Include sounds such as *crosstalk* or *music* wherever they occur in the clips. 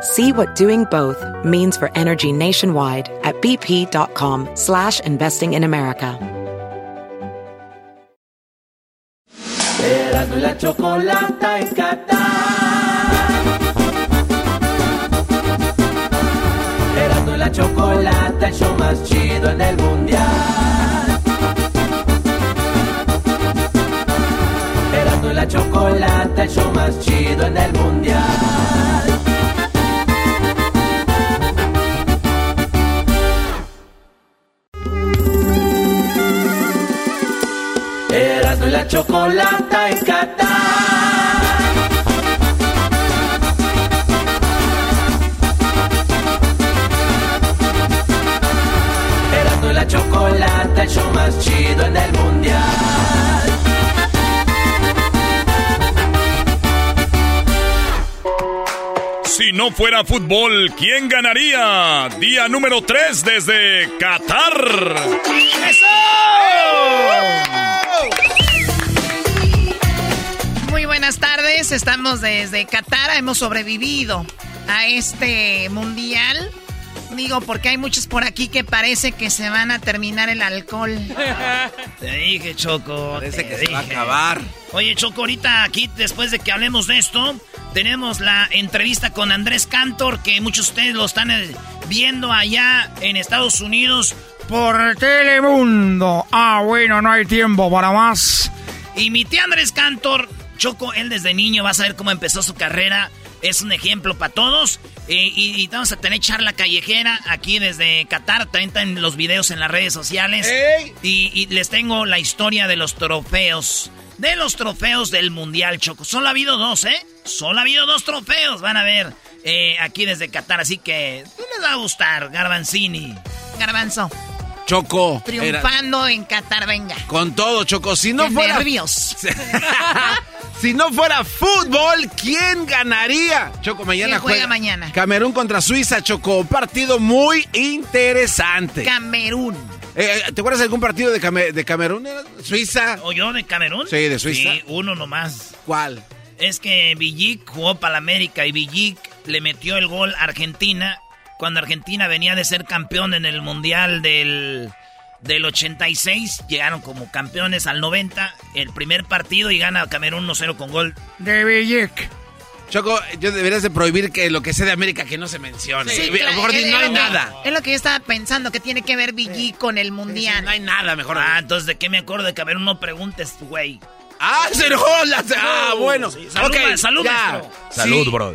See what doing both means for energy nationwide at bp.com slash investing in America. Erasmo la la el show más chido en el mundial. La el show más chido en el mundial. La chocolata en Qatar. Erasmo y la chocolata, el show más chido en el mundial. Si no fuera fútbol, ¿quién ganaría? Día número 3 desde Qatar. Muy estamos desde Qatar, hemos sobrevivido a este mundial. Digo, porque hay muchos por aquí que parece que se van a terminar el alcohol. *laughs* Te dije, Choco. Parece que se va a dije. acabar. Oye, Choco, ahorita aquí, después de que hablemos de esto, tenemos la entrevista con Andrés Cantor, que muchos de ustedes lo están eh, viendo allá en Estados Unidos por Telemundo. Ah, bueno, no hay tiempo para más. Y mi tío Andrés Cantor, Choco, él desde niño, vas a ver cómo empezó su carrera. Es un ejemplo para todos. Eh, y, y vamos a tener charla callejera aquí desde Qatar. También están los videos en las redes sociales. Y, y les tengo la historia de los trofeos. De los trofeos del Mundial, Choco. Solo ha habido dos, ¿eh? Solo ha habido dos trofeos. Van a ver eh, aquí desde Qatar. Así que les va a gustar, Garbanzini. Garbanzo, Choco. era- triunfando en Qatar, venga. con todo, Choco. Si no Qué fuera. nervios. *laughs* si no fuera fútbol, ¿quién ganaría? Choco, mañana ¿Quién juega mañana? Camerún contra Suiza, Choco. Partido muy interesante. Camerún. Eh, ¿Te acuerdas de algún partido de, de Camerún? ¿Era ¿Suiza? ¿O yo de Camerún? Sí, de Suiza. Sí, uno nomás. ¿Cuál? Es que Villic jugó para la América y Villic le metió el gol a Argentina cuando Argentina venía de ser campeón en el Mundial del, del 86. Llegaron como campeones al 90, el primer partido y gana Camerún 1-0 con gol de Villic. Choco, yo deberías de prohibir que lo que sea de América que no se mencione. Sí, lo mejor claro, di, no es hay nada. Es lo que yo estaba pensando, que tiene que ver Billy con el mundial. No hay nada, mejor. Ah, entonces ¿de qué me acuerdo de Camerún? No preguntes, güey. Ah, se enojó la- Ah, bueno. Salud, Ok, salud, Si- bro.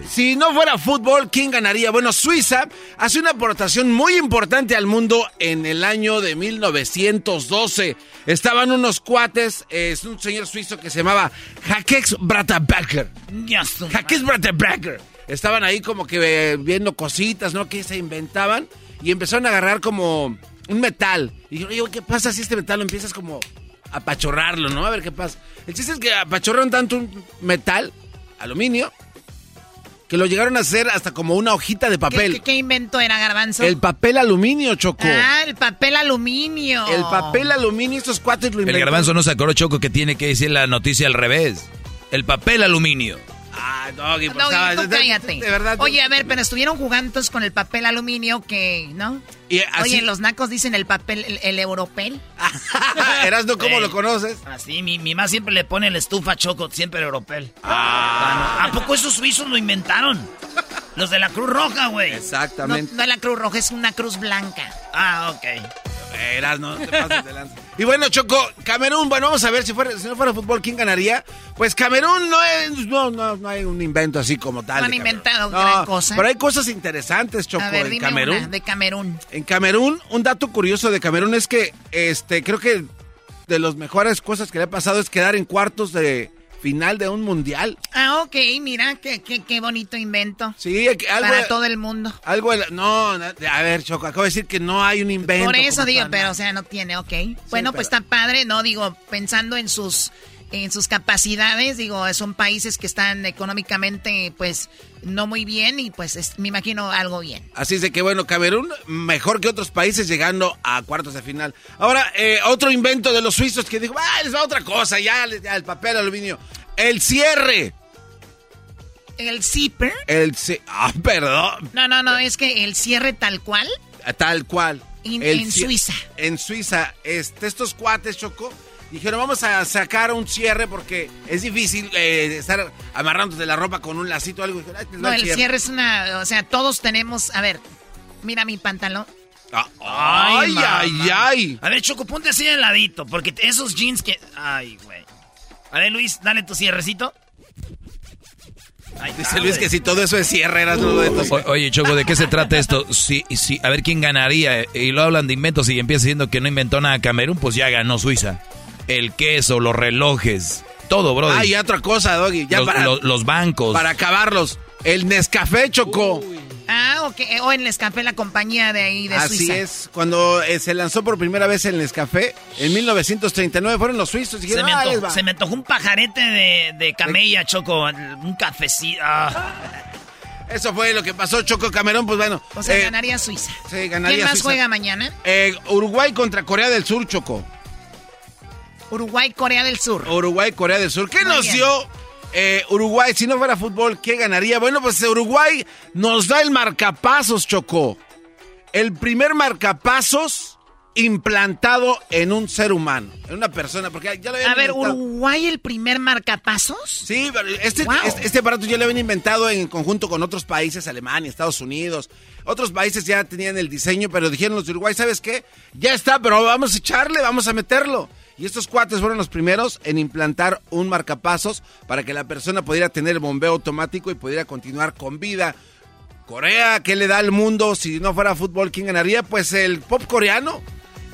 Si no fuera fútbol, ¿quién ganaría? Bueno, Suiza hace una aportación muy importante al mundo en el año de 1912. Estaban unos cuates, eh, es un señor suizo que se llamaba Hakex Bratabacker. Ya su Hakex Bratabacker. Estaban ahí como que eh, viendo cositas, ¿no? Que se inventaban y empezaron a agarrar como un metal. Y dijeron, oye, ¿qué pasa si este metal lo empiezas como apachorrarlo, ¿no? A ver qué pasa. El chiste es que apachorraron tanto un metal, aluminio, que lo llegaron a hacer hasta como una hojita de ¿Qué, papel. qué- qué invento era Garbanzo? El papel aluminio, Choco. Ah, el papel aluminio. El papel aluminio, estos cuates lo El garbanzo no se acordó, Choco, que tiene que decir la noticia al revés. El papel aluminio. Ah, Doggy, pues, No, de- de- cállate. De verdad. Oye, a ver, pero estuvieron jugando entonces con el papel aluminio que, ¿no? Y así, Oye, los nacos dicen el papel, el, el europel. *laughs* Erasno, ¿cómo Eh. lo conoces? Así, mi, mi mamá siempre le pone la estufa choco, siempre europel. ¿A poco esos suizos lo inventaron? Los de la Cruz Roja, güey. No, Exactamente. no es la cruz roja, es una cruz blanca. Ah, ok. Erasno, no te pases de lanza. Y bueno, Choco, Camerún, bueno, vamos a ver si, fuera, si no fuera fútbol, ¿quién ganaría? Pues Camerún no es, no, no, no hay un invento así como tal. No han inventado gran cosa. Pero hay cosas interesantes, Choco, a ver, en dime Camerún. una de Camerún. En Camerún, un dato curioso de Camerún es que, este, creo que de las mejores cosas que le ha pasado es quedar en cuartos de final de un mundial. Ah, ok, mira, qué, qué, qué bonito invento. Sí, algo, Para todo el mundo. Algo, no, a ver, Choco, acabo de decir que no hay un invento. Por eso digo, tal, pero no. o sea, no tiene, ok. bueno, pues está padre, ¿no? Digo, pensando en sus en sus capacidades, digo, son países que están económicamente, pues, no muy bien y pues es- me imagino algo bien. Así es de que bueno, Camerún mejor que otros países llegando a cuartos de final. Ahora, eh, otro invento de los suizos que dijo, ah, les va otra cosa, ya, ya, el papel aluminio. El cierre. El zipper. El Ah, perdón. No, no, no, es que el cierre tal cual. Tal cual. En- El en cie- Suiza. En Suiza. Este, estos cuates, Choco, dijeron, vamos a sacar un cierre porque es difícil eh, estar amarrándote la ropa con un lacito o algo. Dijeron, "Ay, va No, el cierre es una, o sea, todos tenemos, a ver, mira mi pantalón. Ah, ay, mamá. ay, ay. A ver, Choco, ponte así de ladito, porque esos jeans que... Ay, güey. A ver, Luis, dale tu cierrecito. Está, Dice Luis que si todo eso es cierre, eras uno de estos. Oye, Choco, ¿de qué se trata esto? Si, si, a ver quién ganaría. Y lo hablan de inventos y empieza diciendo que no inventó nada Camerún, pues ya ganó Suiza. El queso, los relojes, todo, bro. Ah, y otra cosa, Doggy. Ya los, para, los- los bancos. para acabarlos. El Nescafé chocó. Ah, ok, o en Nescafé, la compañía de ahí de Así Suiza. es. Cuando eh, se lanzó por primera vez el Nescafé, en 1939, fueron los suizos. Y Se dijeron, me, "Ah, antojó, les va". se me antojó un pajarete de, de camella, Choco. Un cafecito. ah. *laughs* Eso fue lo que pasó, Choco Camerón. Pues bueno. O sea, eh, ganaría Suiza. sí, ganaría ¿Quién más Suiza. juega mañana? eh, Uruguay contra Corea del Sur, Choco. Uruguay, Corea del Sur. Uruguay, Corea del Sur. ¿Qué Muy nos bien. dio eh, Uruguay? Si no fuera fútbol, ¿qué ganaría? Bueno, pues Uruguay nos da el marcapasos, Chocó. El primer marcapasos implantado en un ser humano, en una persona, porque ya lo habían A ver, inventado. Uruguay el primer marcapasos. Sí, este, Wow. este, este aparato ya lo habían inventado en conjunto con otros países, Alemania, Estados Unidos. Otros países ya tenían el diseño, pero dijeron los de Uruguay, ¿sabes qué? Ya está, pero vamos a echarle, vamos a meterlo. Y estos cuates fueron los primeros en implantar un marcapasos para que la persona pudiera tener el bombeo automático y pudiera continuar con vida. Corea, ¿qué le da al mundo? Si no fuera fútbol, ¿quién ganaría? Pues el pop coreano.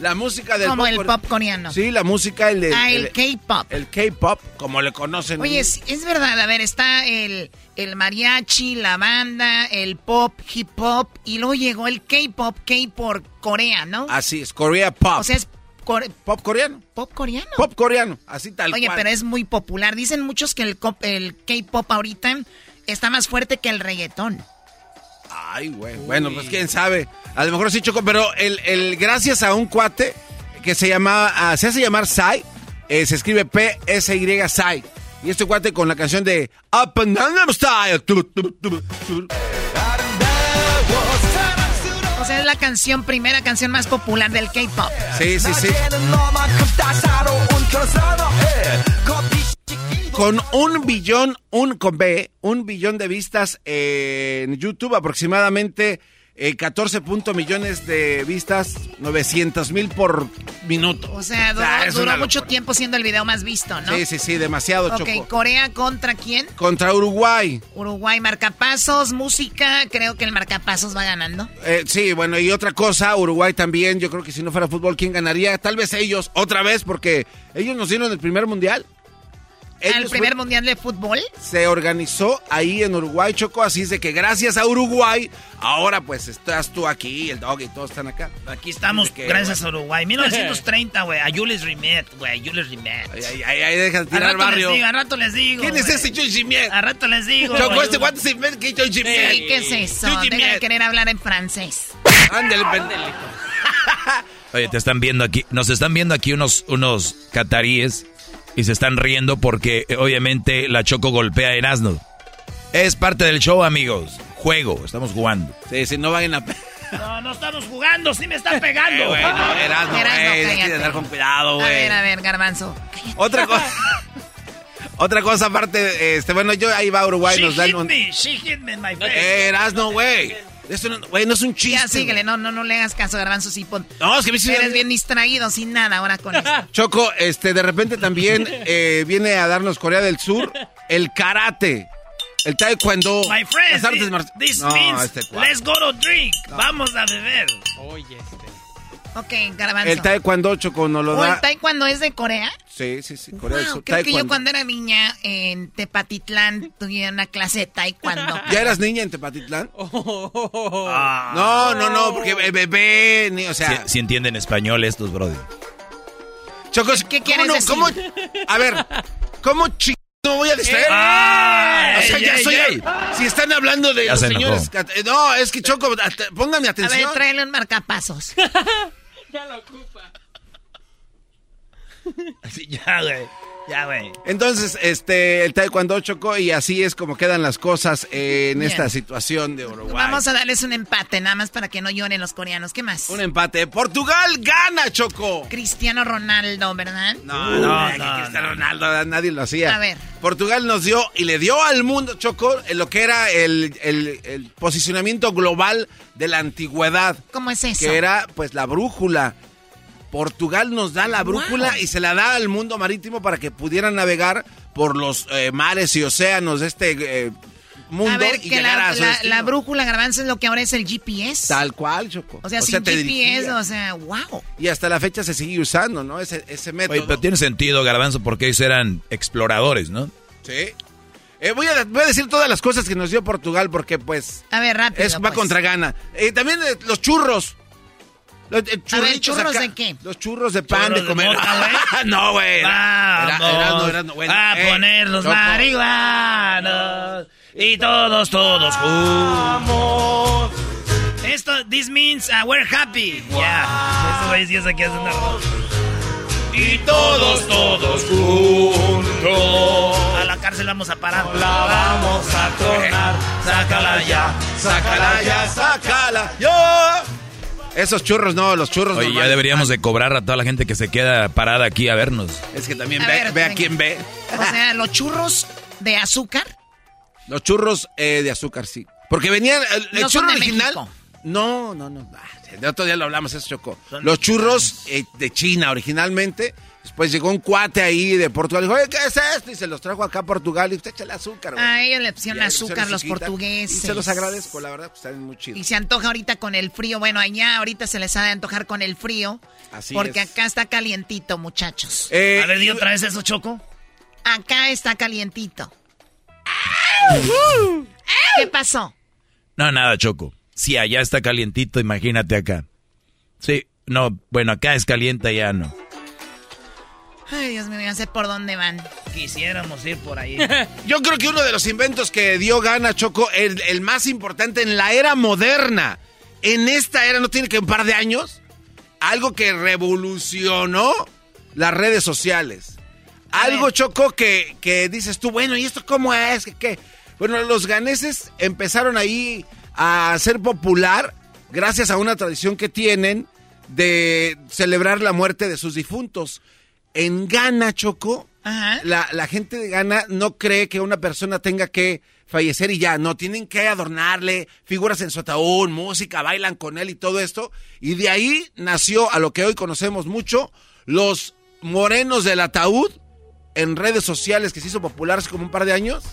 La música del Como pop el core- pop coreano. Sí, la música, el de... Ah, el K-pop. El K-pop, como le conocen. Oye, es, es verdad, a ver, está el, el mariachi, la banda, el pop, hip hop, y luego llegó el K-pop, K por Corea, ¿no? Así es, Korea Pop. O sea, es core- pop coreano. pop coreano. Pop coreano, así tal Oye, cual. pero es muy popular. Dicen muchos que el, K-pop ahorita está más fuerte que el reggaetón. Ay, güey. Bueno, pues quién sabe. A lo mejor sí chocó, pero el, el gracias a un cuate que se llama, ah, se hace llamar Sai, eh, se escribe P-S-Y Sai. Y este cuate con la canción de Up and Down Style. La canción, primera canción más popular del K-pop. Sí, sí, sí. Con un billón, un con B, un billón de vistas en YouTube, aproximadamente eh, 14 punto millones de vistas, 900 mil por minuto. O sea, duró, es duró mucho tiempo siendo el video más visto, ¿no? Sí, sí, sí, demasiado Ok, choco. Corea contra quién? Contra Uruguay. Uruguay, marcapasos, música. Creo que el marcapasos va ganando. Eh, sí, bueno, y otra cosa, Uruguay también, yo creo que si no fuera fútbol, ¿quién ganaría? Tal vez ellos, otra vez, porque ellos nos dieron el primer mundial. Al primer fue- mundial de fútbol. se organizó ahí en Uruguay, Choco, así es de que gracias a Uruguay, ahora pues estás tú aquí, el dog y todos están acá. Aquí estamos, que, gracias a Uruguay. 1930, güey. A Jules Rimet, güey. a Jules Rimet. Ay, ay, ay, ay, deja de Al tirar rato barrio. les digo, al rato les digo. ¿Quién es ese Chuy Jimiet? Al rato les digo. Choco, este guante se ve que Jimiet. Sí, ¿Qué es eso? Deja de querer hablar en francés. Ándale, pendejo. Oye, te están viendo aquí, nos están viendo aquí unos, unos cataríes y se están riendo porque eh, obviamente la Choco golpea a Erasmo. Es parte del show, amigos. Juego, estamos jugando. Sí, sí, no vayan a... No, no estamos jugando, sí me están pegando. *laughs* Eh, güey, no, Erasmo, Erasmo, andar con cuidado, A güey. ver, a ver, garbanzo. Cállate. Otra cosa... *laughs* Otra cosa aparte, este, bueno, yo ahí va Uruguay, She nos dan hit un... me, she hit me in my face. Eh, Erasmo, güey. Eso no, güey, no es un chiste. Ya síguele, no, no, no le hagas caso, garbanzo, sí, pon. No, es que me Eres bien distraído, sin nada ahora con eso. *laughs* Choco, este, de repente también eh, viene a darnos Corea del Sur el karate. El taekwondo. My friends, las artes this, marciales. this No, means este let's go to drink. Vamos a beber. Oye, este. Ok, garbanzo. El taekwondo, Choco, nos lo ¿O el da. taekwondo es de Corea? Sí, sí, sí, Corea del Wow, Sur. creo que yo cuando era niña en Tepatitlán tuve una clase de taekwondo. *laughs* ¿Ya eras niña en Tepatitlán? *laughs* Ah. No, no, no, porque be- bebé, ni- o Si, sea, si entienden español estos, brody. Choco, ¿Qué ¿cómo quieres no? decir? ¿Cómo? A ver, ¿cómo ch... no voy a distraer? Ah, o sea, ey, ya ey, soy ey. Si están hablando de Ya los se señores... eh, No, es que Choco, hasta- póngame A atención. ver, tráele un marcapasos. *laughs* Ya lo ocupa. Sí, ya, güey. Ya, güey. Entonces, este, el taekwondo Choco, y así es como quedan las cosas en Bien. esta situación de Uruguay. Vamos a darles un empate, nada más para que no lloren los coreanos. ¿Qué más? Un empate. Portugal gana, Choco. Cristiano Ronaldo, ¿verdad? No, no, no, Cristiano Ronaldo, nadie lo hacía. A ver. Portugal nos dio y le dio al mundo, Choco, en lo que era el, el- el posicionamiento global de la antigüedad, ¿Cómo es eso? que era pues la brújula. Portugal nos da la brújula y se la da al mundo marítimo para que pudieran navegar por los eh, mares y océanos de este eh, mundo a ver, y que llegar la, a su la- destino. la brújula garbanzo es lo que ahora es el GPS. Tal cual, Choco. O sea, sin te GPS, dirigía. o sea, wow. Y hasta la fecha se sigue usando, ¿no? Ese, ese método. Oye, pero tiene sentido, Garbanzo, porque ellos eran exploradores, ¿no? Sí. Eh, voy, a, voy a decir todas las cosas que nos dio Portugal porque pues A ver, rápido. es va pues. contra gana. Eh, también eh, los churros. Los, eh, churritos ¿churros acá. de qué? Los churros de pan ¿Churros de de comer. mota, güey? *laughs* no, güey. era- era- Vamos era- no, era- no, bueno, a eh, poner los Choco. marihuanos y todos, todos juntos. Esto, this means uh, we're happy. Ya, eso güey sí es aquí haciendo arroz. Y todos, todos juntos. A la cárcel vamos a parar. La vamos a tronar. Sácala ya, Sácala ya, sácala. Yo. Esos churros no, los churros Oye, ya deberíamos de cobrar a toda la gente que se queda parada aquí a vernos. Es que también A ve, ver, ve a quién ve. O sea, los churros de azúcar. Los churros eh, de azúcar, sí. Porque venían. El, el No son churro de original. México. No, no, no. Ah, De otro día lo hablamos, eso chocó. Los churros eh, de China originalmente. Después llegó un cuate ahí de Portugal y dijo, Oye, ¿qué es esto? Y se los trajo acá a Portugal y usted échale azúcar. güey. A ellos le pusieron Y ahí le pusieron azúcar los azuquita. portugueses. Y se los agradezco, la verdad, pues están muy Y chidos. se antoja ahorita con el frío. Bueno, allá ahorita se les ha de antojar con el frío. Así porque es. acá está calientito, muchachos. Eh, A ver, di otra vez eso, Choco. Acá está calientito. ¿Qué pasó? No, nada, Choco. Si allá está calientito, imagínate acá. Sí, no, bueno, acá es caliente, ya no. Ay, Dios mío, ya sé por dónde van. Quisiéramos ir por ahí. *laughs* Yo creo que uno de los inventos que dio gana, Choco, el, el más importante en la era moderna, en esta era, no tiene que un par de años, algo que revolucionó las redes sociales. A Algo, ver. Choco, que, que dices tú, bueno, ¿y esto cómo es? ¿Qué, qué? Bueno, los ganeses empezaron ahí a ser popular gracias a una tradición que tienen de celebrar la muerte de sus difuntos. En Ghana, Choco, Ajá. la, la gente de Ghana no cree que una persona tenga que fallecer y ya, no, tienen que adornarle figuras en su ataúd, música, bailan con él y todo esto. Y de ahí nació a lo que hoy conocemos mucho, los morenos del ataúd en redes sociales que se hizo popular hace como un par de años.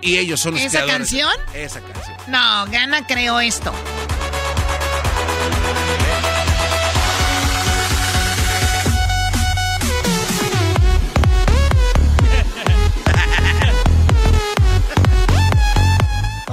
Y ellos son los ¿Esa creadores. canción? Esa canción. No, Gana creó esto.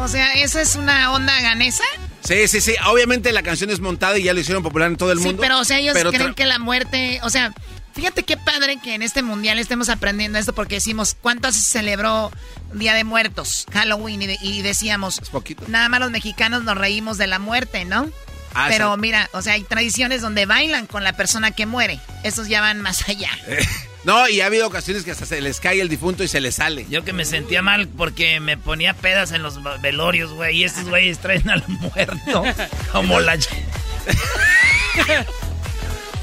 O sea, ¿esa es una onda ganesa? Sí, sí, sí. Obviamente la canción es montada y ya lo hicieron popular en todo el Sí, mundo. pero o sea, ellos pero creen que la muerte, o sea, fíjate qué padre que en este mundial estemos aprendiendo esto porque decimos, ¿cuánto se celebró Día de Muertos, Halloween? Y, de- y decíamos, Es poquito. nada más los mexicanos nos reímos de la muerte, ¿no? Ah, pero mira, o sea, hay tradiciones donde bailan con la persona que muere. Esos ya van más allá. No, y ha habido ocasiones que hasta se les cae el difunto y se les sale. Yo que me sentía mal porque me ponía pedas en los velorios, güey. Y estos güeyes traen al muerto. Como la. *laughs*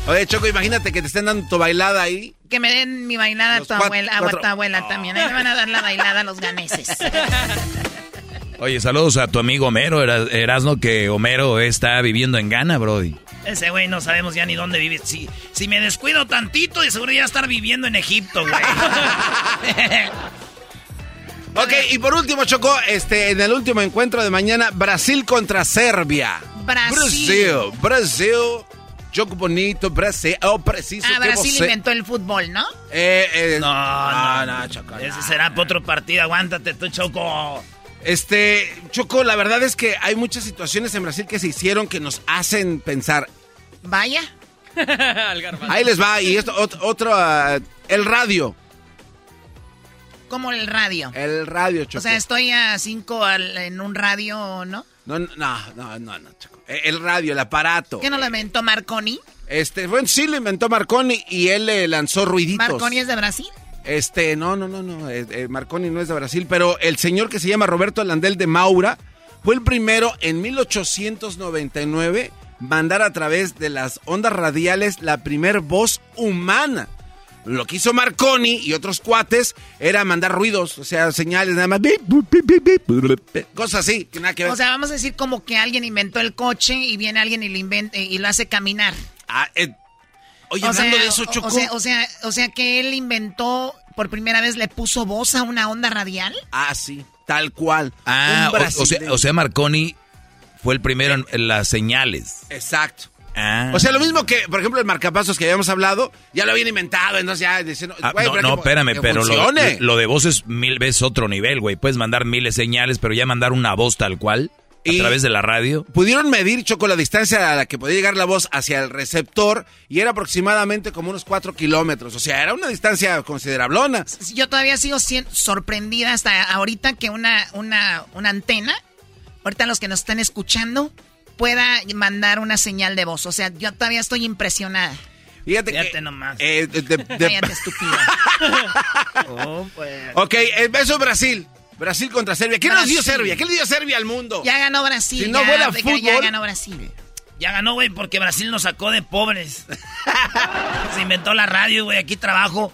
Oye, Choco, imagínate que te estén dando tu bailada ahí. Que me den mi bailada a tu abuela, a tu abuela también. Ahí me van a dar la bailada a los ganeses. *laughs* Oye, saludos a tu amigo Homero, Erasno, que Homero está viviendo en Ghana, Brody. Ese güey no sabemos ya ni dónde vive. Si, si me descuido tantito, de seguro ya estar viviendo en Egipto, güey. *laughs* ok, y por último, Chocó, este, en el último encuentro de mañana, Brasil contra Serbia. Brasil. Brasil, Brasil. Choco bonito, Brasil. Oh, preciso. Ah, Brasil inventó el fútbol, ¿no? Eh, eh, no, no, no, Choco. Ese será para otro partido. Aguántate tú, Choco. Este, Choco, la verdad es que hay muchas situaciones en Brasil que se hicieron que nos hacen pensar. Vaya. *laughs* Ahí les va. Y esto, otro, ah, el radio. ¿Cómo el radio? El radio, Choco. O sea, estoy a cinco en un radio, ¿no? No, no, no, no, no, Choco. E, el radio, el aparato. ¿Qué no lo inventó Marconi? Este, bueno, sí lo inventó Marconi y él le lanzó ruiditos. ¿Marconi es de Brasil? Este, no, no, no, no. Eh, eh, Marconi no es de Brasil, pero el señor que se llama Roberto Landel de Maura fue el primero en 1899 mandar a través de las ondas radiales la primer voz humana. Lo que hizo Marconi y otros cuates era mandar ruidos, o sea, señales nada más. Cosas así, que nada que ver. O sea, vamos a decir como que alguien inventó el coche y viene alguien y lo, inventa, y lo hace caminar. Ah, eh, Oye, hablando de eso, Choco. O sea, o sea, que él inventó, por primera vez le puso voz a una onda radial. Ah, sí, tal cual. Ah, o, sea, o sea, Marconi fue el primero en, las señales. Exacto. Ah. O sea, lo mismo que, por ejemplo, el marcapasos que habíamos hablado, ya lo habían inventado, entonces ya diciendo, ah, no, no, espérame, pero lo, lo, de voz es mil veces otro nivel, güey. Puedes mandar miles de señales, pero ya mandar una voz tal cual a través de la radio. Pudieron medir, Choco, la distancia a la que podía llegar la voz hacia el receptor y era aproximadamente como unos 4 kilómetros. O sea, era una distancia considerablona. Yo todavía sigo sorprendida hasta ahorita que una, una, una antena, ahorita los que nos están escuchando, pueda mandar una señal de voz. O sea, yo todavía estoy impresionada. Fíjate, Fíjate nomás. Eh, Cállate, estúpida. *laughs* oh, pues. Ok, el beso Brasil. Brasil contra Serbia. ¿Qué nos dio Serbia? ¿Qué le dio Serbia al mundo? Ya ganó Brasil. Si no ya, fútbol. Ya ganó Brasil. Ya ganó, güey, porque Brasil nos sacó de pobres. *laughs* Se inventó la radio, güey. Aquí trabajo.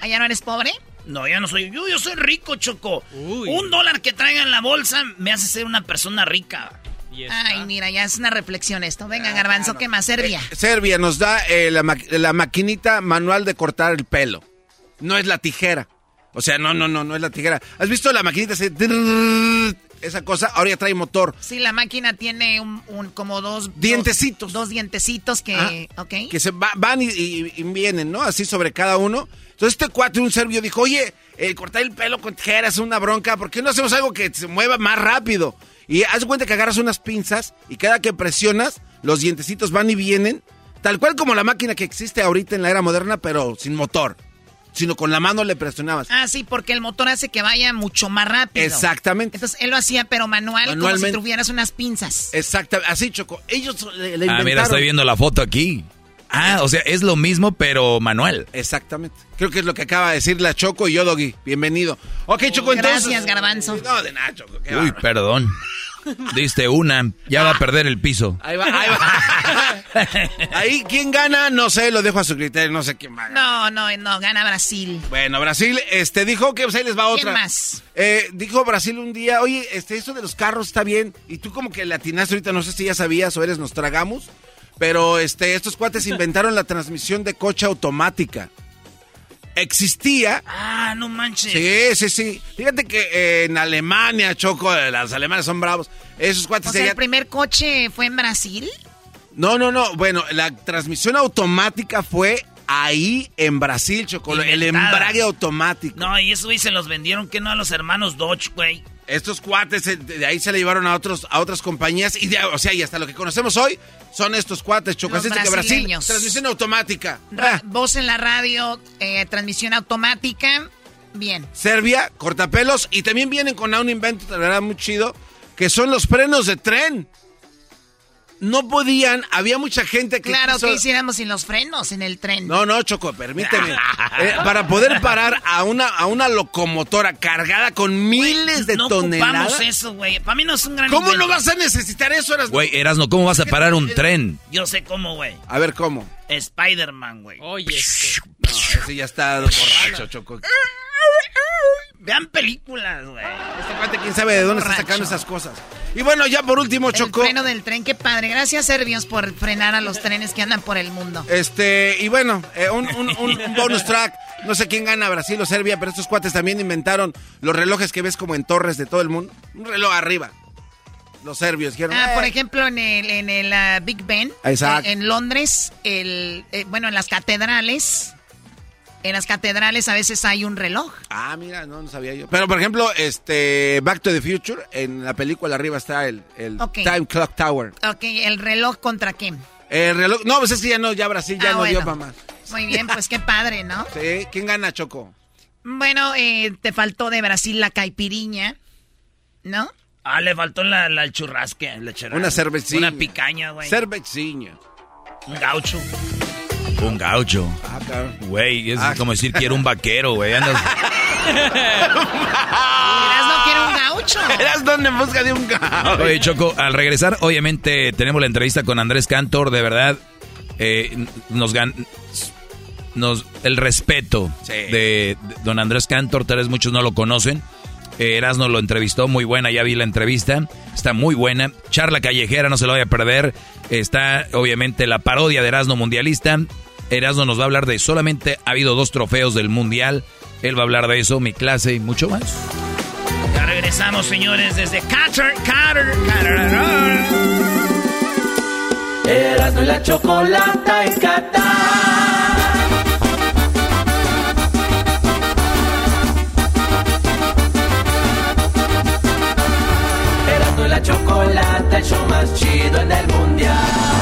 ¿Allá no eres pobre? No, ya no soy. Yo, yo soy rico, Choco. Un dólar que traiga en la bolsa me hace ser una persona rica. Ay, mira, ya es una reflexión esto. Venga, ah, Garbanzo, ¿qué más? Serbia. Eh, Serbia nos da eh, la, la maquinita manual de cortar el pelo. No es la tijera. O sea, no, no, no, no es la tijera. ¿Has visto la maquinita? Esa cosa, ahora ya trae motor. Sí, la máquina tiene un, como dos... Dientecitos. Dos, dientecitos que... Que se van y, vienen, ¿no? Así sobre cada uno. Entonces este cuate, un serbio, dijo, oye, eh, cortar el pelo con tijeras es una bronca. ¿Por qué no hacemos algo que se mueva más rápido? Y haz cuenta que agarras unas pinzas y cada que presionas, los dientecitos van y vienen. Tal cual como la máquina que existe ahorita en la era moderna, pero sin motor sino con la mano le presionabas. Ah, sí, porque el motor hace que vaya mucho más rápido. Exactamente. Entonces él lo hacía, pero manual, como si tuvieras unas pinzas. Exactamente, así Choco. Ellos le, le inventaron. Ah, mira, estoy viendo la foto aquí. Ah, o sea, es lo mismo, pero manual. Exactamente. Creo que es lo que acaba de decir la Choco y yo, Doggy. Bienvenido. Ok, Choco, entonces. Gracias, Garbanzo. No, de nada, Choco. Uy, perdón. Diste una, ya va a perder el piso. Ahí va, ahí va. *laughs* ahí, ¿quién gana? No sé, lo dejo a su criterio, no sé quién va. No, no, no, gana Brasil. Bueno, Brasil, este, dijo que pues, ahí les va otra. ¿Quién más? Eh, dijo Brasil un día, oye, este, esto de los carros está bien. Y tú como que latinaste ahorita, no sé si ya sabías o eres nos tragamos. Pero este, estos cuates inventaron la transmisión de coche automática existía. Ah, no manches. Sí, sí, sí. Fíjate que eh, en Alemania, Choco, los alemanes son bravos. Esos cuates o sea, ¿El primer coche fue en Brasil? No, no, no. Bueno, la transmisión automática fue ahí en Brasil, Choco. El embrague automático. No, y eso, y se los vendieron que no a los hermanos Dodge, güey. Estos cuates eh, de ahí se le llevaron a otros a otras compañías y o sea, y hasta lo que conocemos hoy son estos cuates chocas que Brasil transmisión automática. Ah. Voz en la radio, eh, transmisión automática. Bien. Serbia, cortapelos y también vienen con un invento, de verdad muy chido, que son los frenos de tren no podían, había mucha gente que... Claro, que hiciéramos sin los frenos en el tren? No, no, Choco, permíteme. *laughs* Eh, para poder parar a una, a una locomotora cargada con miles de toneladas. No eso, güey. Para mí no es un gran ¿Cómo no vas a necesitar eso, Erasno? Güey, Erasno, ¿cómo vas a parar un tren? Yo sé cómo, güey. A ver, ¿cómo? Spider-Man, güey. Oye, este. No, ese ya está borracho, Choco. Vean películas, güey. Este cuate, quién sabe de dónde está sacando esas cosas. Y bueno, ya por último, Choco. El freno del tren, qué padre. Gracias, Serbios, por frenar a los trenes que andan por el mundo. Este, y bueno, eh, un, bonus track. No sé quién gana, Brasil o Serbia, pero estos cuates también inventaron los relojes que ves como en torres de todo el mundo. Un reloj arriba. Los serbios dijeron. Ah, por ejemplo, en el, en el ah, Big Ben. Exacto. En, Londres, el, eh, bueno, en las catedrales en las catedrales a veces hay un reloj. Ah, mira, no, no sabía yo. Pero, por ejemplo, este Back to the Future, en la película arriba está el, Time Clock Tower. Ok, ¿el reloj contra quién? El reloj, no, pues es que ya no, ya Brasil ya ah, no dio para más. Muy bien, pues qué padre, ¿no? *laughs* Sí, ¿quién gana, Choco? Bueno, eh, te faltó de Brasil la caipiriña, ¿no? Ah, le faltó la, la churrasque, la Una cervecina. Una picaña, güey. Cervecina. Un gaucho. Un gaucho. Ah, Güey, es ah. como decir quiero un vaquero, güey. Andas... *laughs* no quiere un gaucho. *laughs* Eras donde en busca de un gaucho. Oye, Choco, al regresar, obviamente tenemos la entrevista con Andrés Cantor. De verdad, eh, nos gan... Nos, el respeto de, don Andrés Cantor, tal vez muchos no lo conocen. Eh, Erasno lo entrevistó, muy buena, ya vi la entrevista, está muy buena. Charla callejera, no se lo vaya a perder. Está obviamente la parodia de Erasno Mundialista. Erasmo nos va a hablar de solamente ha habido dos trofeos del Mundial. Él va a hablar de eso, mi clase y mucho más. Ya regresamos, señores, desde Qatar, Qatar, Qatar. Erasmo y la chocolata en Qatar. Erasmo y la chocolata, el show más chido en el mundial.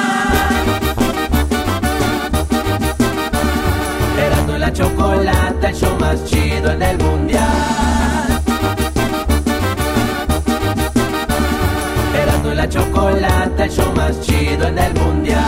la chocolata, el show más chido en el mundial. Erasmo y la chocolata, el show más chido en el mundial.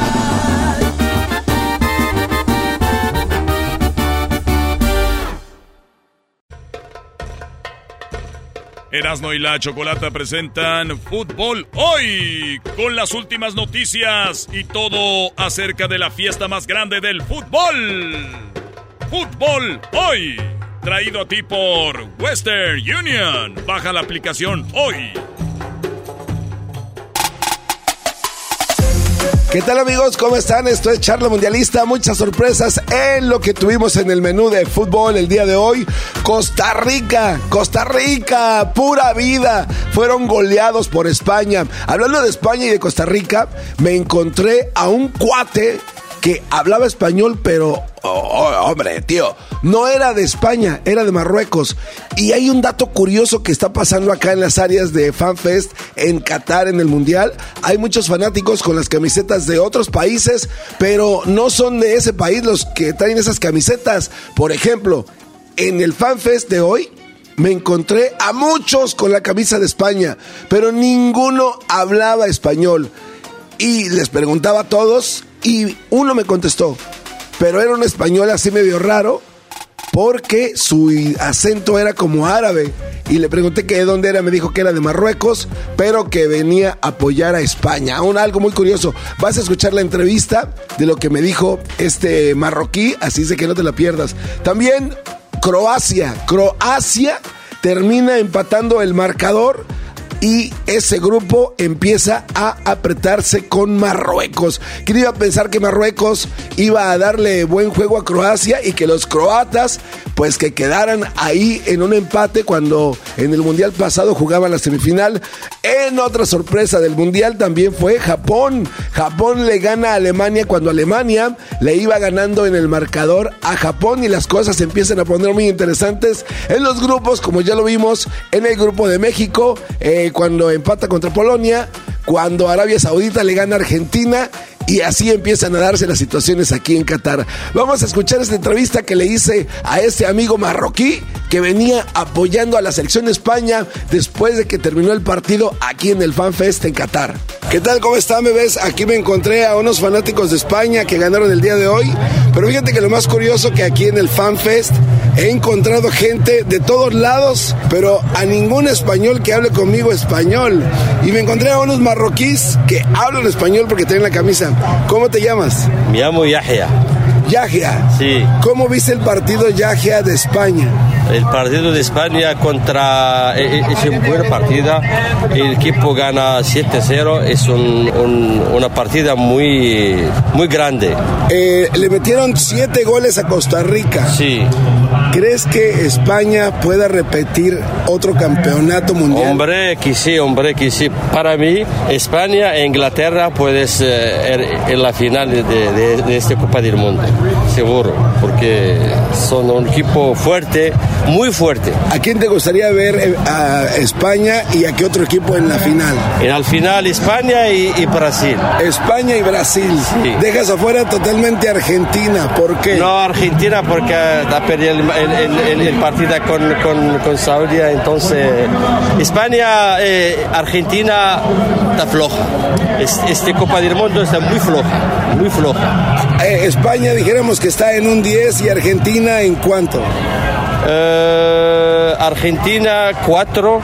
Erasmo y la Chocolata presentan Fútbol Hoy con las últimas noticias y todo acerca de la fiesta más grande del fútbol. Fútbol Hoy. Traído a ti por Western Union. Baja la aplicación hoy. ¿Qué tal amigos? ¿Cómo están? Esto es Charla Mundialista. Muchas sorpresas en lo que tuvimos en el menú de fútbol el día de hoy. Costa Rica, Costa Rica, pura vida. Fueron goleados por España. Hablando de España y de Costa Rica, me encontré a un cuate que hablaba español, pero, oh, oh, hombre, tío, no era de España, era de Marruecos. Y hay un dato curioso que está pasando acá en las áreas de FanFest en Qatar en el Mundial. Hay muchos fanáticos con las camisetas de otros países, pero no son de ese país los que traen esas camisetas. Por ejemplo, en el FanFest de hoy me encontré a muchos con la camisa de España, pero ninguno hablaba español. Y les preguntaba a todos y uno me contestó, pero era un español así medio raro porque su acento era como árabe. Y le pregunté que de dónde era, me dijo que era de Marruecos, pero que venía a apoyar a España. Aún algo muy curioso, vas a escuchar la entrevista de lo que me dijo este marroquí, así de que no te la pierdas. También Croacia, Croacia termina empatando el marcador y ese grupo empieza a apretarse con Marruecos. ¿Quién iba a pensar que Marruecos iba a darle buen juego a Croacia y que los croatas pues que quedaran ahí en un empate cuando en el Mundial pasado jugaban la semifinal? En otra sorpresa del Mundial también fue Japón. Japón le gana a Alemania cuando Alemania le iba ganando en el marcador a Japón y las cosas empiezan a poner muy interesantes en los grupos como ya lo vimos en el grupo de México. Eh, cuando empata contra Polonia, cuando Arabia Saudita le gana a Argentina y así empiezan a darse las situaciones aquí en Qatar. Vamos a escuchar esta entrevista que le hice a este amigo marroquí que venía apoyando a la selección de España después de que terminó el partido aquí en el FanFest en Qatar. ¿Qué tal? ¿Cómo están, bebés? Aquí me encontré a unos fanáticos de España que ganaron el día de hoy. Pero fíjate que lo más curioso que aquí en el FanFest he encontrado gente de todos lados, pero a ningún español que hable conmigo español. Y me encontré a unos marroquíes que hablan español porque tienen la camisa. ¿Cómo te llamas? Me llamo Yahya. Yahya. Sí. ¿Cómo viste el partido Yahya de España? El partido de España contra eh, eh, es una buena partida. El equipo gana 7-0. Es un- un- una partida muy, muy grande. Eh, le metieron siete goles a Costa Rica. Sí. ¿Crees que España pueda repetir otro campeonato mundial? Hombre, que sí, hombre, que sí. Para mí, España e Inglaterra puedes eh, en la final de, de, de esta Copa del Mundo, seguro, porque son un equipo fuerte, muy fuerte. ¿A quién te gustaría ver eh, a España y a qué otro equipo en la final? En la final España y, y Brasil. España y Brasil. Sí. Dejas afuera totalmente Argentina. ¿Por qué? No, Argentina porque ha perdido el, el- el- el partido con, con, con Saudi, entonces España, eh, Argentina está floja. Es- Este Copa del Mundo está muy floja, muy floja. Eh, España dijéramos que está en un 10 y Argentina en cuánto? Eh, Argentina 4.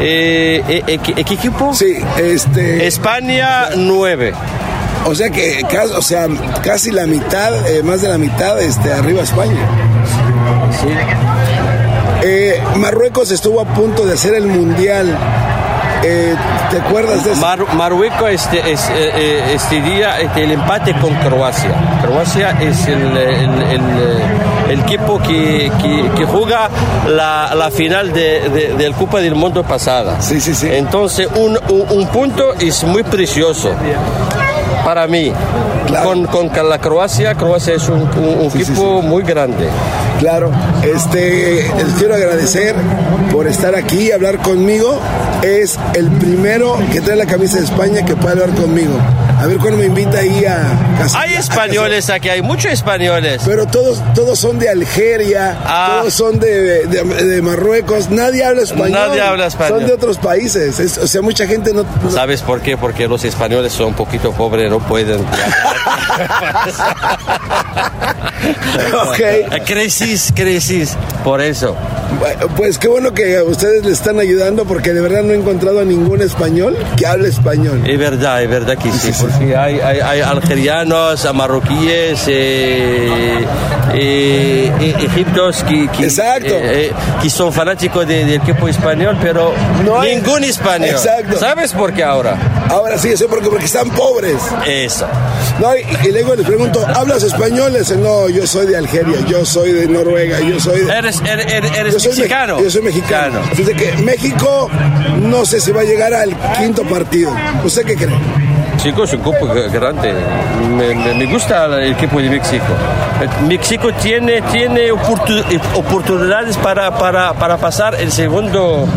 Eh, eh, eh, ¿qué, qué equipo? Sí, este. España 9. O sea que casi, o sea, casi la mitad, eh, más de la mitad, este, arriba España. Eh, Marruecos estuvo a punto de hacer el mundial. Eh, ¿Te acuerdas de eso? Mar- Marruecos este, es, eh, eh, este día este, el empate con Croacia. Croacia es el, el- el- el equipo que, que- que juega la, la final de, de- del Copa del Mundo pasada. Sí, sí, sí. Entonces un, un- un punto es muy precioso para mí. Claro. Con, con la Croacia, Croacia es un, un- un Sí, sí, equipo muy grande. Claro, este, les quiero agradecer por estar aquí y hablar conmigo. Es el primero que trae la camisa de España que puede hablar conmigo. A ver cuándo me invita ahí a casa. Hay españoles aquí, hay muchos españoles. Pero todos, todos son de Algeria, Ah. todos son de, de- de Marruecos, nadie habla español. Nadie habla español. Son de otros países. Es- o sea, mucha gente no. no- ¿Sabes por qué? Porque los españoles son un poquito pobres, no pueden. *laughs* Ok. *laughs* Crecis, crecis, por eso. Pues qué bueno que ustedes le están ayudando porque de verdad no he encontrado a ningún español que hable español. Es verdad, es verdad que sí, porque hay, hay, hay algerianos, marroquíes, eh, eh, eh, egiptos que, que, Exacto. eh, que son fanáticos de- del equipo español, pero No ningún español. Exacto. ¿Sabes por qué ahora? Ahora sí, eso porque, porque están pobres. Eso. No, y, y luego les pregunto, ¿hablas español? Dicen, no, yo soy de Algeria, yo soy de Noruega, yo soy de... Eres, eres, eres- eres Yo soy, me- mexicano. yo soy mexicano. Fíjate que México no sé si va a llegar al quinto partido. ¿Usted qué cree? México es un equipo grande. Me, me- me gusta el equipo de México. Eh, México tiene, tiene oportu- oportunidades para, para, para pasar el segundo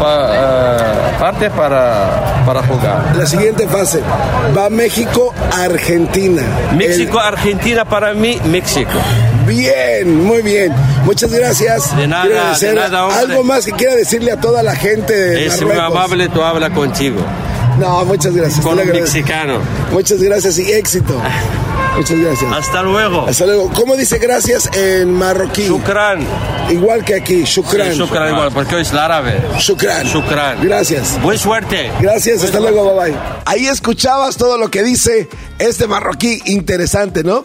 pa- eh, parte para, para jugar. La siguiente fase va México, Argentina. México-Argentina para mí, México. Bien, muy bien. Muchas gracias. De nada, de nada. Algo más que quiera decirle a toda la gente de Es muy amable, tú habla contigo. No, muchas gracias. Con un mexicano. Muchas gracias y éxito. *laughs* Muchas gracias. Hasta luego. Hasta luego. ¿Cómo dice gracias en marroquí? Shukran. Igual que aquí, shukran. Sí, shukran igual, porque hoy es el árabe. Shukran. Shukran. Gracias. Buena suerte. Gracias, hasta luego, bye bye. Ahí escuchabas todo lo que dice este marroquí. Interesante, ¿no?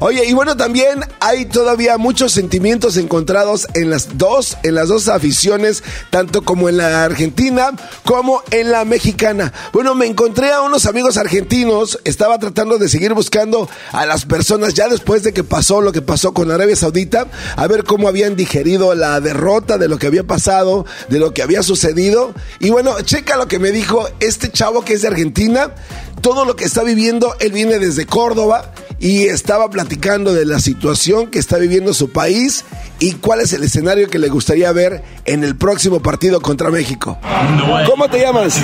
Oye, y bueno, también hay todavía muchos sentimientos encontrados en las dos, en las dos aficiones, tanto como en la argentina como en la mexicana. Bueno, me encontré a unos amigos argentinos, estaba tratando de seguir buscando a las personas ya después de que pasó lo que pasó con Arabia Saudita, a ver cómo habían digerido la derrota de lo que había pasado, de lo que había sucedido. Y bueno, checa lo que me dijo este chavo que es de Argentina, todo lo que está viviendo, él viene desde Córdoba y estaba platicando de la situación que está viviendo su país y cuál es el escenario que le gustaría ver en el próximo partido contra México. ¿Cómo te llamas?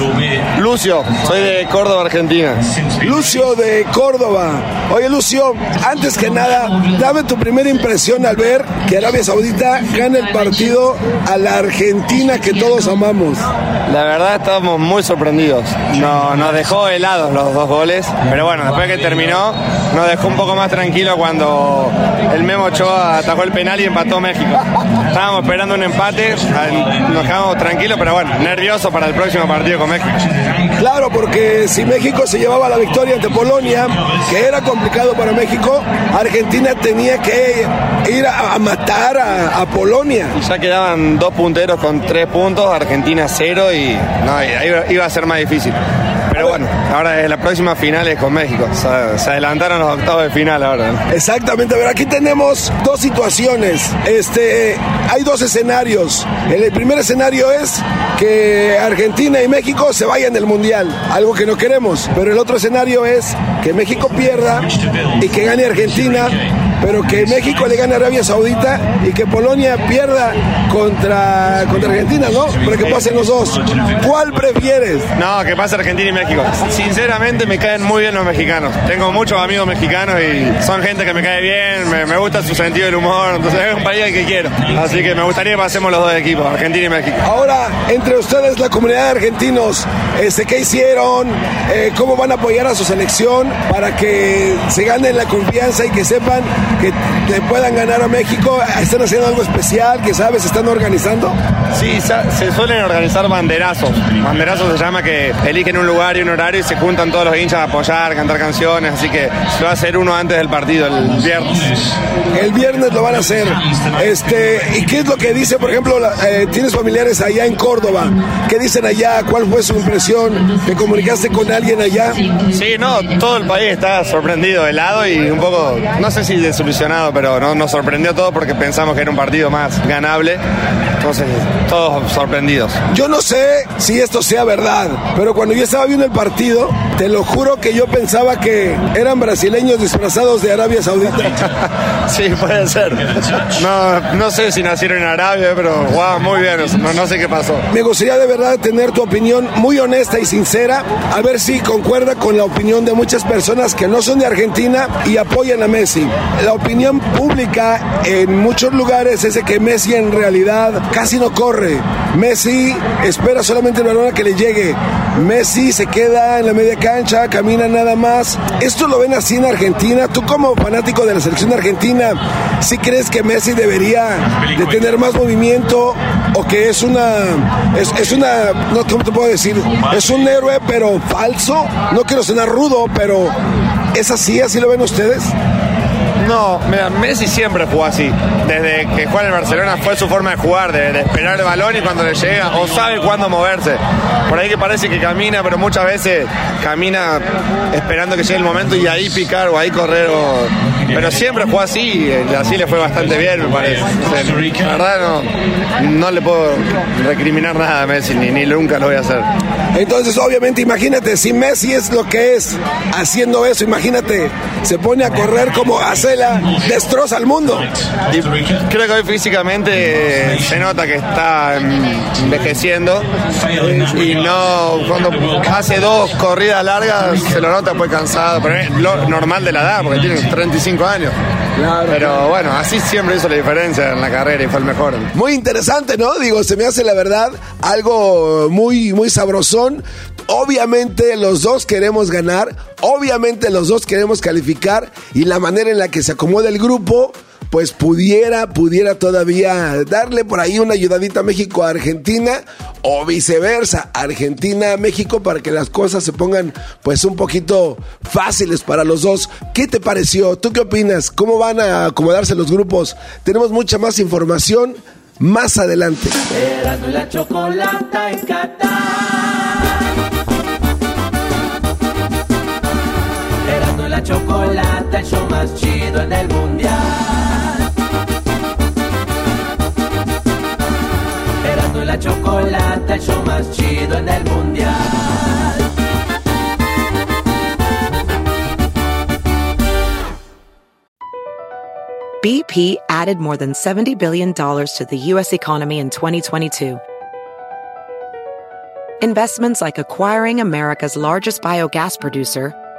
Lucio, soy de Córdoba, Argentina. Lucio de Córdoba. Oye Lucio, antes que nada, dame tu primera impresión al ver que Arabia Saudita gana el partido a la Argentina que todos amamos. La verdad estamos muy sorprendidos. No, nos dejó helados los dos goles, pero bueno, después que terminó, nos dejó un poco más cuando el Memo Ochoa atajó el penal y empató México. Estábamos esperando un empate, nos quedamos tranquilos, pero bueno, nerviosos para el próximo partido con México. Claro, porque si México se llevaba la victoria ante Polonia, que era complicado para México, Argentina tenía que ir a, a matar a, a Polonia. Ya quedaban dos punteros con tres puntos, Argentina cero y no, iba, iba a ser más difícil. Pero bueno, ahora la próxima final es con México. Se, adelantaron los octavos de final ahora. Exactamente, a ver, aquí tenemos dos situaciones. Este, hay dos escenarios. El primer escenario es que Argentina y México se vayan del Mundial, algo que no queremos. Pero el otro escenario es que México pierda y que gane Argentina, pero que México le gane a Arabia Saudita y que Polonia pierda contra, contra Argentina, ¿no? Para que pasen los dos. ¿Cuál prefieres? No, que pase Argentina y México. Sinceramente me caen muy bien los mexicanos. Tengo muchos amigos mexicanos y son gente que me cae bien, me, me gusta su sentido del humor, entonces es un país que quiero. Así que me gustaría que pasemos los dos equipos, Argentina y México. Ahora, entre ustedes, la comunidad de argentinos, este, ¿qué hicieron? Eh, ¿Cómo van a apoyar a su selección para que se ganen la confianza y que sepan que le puedan ganar a México? ¿Están haciendo algo especial? ¿Que sabes? ¿Están organizando? Sí, se suelen organizar banderazos. Banderazos se llama que eligen un lugar y un horario y se juntan todos los hinchas a apoyar, cantar canciones, así que se va a hacer uno antes del partido, el viernes. El viernes lo van a hacer. Este, ¿Y qué es lo que dice, por ejemplo, eh, tienes familiares allá en Córdoba? ¿Qué dicen allá? ¿Cuál fue su impresión? ¿Te comunicaste con alguien allá? Sí, no, todo el país está sorprendido, helado y un poco, no sé si desilusionado, pero no, nos sorprendió todo porque pensamos que era un partido más ganable. Entonces, todos sorprendidos. Yo no sé si esto sea verdad, pero cuando yo estaba viendo el partido, te lo juro que yo pensaba que eran brasileños disfrazados de Arabia Saudita. *laughs* Sí, puede ser. No, no sé si nacieron en Arabia, pero wow, muy bien, no, no sé qué pasó. Me gustaría de verdad tener tu opinión muy honesta y sincera, a ver si concuerda con la opinión de muchas personas que no son de Argentina y apoyan a Messi. La opinión pública en muchos lugares es de que Messi en realidad casi no corre. Messi espera solamente el balón a que le llegue. Messi se queda en la media cancha, camina nada más. ¿Esto lo ven así en Argentina? Tú como fanático de la selección argentina, ¿sí crees que Messi debería de tener más movimiento o que es una es, es una no cómo te puedo decir es un héroe pero falso no quiero sonar rudo pero es así así lo ven ustedes No, Messi siempre jugó así. Desde que juega en el Barcelona fue su forma de jugar, de, esperar el balón y cuando le llega, o sabe cuándo moverse. Por ahí que parece que camina, pero muchas veces camina esperando que llegue el momento y ahí picar o ahí correr. o- Pero siempre jugó así y así le fue bastante bien, me parece. La verdad no, no le puedo recriminar nada a Messi, ni, ni nunca lo voy a hacer. Entonces, obviamente, imagínate, si Messi es lo que es haciendo eso, imagínate, se pone a correr como Acela, destroza al mundo. Creo que hoy físicamente se nota que está envejeciendo y no cuando hace dos corridas largas se lo nota pues cansado, pero es lo normal de la edad porque tiene 35 años. Pero bueno, así siempre hizo la diferencia en la carrera y fue el mejor. Muy interesante, ¿no? Digo, se me hace la verdad algo muy, muy sabrosón. Obviamente los dos queremos ganar, obviamente los dos queremos calificar y la manera en la que se acomoda el grupo, pues pudiera, pudiera todavía darle por ahí una ayudadita a México a Argentina o viceversa, Argentina a México para que las cosas se pongan pues un poquito fáciles para los dos. ¿Qué te pareció? ¿Tú qué opinas? ¿Cómo van a acomodarse los grupos? Tenemos mucha más información más adelante. La en. El show más chido en el mundial. Erasmo y la el show más chido en el mundial. BP added more than $70 billion to the U.S. economy in 2022. Investments like acquiring America's largest biogas producer,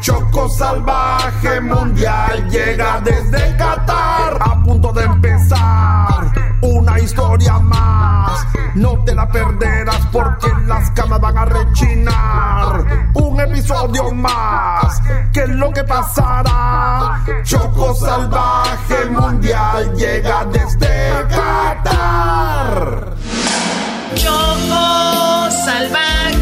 Choco salvaje mundial llega desde Qatar a punto de empezar una historia más. No te la perderás porque las camas van a rechinar. Un episodio más. ¿Qué es lo que pasará? Choco salvaje mundial llega desde Qatar. Choco salvaje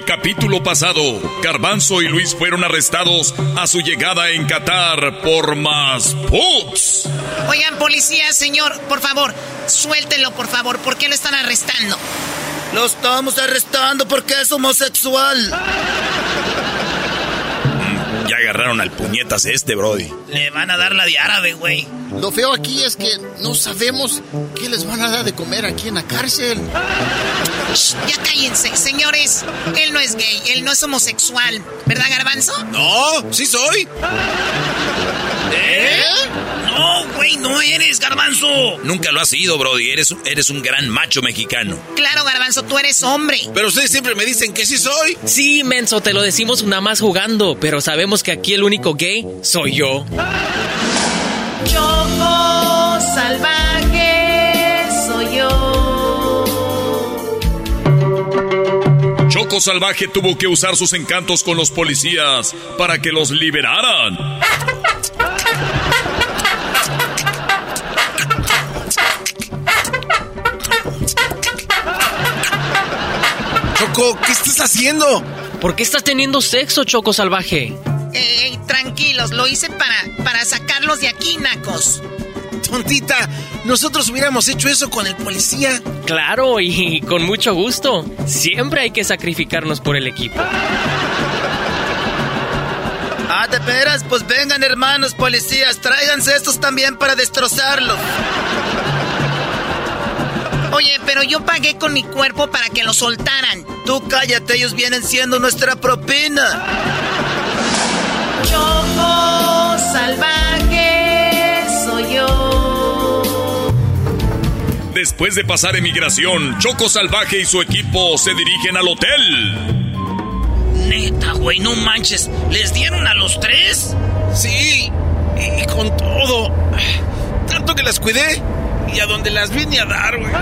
el capítulo pasado, Garbanzo y Luis fueron arrestados a su llegada en Qatar por más puts. Oigan, policía, señor, por favor, suéltenlo, por favor. ¿Por qué lo están arrestando? Lo estamos arrestando porque es homosexual. Ya agarraron al puñetas este, Brody. Le van a dar la de árabe, güey. Lo feo aquí es que no sabemos qué les van a dar de comer aquí en la cárcel. Shh, ya cállense, señores. Él no es gay, él no es homosexual. ¿Verdad, Garbanzo? No, sí soy. ¿Eh? No, güey, no eres, garbanzo. Nunca lo has sido, Brody. Eres, eres un gran macho mexicano. Claro, Garbanzo, tú eres hombre. Pero ustedes siempre me dicen que sí soy. Sí, menso, te lo decimos nada más jugando, pero sabemos que aquí el único gay soy yo. Choco salvaje soy yo. Choco Salvaje tuvo que usar sus encantos con los policías para que los liberaran. Choco, ¿qué estás haciendo? ¿Por qué estás teniendo sexo, Choco Salvaje? Ey, tranquilos, lo hice para, para sacarlos de aquí, nacos. Tontita, nosotros hubiéramos hecho eso con el policía. Claro, y con mucho gusto. Siempre hay que sacrificarnos por el equipo. Ah, de veras, pues vengan hermanos policías, tráiganse estos también para destrozarlos. Oye, pero yo pagué con mi cuerpo para que lo soltaran. Tú cállate, ellos vienen siendo nuestra propina. Choco salvaje soy yo. Después de pasar emigración, Choco Salvaje y su equipo se dirigen al hotel. Neta, güey, no manches. ¿Les dieron a los tres? Sí, y, y con todo. Tanto que las cuidé y a donde las vine a dar, güey.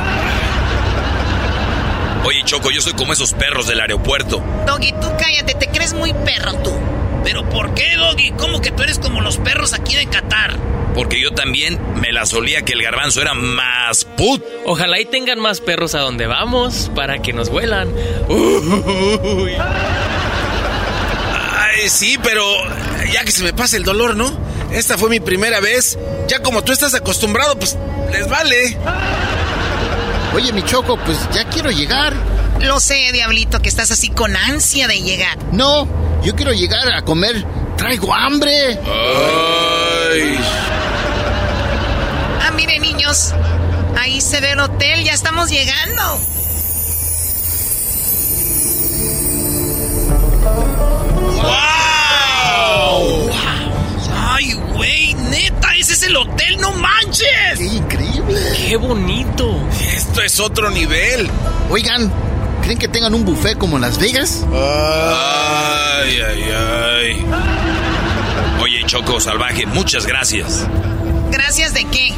Oye, Choco, yo soy como esos perros del aeropuerto. Doggy, tú cállate, te crees muy perro tú. ¿Pero por qué, Doggy? ¿Cómo que tú eres como los perros aquí de Qatar? Porque yo también me la solía que el garbanzo era más put. Ojalá y tengan más perros a donde vamos para que nos vuelan. Uy. Ay, sí, pero ya que se me pase el dolor, ¿no? Esta fue mi primera vez. Ya como tú estás acostumbrado, pues les vale. Oye, mi Choco, pues ya quiero llegar. Lo sé, diablito, que estás así con ansia de llegar. No, yo quiero llegar a comer. Traigo hambre. Ay. Ah, miren, niños. Ahí se ve el hotel, ya estamos llegando. Güey! ¡Neta! ¡Ese es el hotel! ¡No manches! ¡Qué increíble! ¡Qué bonito! Esto es otro nivel. Oigan, ¿creen que tengan un buffet como en Las Vegas? Ay, ay, ay. Oye, Choco Salvaje, muchas gracias. ¿Gracias de qué?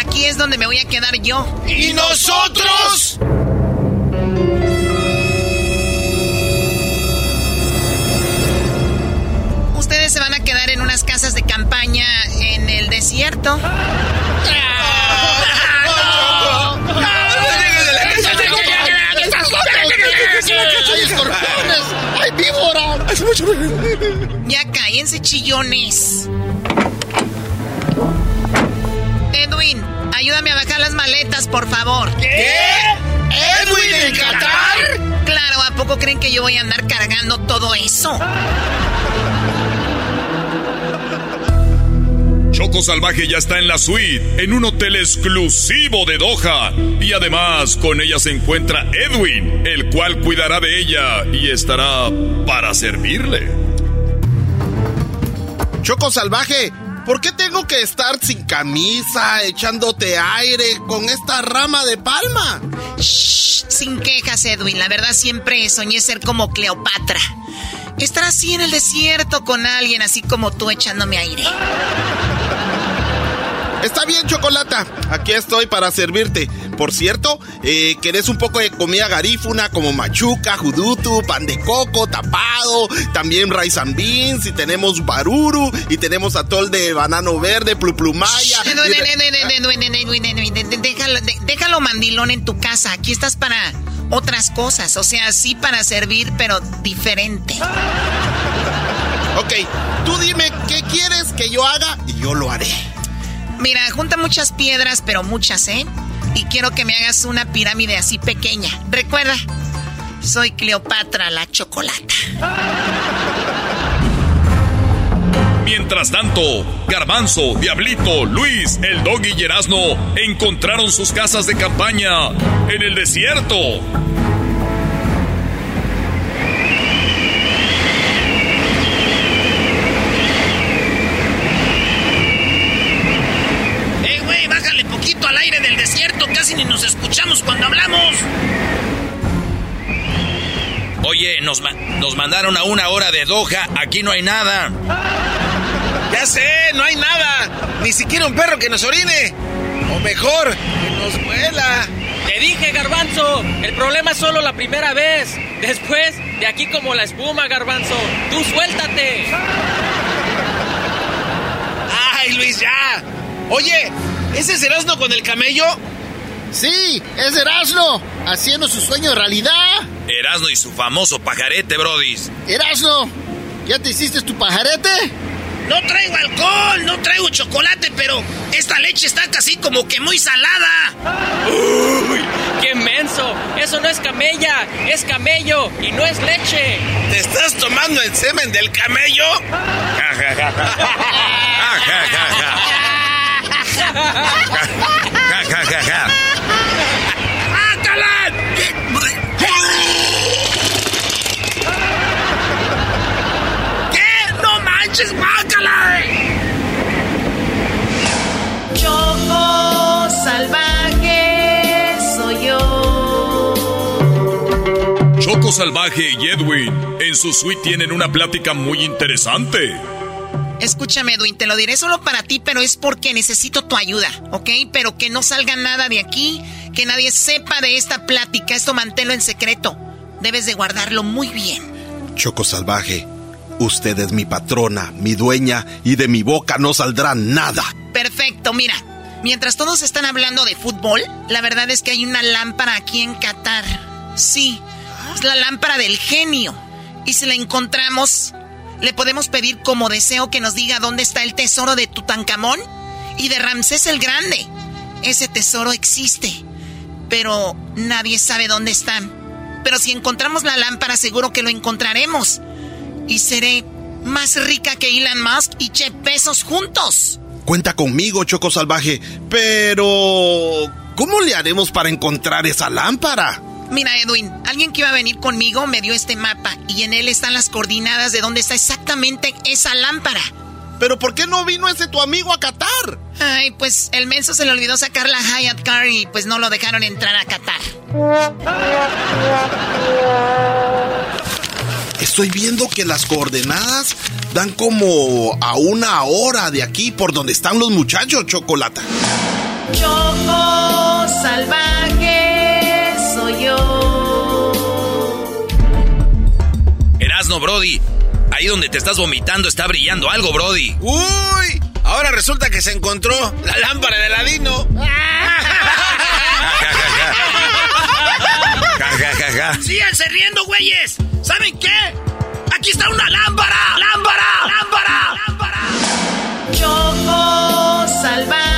Aquí es donde me voy a quedar yo. ¿Y nosotros? Ustedes se van a unas casas de campaña en el desierto. ¡Hay escorpiones! ¡Hay víboras! Ya cállense, chillones. Edwin, ayúdame a bajar las maletas, por favor. ¿Qué? ¿Edwin en Qatar? Claro, ¿a poco creen que yo voy a andar cargando todo eso? Choco Salvaje ya está en la suite, en un hotel exclusivo de Doha. Y además, con ella se encuentra Edwin, el cual cuidará de ella y estará para servirle. Choco Salvaje, ¿por qué tengo que estar sin camisa, echándote aire con esta rama de palma? Shh, sin quejas, Edwin. La verdad siempre soñé ser como Cleopatra. Estar así en el desierto con alguien así como tú echándome aire. Está bien, Chocolata. Aquí estoy para servirte. Por cierto, eh, ¿querés un poco de comida garífuna como machuca, judutu, pan de coco, tapado? También rice and beans, y tenemos baruru, y tenemos atol de banano verde, pluplumaya. Déjalo, déjalo mandilón en tu casa. Aquí estás para otras cosas. O sea, sí para servir, pero diferente. Ok, tú dime qué quieres que yo haga y yo lo haré. Mira, junta muchas piedras, pero muchas, ¿eh? Y quiero que me hagas una pirámide así pequeña. Recuerda, soy Cleopatra la chocolata. Mientras tanto, Garbanzo, Diablito, Luis, el Doggy y encontraron sus casas de campaña en el desierto. ¡Eh, güey! Bájale poquito al aire del desierto. Casi ni nos escuchamos cuando hablamos. Oye, nos, ma- nos mandaron a una hora de Doha. Aquí no hay nada. Ya sé, no hay nada. Ni siquiera un perro que nos orine. O mejor, que nos huela. Te dije, garbanzo, el problema es solo la primera vez. Después, de aquí como la espuma, garbanzo. Tú suéltate. Ay, Luis, ya. Oye, ¿ese es con el camello? Sí, es Erasno, haciendo su sueño realidad. Erasno y su famoso pajarete, brodis. Erasno, ¿ya te hiciste tu pajarete? No traigo alcohol, no traigo chocolate, pero esta leche está casi como que muy salada. Uy, qué menso. Eso no es camella, es camello y no es leche. ¿Te estás tomando el semen del camello? Ja, ja, ja, ja. Ja, ja, ja, ja. Choco Salvaje y Edwin en su suite tienen una plática muy interesante. Escúchame, Edwin, te lo diré solo para ti, pero es porque necesito tu ayuda, ¿ok? Pero que no salga nada de aquí, que nadie sepa de esta plática. Esto manténlo en secreto. Debes de guardarlo muy bien. Choco Salvaje, usted es mi patrona, mi dueña, y de mi boca no saldrá nada. Perfecto, mira. Mientras todos están hablando de fútbol, la verdad es que hay una lámpara aquí en Qatar. Sí, es la lámpara del genio. Y si la encontramos, le podemos pedir como deseo que nos diga dónde está el tesoro de Tutankamón y de Ramsés el Grande. Ese tesoro existe, pero nadie sabe dónde están. Pero si encontramos la lámpara, seguro que lo encontraremos. Y seré más rica que Elon Musk y Che Bezos juntos. Cuenta conmigo, Choco Salvaje, pero... ¿Cómo le haremos para encontrar esa lámpara? Mira, Edwin, alguien que iba a venir conmigo me dio este mapa y en él están las coordenadas de dónde está exactamente esa lámpara. ¿Pero por qué no vino ese tu amigo a Qatar? Ay, pues el menso se le olvidó sacar la Hyatt Car y pues no lo dejaron entrar a Qatar. Estoy viendo que las coordenadas dan como a una hora de aquí por donde están los muchachos, Chocolata. Choco salvaje Erasno, Brody. Ahí donde te estás vomitando está brillando algo, Brody. ¡Uy! Ahora resulta que se encontró la lámpara de Aladino. Ja, ja, ja, ja. ¡Síganse riendo, güeyes! ¿Saben qué? ¡Aquí está una lámpara! ¡Lámpara! ¡Lámpara! ¡Lámpara! Choco salvaje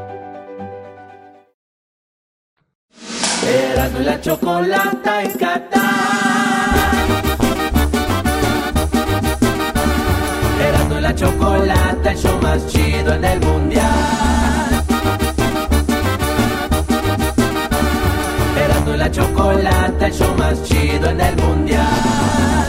Erasmo y la chocolata en Qatar. Erasmo la chocolata, el show más chido en el mundial. Erasmo y la chocolata, el show más chido en el mundial.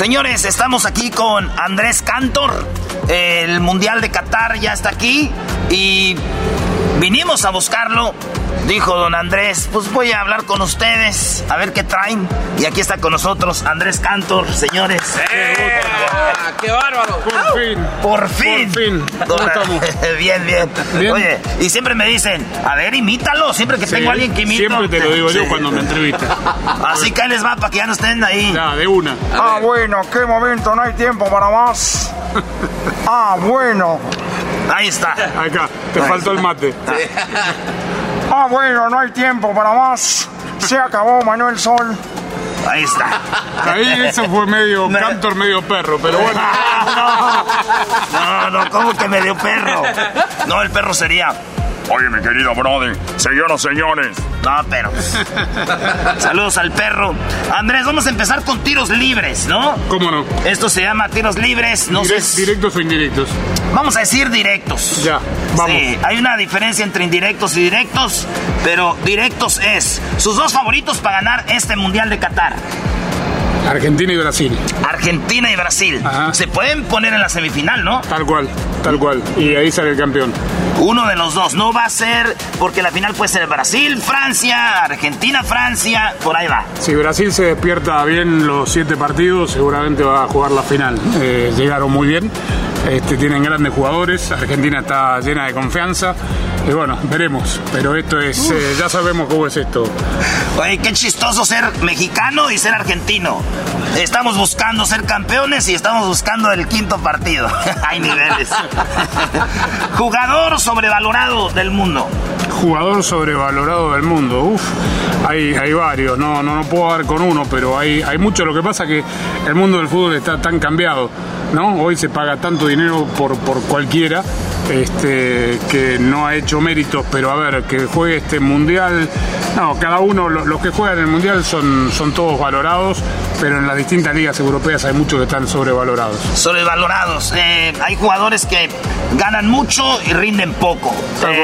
Señores, estamos aquí con Andrés Cantor. El Mundial de Qatar ya está aquí y vinimos a buscarlo dijo don Andrés, pues voy a hablar con ustedes, a ver qué traen. Y aquí está con nosotros Andrés Cantor, señores. Ah, ¡Qué bárbaro! Por fin. Por fin. Por fin. ¿Cómo estamos? *laughs* bien, bien, Bien. Oye, y siempre me dicen, a ver, imítalo. Siempre que Sí, tengo a alguien que imito. Siempre te lo digo yo cuando me entrevistas. Así que ahí les va para que ya no estén ahí. Ya, de una. Ah, bueno, qué momento, no hay tiempo para más. *laughs* Ah, bueno. Ahí está. Acá, te faltó el mate. Ah, bueno, no hay tiempo para más. Se acabó Manuel Sol. Ahí está. Ahí eso fue medio cantor, medio perro, pero bueno. *laughs* No, no, ¿cómo que me dio perro? No, el perro sería. Oye, mi querido Brody, señoras, señores. No, pero. *laughs* Saludos al perro. Andrés, vamos a empezar con tiros libres, ¿no? ¿Cómo no? Esto se llama tiros libres, no Direct- sé. ¿Directos o indirectos? Vamos a decir directos. Ya, vamos. Sí, hay una diferencia entre indirectos y directos, pero directos es sus dos favoritos para ganar este Mundial de Qatar. Argentina y Brasil. Argentina y Brasil. Se pueden poner en la semifinal, ¿no? Tal cual, tal cual. Y ahí sale el campeón. Uno de los dos. No va a ser, porque la final puede ser Brasil, Francia, Argentina, Francia, por ahí va. Si Brasil se despierta bien los siete partidos, seguramente va a jugar la final. Eh, llegaron muy bien, este, tienen grandes jugadores, Argentina está llena de confianza. Y bueno, veremos. Pero esto es, eh, ya sabemos cómo es esto. Oye, qué chistoso ser mexicano y ser argentino. Estamos buscando ser campeones y estamos buscando el quinto partido. *laughs* Hay niveles. *laughs* Jugador sobrevalorado del mundo. Jugador sobrevalorado del mundo. Uf, hay, hay varios, no, no, no puedo dar con uno, pero hay, hay mucho. Lo que pasa que el mundo del fútbol está tan cambiado, ¿no? Hoy se paga tanto dinero por, por cualquiera. Este, que no ha hecho méritos, pero a ver, que juegue este mundial. No, cada uno, lo- los que juegan el mundial son, son todos valorados, pero en las distintas ligas europeas hay muchos que están sobrevalorados. Sobrevalorados. Eh, hay jugadores que ganan mucho y rinden poco.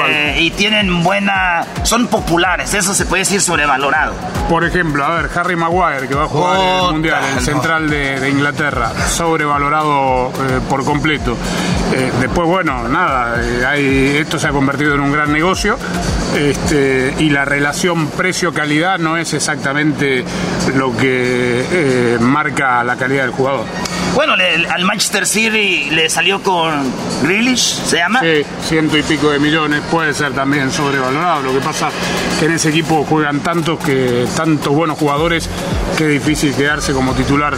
Eh, y tienen buena. Son populares, eso se puede decir sobrevalorado. Por ejemplo, a ver, Harry Maguire, que va a jugar Oh, el Mundial, el central de, de Inglaterra, sobrevalorado eh, por completo. Eh, después, bueno, nada, eh, hay- esto se ha convertido en un gran negocio este, y la relación precio-calidad no es exactamente lo que marca la calidad del jugador. Bueno, le- al Manchester City le salió con Grealish, ¿se llama? Sí, ciento y pico de millones puede ser también sobrevalorado. Lo que pasa que en ese equipo juegan tantos que tantos buenos jugadores que es difícil quedarse como titular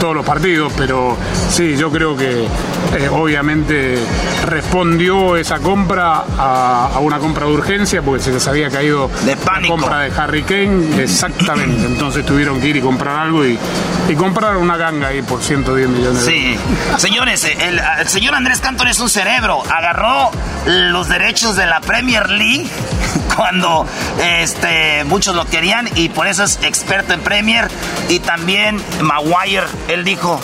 todos los partidos, pero sí, yo creo que eh, obviamente respondió esa compra a, a una compra de urgencia porque se les había caído la compra de Harry Kane, exactamente. Entonces tuvieron que ir y comprar algo y, y comprar una ganga ahí por 110 Sí. Señores, el, el señor Andrés Cantor es un cerebro. Agarró los derechos de la Premier League *laughs* cuando este, muchos lo querían y por eso es experto en Premier. Y también Maguire, él dijo,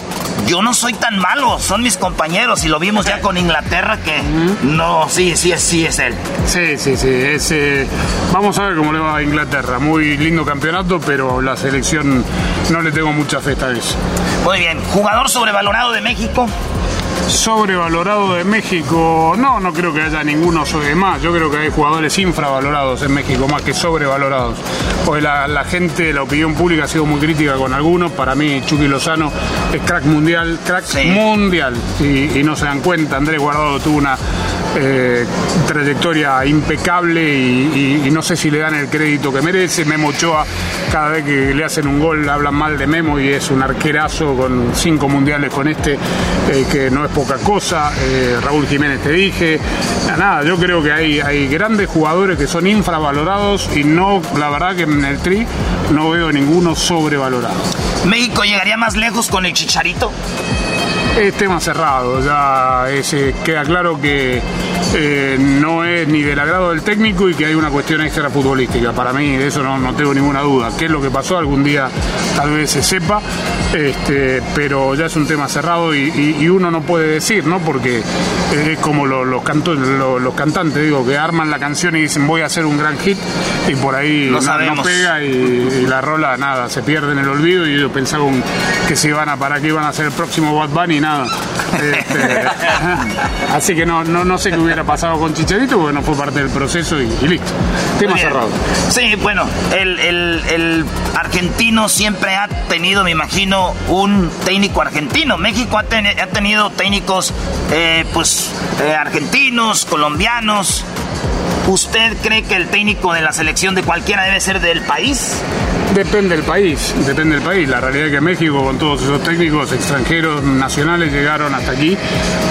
yo no soy tan malo, son mis compañeros. Y lo vimos ya con Inglaterra que no, sí, sí, es- sí es él. Sí, sí, sí. es, eh, vamos a ver cómo le va a Inglaterra. Muy lindo campeonato, pero la selección no le tengo mucha fe esta vez. Muy bien, jugador sobrevalorado de México. Sobrevalorado de México, no, no creo que haya ninguno sobre más. Yo creo que hay jugadores infravalorados en México más que sobrevalorados. Porque la, la gente, la opinión pública ha sido muy crítica con algunos. Para mí, Chucky Lozano es crack mundial, crack mundial. Y, y no se dan cuenta. Andrés Guardado tuvo una eh, trayectoria impecable y, no sé si le dan el crédito que merece. Memo Ochoa, cada vez que le hacen un gol, hablan mal de Memo y es un arquerazo con cinco mundiales con este, eh, que no es poca cosa. Eh, Raúl Jiménez te dije. Nada, yo creo que hay, hay grandes jugadores que son infravalorados y no, la verdad que en el tri no veo ninguno sobrevalorado. México llegaría más lejos con el Chicharito. Es tema cerrado, ya es, queda claro que eh, no es ni del agrado del técnico y que hay una cuestión extra futbolística. Para mí de eso no, no tengo ninguna duda. ¿Qué es lo que pasó? Algún día tal vez se sepa, este, pero ya es un tema cerrado y, y- y uno no puede decir, ¿no? Porque es como lo- los, canto- lo- los cantantes, digo, que arman la canción y dicen voy a hacer un gran hit y por ahí no- pega y, y la rola nada, se pierde en el olvido y ellos pensaban que se iban a para que iban a ser el próximo Bad Bunny y nada. Este, *laughs* así que no, no, no sé qué hubiera pasado con Chicharito porque no fue parte del proceso y, y listo. Tema cerrado. Sí, bueno, el, el- el argentino siempre ha tenido, me imagino, un técnico argentino. México ha, ten- ha tenido técnicos, eh, pues, eh, argentinos, colombianos. ¿Usted cree que el técnico de la selección de cualquiera debe ser del país? Depende del país, depende del país. La realidad es que México, con todos esos técnicos extranjeros, nacionales, llegaron hasta aquí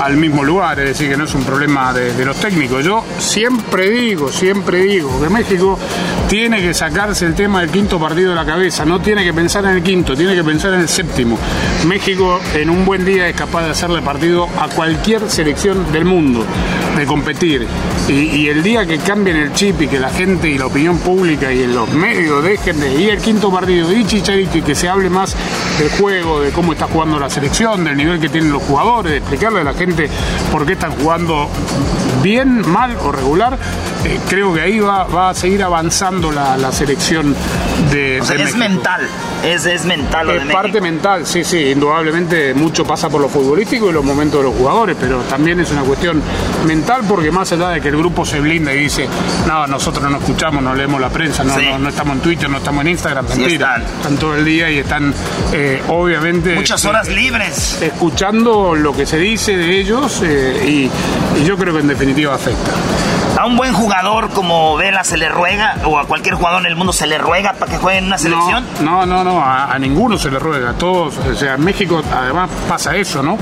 al mismo lugar. Es decir, que no es un problema de, los técnicos. Yo siempre digo, siempre digo que México tiene que sacarse el tema del quinto partido de la cabeza. No tiene que pensar en el quinto, tiene que pensar en el séptimo. México en un buen día es capaz de hacerle partido a cualquier selección del mundo, de competir. Y, el día que cambien el chip y que la gente y la opinión pública y en los medios dejen de ir al quinto partido y Chicharito y que se hable más del juego, de cómo está jugando la selección, del nivel que tienen los jugadores, de explicarle a la gente por qué están jugando bien, mal o regular, eh, creo que ahí va, va a seguir avanzando la, la selección de, O sea, de es México. mental, es, es mental lo de Es México. parte mental, sí, sí, indudablemente mucho pasa por lo futbolístico y los momentos de los jugadores, pero también es una cuestión mental porque más allá de que el grupo se blinda y dice, no, nosotros no escuchamos, no leemos la prensa, no, Sí. no, no estamos en Twitter, no estamos en Instagram, Sí mentira, están. todo el día y están eh, obviamente... Muchas horas libres. Escuchando lo que se dice de ellos eh, y, y yo creo que en definitiva afecta. A un buen jugador como Vela se le ruega, o a cualquier jugador en el mundo se le ruega para que juegue en una selección. No, no, no, a, a ninguno se le ruega, a todos, o sea, en México además pasa eso, ¿no?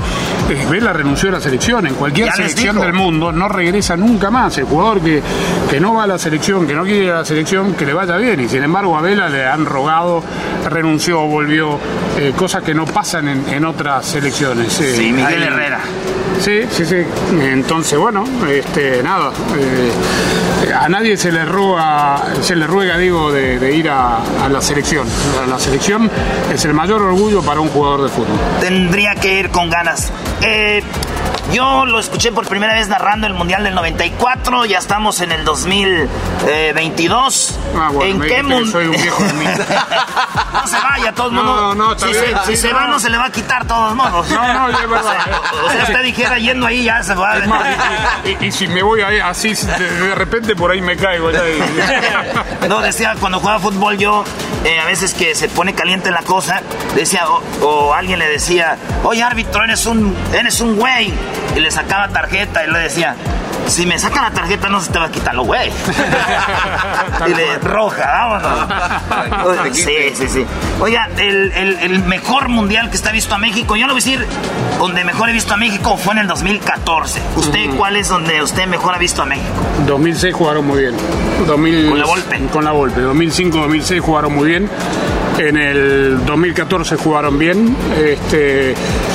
Eh, Vela renunció a la selección, en cualquier Ya selección del mundo no regresa nunca más. El jugador que, que no va a la selección, que no quiere ir a la selección, que le vaya bien. Y sin embargo a Vela le han rogado, renunció, volvió, eh, cosas que no pasan en, en otras selecciones. eh, Sí, Miguel hay- Herrera. Sí, sí, sí. Entonces, bueno, este, nada. eh, a nadie se le ruega, se le ruega, digo, de, de ir a, a la selección. La selección es el mayor orgullo para un jugador de fútbol. Tendría que ir con ganas. Eh, yo lo escuché por primera vez narrando el Mundial del 94, ya estamos en el 2022. Ah, bueno, ¿En qué dijiste que mun- soy un viejo de mí. *laughs* no se vaya, todo el No, mundo. no, está si se, si se no. va, no se le va a quitar todos modos. No, no, ya verdad. O sea, o sea, usted dijera yendo ahí, ya se va. Y, y- y si me voy ahí así, de, repente por ahí me caigo. ya, No, decía, cuando jugaba fútbol yo, eh, a veces que se pone caliente la cosa, decía, o, o alguien le decía, oye árbitro, eres un, eres un güey. Y le sacaba tarjeta y le decía, si me saca la tarjeta no se te va a quitar lo güey. *laughs* y le roja, vámonos. sí, sí, sí. Oiga, el, el- el mejor mundial que está visto a México, yo lo voy a decir, donde mejor he visto a México fue en el 2014. ¿Usted cuál es donde usted mejor ha visto a México? 2006 jugaron muy bien. 2000, Con la Volpe. Con la Volpe. 2005-2006 jugaron muy bien. En el 2014 jugaron bien. Este,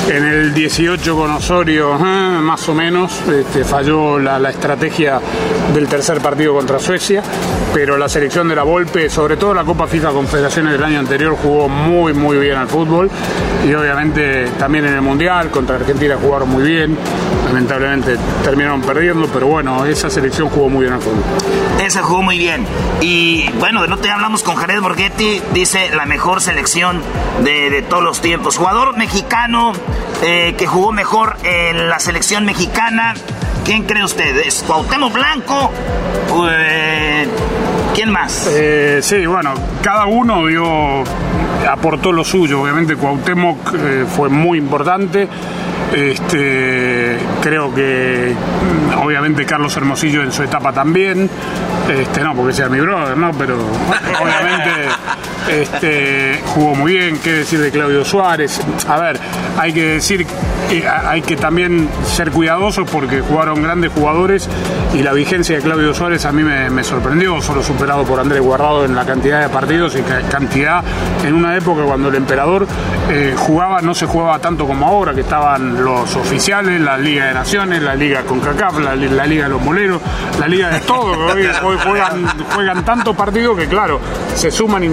en el 18 con Osorio, más o menos, este, falló la, la estrategia del tercer partido contra Suecia. Pero la selección de la Volpe, sobre todo la Copa FIFA Confederaciones del año anterior, jugó muy, muy bien al fútbol. Y obviamente también en el Mundial contra Argentina jugaron muy bien. Lamentablemente terminaron perdiendo, pero bueno, esa selección jugó muy bien al fútbol. Ese jugó muy bien. Y bueno, no te hablamos con Jared Borghetti, dice la mejor selección de, de todos los tiempos. Jugador mexicano eh, que jugó mejor en la selección mexicana. ¿Quién cree usted? ¿Es Cuauhtémoc Blanco? Eh, ¿Quién más? Eh, sí, bueno, cada uno dio, aportó lo suyo. Obviamente Cuauhtémoc eh, fue muy importante. Este, creo que mm, obviamente Carlos Hermosillo en su etapa también. Este, no porque sea mi brother, ¿no? Pero obviamente *laughs* este, jugó muy bien. ¿Qué decir de Claudio Suárez? A ver, hay que decir que hay que también ser cuidadosos porque jugaron grandes jugadores y la vigencia de Claudio Suárez a mí me, sorprendió, solo superado por Andrés Guardado en la cantidad de partidos y ca- cantidad en una época cuando el emperador eh, jugaba, no se jugaba tanto como ahora, que estaban los oficiales, la Liga de Naciones, la Liga con CACAF, la, li- la Liga de los Moleros, la Liga de todo, hoy, hoy juegan, juegan tantos partidos que claro, se suman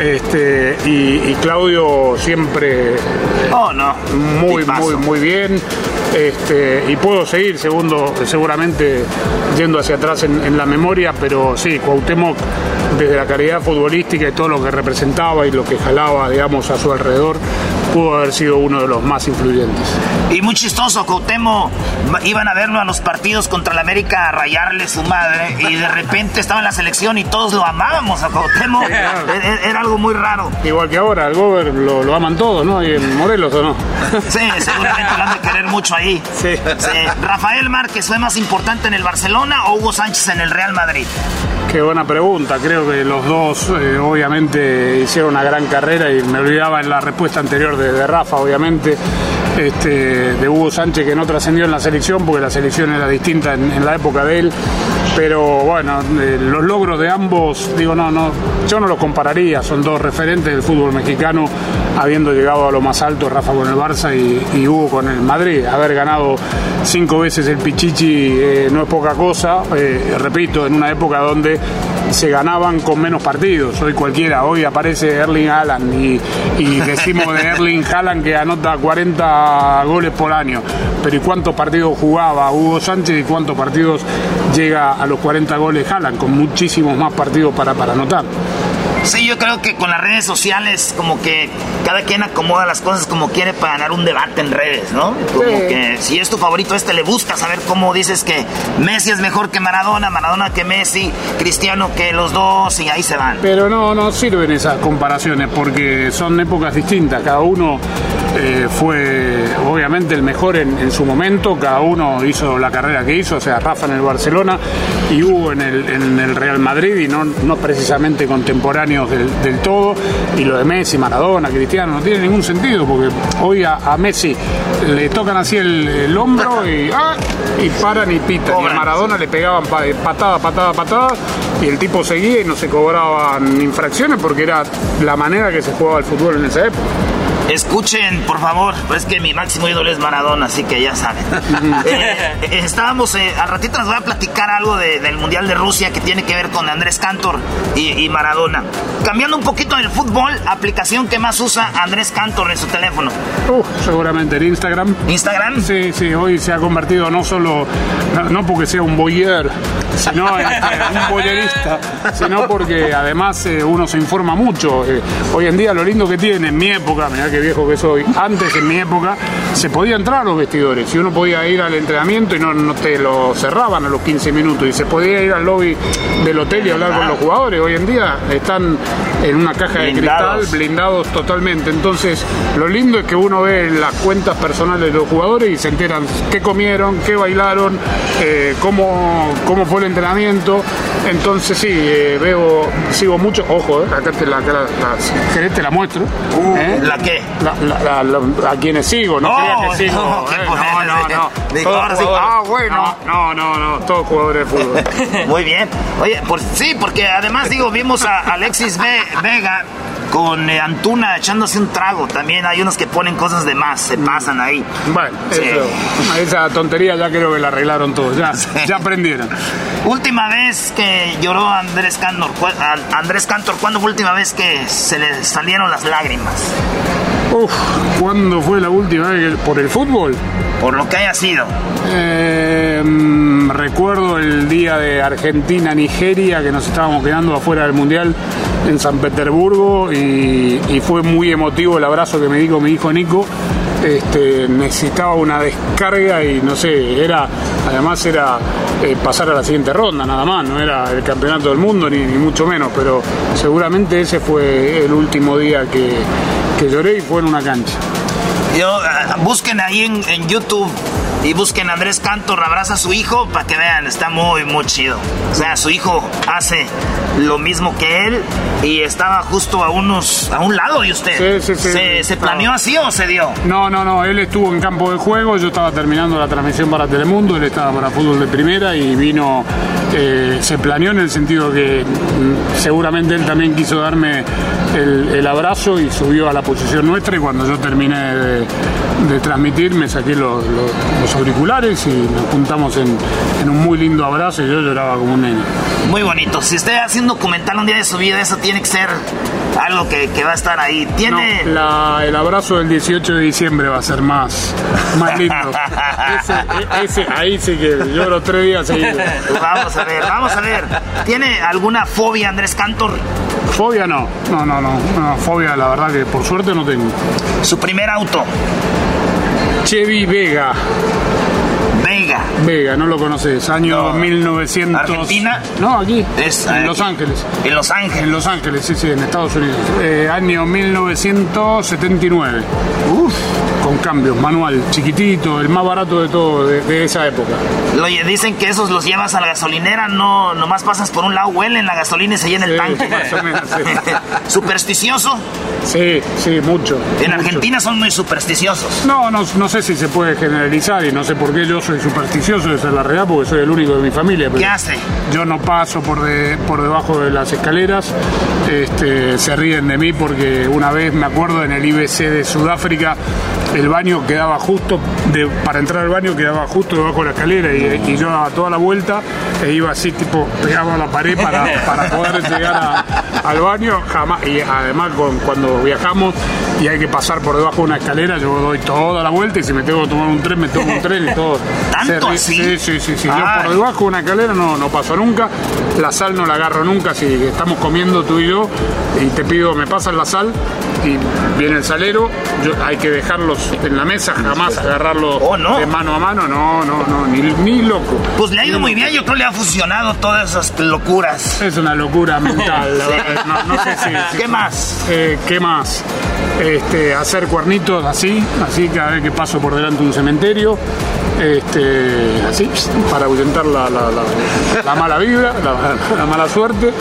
Este, y, y Claudio siempre Oh, no. muy, muy, muy bien. Este, y puedo seguir, segundo, seguramente yendo hacia atrás en, en la memoria, pero sí, Cuauhtémoc, desde la calidad futbolística y todo lo que representaba y lo que jalaba, digamos, a su alrededor, pudo haber sido uno de los más influyentes. Y muy chistoso, Cuauhtémoc, iban a verlo a los partidos contra la América a rayarle su madre y de repente estaba en la selección y todos lo amábamos a Cuauhtémoc. Era, era algo muy raro. Igual que ahora, el Gober lo, lo aman todos, ¿no? Y en Morelos, ¿o no? Sí, seguramente lo han de querer mucho ahí. Sí. Rafael Márquez fue más importante en el Barcelona o Hugo Sánchez en el Real Madrid. Qué buena pregunta. Creo que los dos eh, obviamente hicieron una gran carrera y me olvidaba en la respuesta anterior de, Rafa, obviamente, este, de Hugo Sánchez que no trascendió en la selección porque la selección era distinta en la época de él. Pero bueno, eh, los logros de ambos, digo, no, no, yo no los compararía. Son dos referentes del fútbol mexicano, habiendo llegado a lo más alto, Rafa con el Barça y, Hugo con el Madrid. Haber ganado cinco veces el Pichichi eh, no es poca cosa, eh, repito, en una época donde se ganaban con menos partidos. Hoy cualquiera, hoy aparece Erling Haaland y, y decimos de Erling Haaland que anota 40 goles por año. Pero ¿y cuántos partidos jugaba Hugo Sánchez y cuántos partidos llega a los 40 goles Haaland? Con muchísimos más partidos para, para anotar. Sí, yo creo que con las redes sociales como que cada quien acomoda las cosas como quiere para ganar un debate en redes, ¿no? Como Sí. que si es tu favorito este le buscas saber cómo dices que Messi es mejor que Maradona, Maradona que Messi, Cristiano que los dos y ahí se van. Pero no, no sirven esas comparaciones porque son épocas distintas. Cada uno eh, fue obviamente el mejor en, en su momento, cada uno hizo la carrera que hizo, o sea, Rafa en el Barcelona y Hugo en el, en el Real Madrid y no, no precisamente del, del todo. Y lo de Messi, Maradona, Cristiano, no tiene ningún sentido porque hoy a, a Messi le tocan así el, el hombro *laughs* y, ¡ah! y paran y pitan. Y a Maradona le pegaban pa- patada, patada, patada y el tipo seguía y no se cobraban infracciones porque era la manera que se jugaba el fútbol en esa época. Escuchen, por favor, pues que mi máximo ídolo es Maradona, así que ya saben. *laughs* Eh, eh, estábamos, eh, al ratito les voy a platicar algo de- del Mundial de Rusia que tiene que ver con Andrés Cantor y, y Maradona. Cambiando un poquito del fútbol, aplicación que más usa Andrés Cantor en su teléfono. Uh, seguramente en Instagram. ¿Instagram? Sí, sí, hoy se ha convertido no solo, no, no porque sea un boyer, sino *laughs* en un boyerista, sino porque además eh, uno se informa mucho. Eh, hoy en día lo lindo que tiene, en mi época, mirá qué viejo que soy, antes en mi época se podía entrar a los vestidores y uno podía ir al entrenamiento y no, no te lo cerraban a los 15 minutos y se podía ir al lobby del hotel y hablar con los jugadores. Hoy en día están en una caja de cristal blindados totalmente. Entonces, lo lindo es que uno ve las cuentas personales de los jugadores y se enteran qué comieron, qué bailaron, eh, cómo, cómo fue el entrenamiento. Entonces, sí, eh, veo, sigo mucho. Ojo, eh, acá te la, la, la- ¿querés? te la muestro. ¿eh? ¿La qué? La- la- a quienes sigo, no, No, que sigo. no, eh, no, no, no. digo, Todos ahora sí. jugadores. Ah, bueno. No, no, no, no, todos jugadores de fútbol. *laughs* Muy bien. Oye, por, sí, porque además, digo, vimos a Alexis Ve- Vega con eh, Antuna echándose un trago. También hay unos que ponen cosas de más, se pasan ahí. Bueno, Sí. eso, esa tontería ya creo que la arreglaron todos, ya, ya aprendieron. Última vez que lloró Andrés Cantor, Andrés Cantor, ¿cuándo fue la última vez que se le salieron las lágrimas? Uf, ¿cuándo fue la última vez que- por el fútbol? Por lo que haya sido. Eh, mm, recuerdo el día de Argentina-Nigeria que nos estábamos quedando afuera del Mundial en San Petersburgo y, y fue muy emotivo el abrazo que me dio mi hijo Nico. Este, necesitaba una descarga y no sé, era además era eh, pasar a la siguiente ronda nada más, no era el campeonato del mundo ni, ni mucho menos, pero seguramente ese fue el último día que, que lloré y fue en una cancha. Yo, ah, busquen ahí en YouTube y busquen Andrés Cantor abraza a su hijo para que vean, está muy, muy chido. O sea, su hijo hace lo mismo que él y estaba justo a unos a un lado de usted. Sí, sí, sí. ¿Se, se planeó así o se dio? No, no, no, él estuvo en campo de juego, yo estaba terminando la transmisión para Telemundo, él estaba para fútbol de primera y vino, eh, se planeó en el sentido que mm, seguramente él también quiso darme el, el abrazo y subió a la posición nuestra y cuando yo terminé de, de transmitir me saqué los, los- los los auriculares y nos juntamos en, en un muy lindo abrazo y yo lloraba como un nene. Muy bonito. Si usted hace un documental un día de su vida, eso tiene que ser algo que, que va a estar ahí. Tiene. No, la- el abrazo del 18 de diciembre va a ser más, más lindo. *laughs* Ese, ese- ahí sí que lloro tres días seguidos. Vamos a ver, vamos a ver. ¿Tiene alguna fobia, Andrés Cantor? Fobia no, no, no, no, no, fobia la verdad que por suerte no tengo. Su primer auto. Chevy Vega. Vega. Vega, no lo conoces, año 1900. ¿Argentina? No, aquí. Es, en eh, Los Ángeles. En Los Ángeles. En Los Ángeles, sí, sí, en Estados Unidos. Eh, año 1979. Uf. Con cambios, manual, chiquitito, el más barato de todo de, de esa época. Oye, dicen que esos los llevas a la gasolinera, no, nomás pasas por un lado, huelen la gasolina y se llena el tanque. más o menos, sí. *laughs* ¿Supersticioso? Sí, sí, mucho. En mucho. Argentina son muy supersticiosos. No, no, no sé si se puede generalizar y no sé por qué yo soy supersticioso, esa es la realidad, porque soy el único de mi familia. pero ¿Qué hace? Yo no paso por, de- por debajo de las escaleras, este, se ríen de mí porque una vez me acuerdo en el IBC de Sudáfrica, el baño quedaba justo, de- para entrar al baño quedaba justo debajo de la escalera y, y yo daba toda la vuelta e iba así tipo pegado a la pared para, *laughs* para poder llegar a- al baño, jamás, y además con- cuando viajamos y hay que pasar por debajo de una escalera, yo doy toda la vuelta y si me tengo que tomar un tren, me tomo un tren y todo. *laughs* ¿Tanto Se así? Sí, sí, sí, sí. Yo por debajo de una escalera no, no paso nunca, la sal no la agarro nunca, si estamos comiendo tú y yo y te pido, me pasas la sal y viene el salero, yo, hay que dejarlos en la mesa, jamás agarrarlos de mano a mano, no, no, no, ni, ni loco. Pues le ha ido muy bien, yo creo que le ha funcionado todas esas locuras. Es una locura mental, la *laughs* verdad. No, no sé si. *laughs* ¿Qué más? Eh, ¿Qué más? Este, hacer cuernitos así, así cada vez que paso por delante de un cementerio. Este, así, para ahuyentar la, la- la- la mala vibra, la, la mala suerte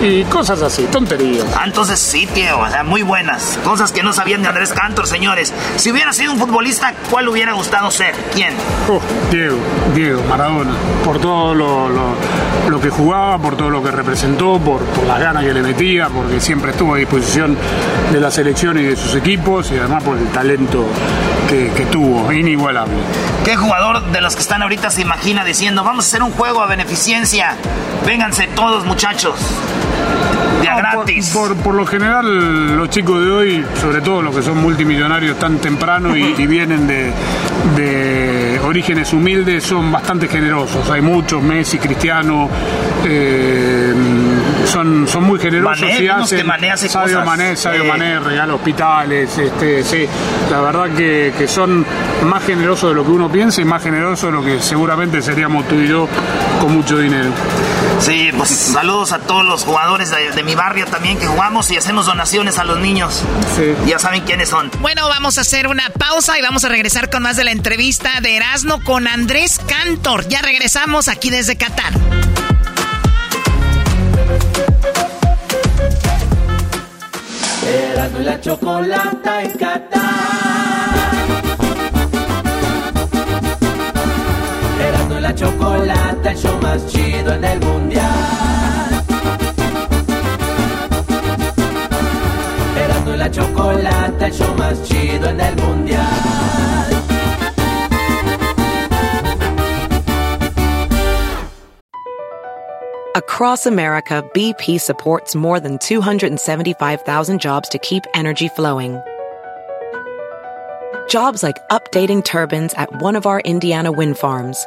y cosas así, tonterías. Ah, entonces sí, tío, o sea, muy buenas. Cosas que no sabían de Andrés Cantor, señores. Si hubiera sido un futbolista, ¿cuál hubiera gustado ser? ¿Quién? Oh, Diego, Diego, Maradona, por todo lo, lo- lo que jugaba, por todo lo que representó, por, por las ganas que le metía, porque siempre estuvo a disposición de la selección y de sus equipos y además por el talento que, que tuvo, inigualable. ¿Qué jugador de los que están ahorita se imagina diciendo, vamos a hacer un juego a beneficencia? Vénganse todos, muchachos. De a No, por- gratis. Por, por lo general, los chicos de hoy, sobre todo los que son multimillonarios tan temprano y, *laughs* y vienen de, de orígenes humildes, son bastante generosos. Hay muchos, Messi, Cristiano, eh, son, son muy generosos Mané, y hacen. que Mané hace Sadio cosas. Mané, Sadio Sí. Mané regala hospitales, este, sí. La verdad que, que son más generosos de lo que uno piensa y más generosos de lo que seguramente seríamos tú y yo con mucho dinero. Sí, pues saludos a todos los jugadores de, de mi barrio también que jugamos y hacemos donaciones a los niños. Ya saben quiénes son. Bueno, vamos a hacer una pausa y vamos a regresar con más de la entrevista de Erasmo con Andrés Cantor. Ya regresamos aquí desde Qatar. Erasmo y la chocolata en Qatar. Y el show más chido en el mundial. Erasmo y la chocolata, el show más chido en el mundial. Across America, BP supports more than 275,000 jobs to keep energy flowing. Jobs like updating turbines at one of our Indiana wind farms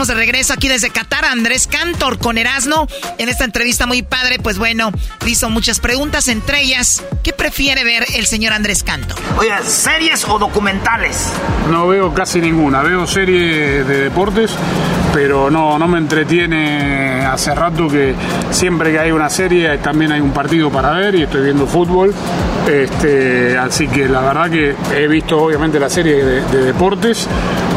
Estamos de regreso aquí desde Qatar. Andrés Cantor con Erasmo. En esta entrevista muy padre, pues bueno, le hizo muchas preguntas, entre ellas, ¿qué prefiere ver el señor Andrés Cantor? Oye, ¿series o documentales? No veo casi ninguna, veo series de deportes, pero no, no me entretiene hace rato que siempre que hay una serie también hay un partido para ver y estoy viendo fútbol. Este, así que la verdad que he visto obviamente la serie de, de deportes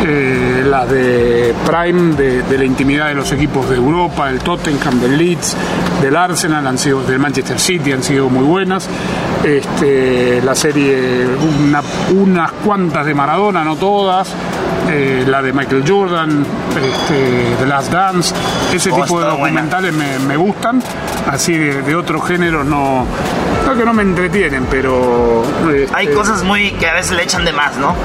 eh, las de Prime, de, la intimidad de los equipos de Europa, del Tottenham, del Leeds, del Arsenal, han sido, del Manchester City, han sido muy buenas. Este, la serie, unas cuantas de Maradona, no todas. Eh, la de Michael Jordan, este, The Last Dance, ese oh, tipo de documentales me, gustan, así de, otro género no, no que no me entretienen, pero... Hay este, cosas muy que a veces le echan de más, ¿no?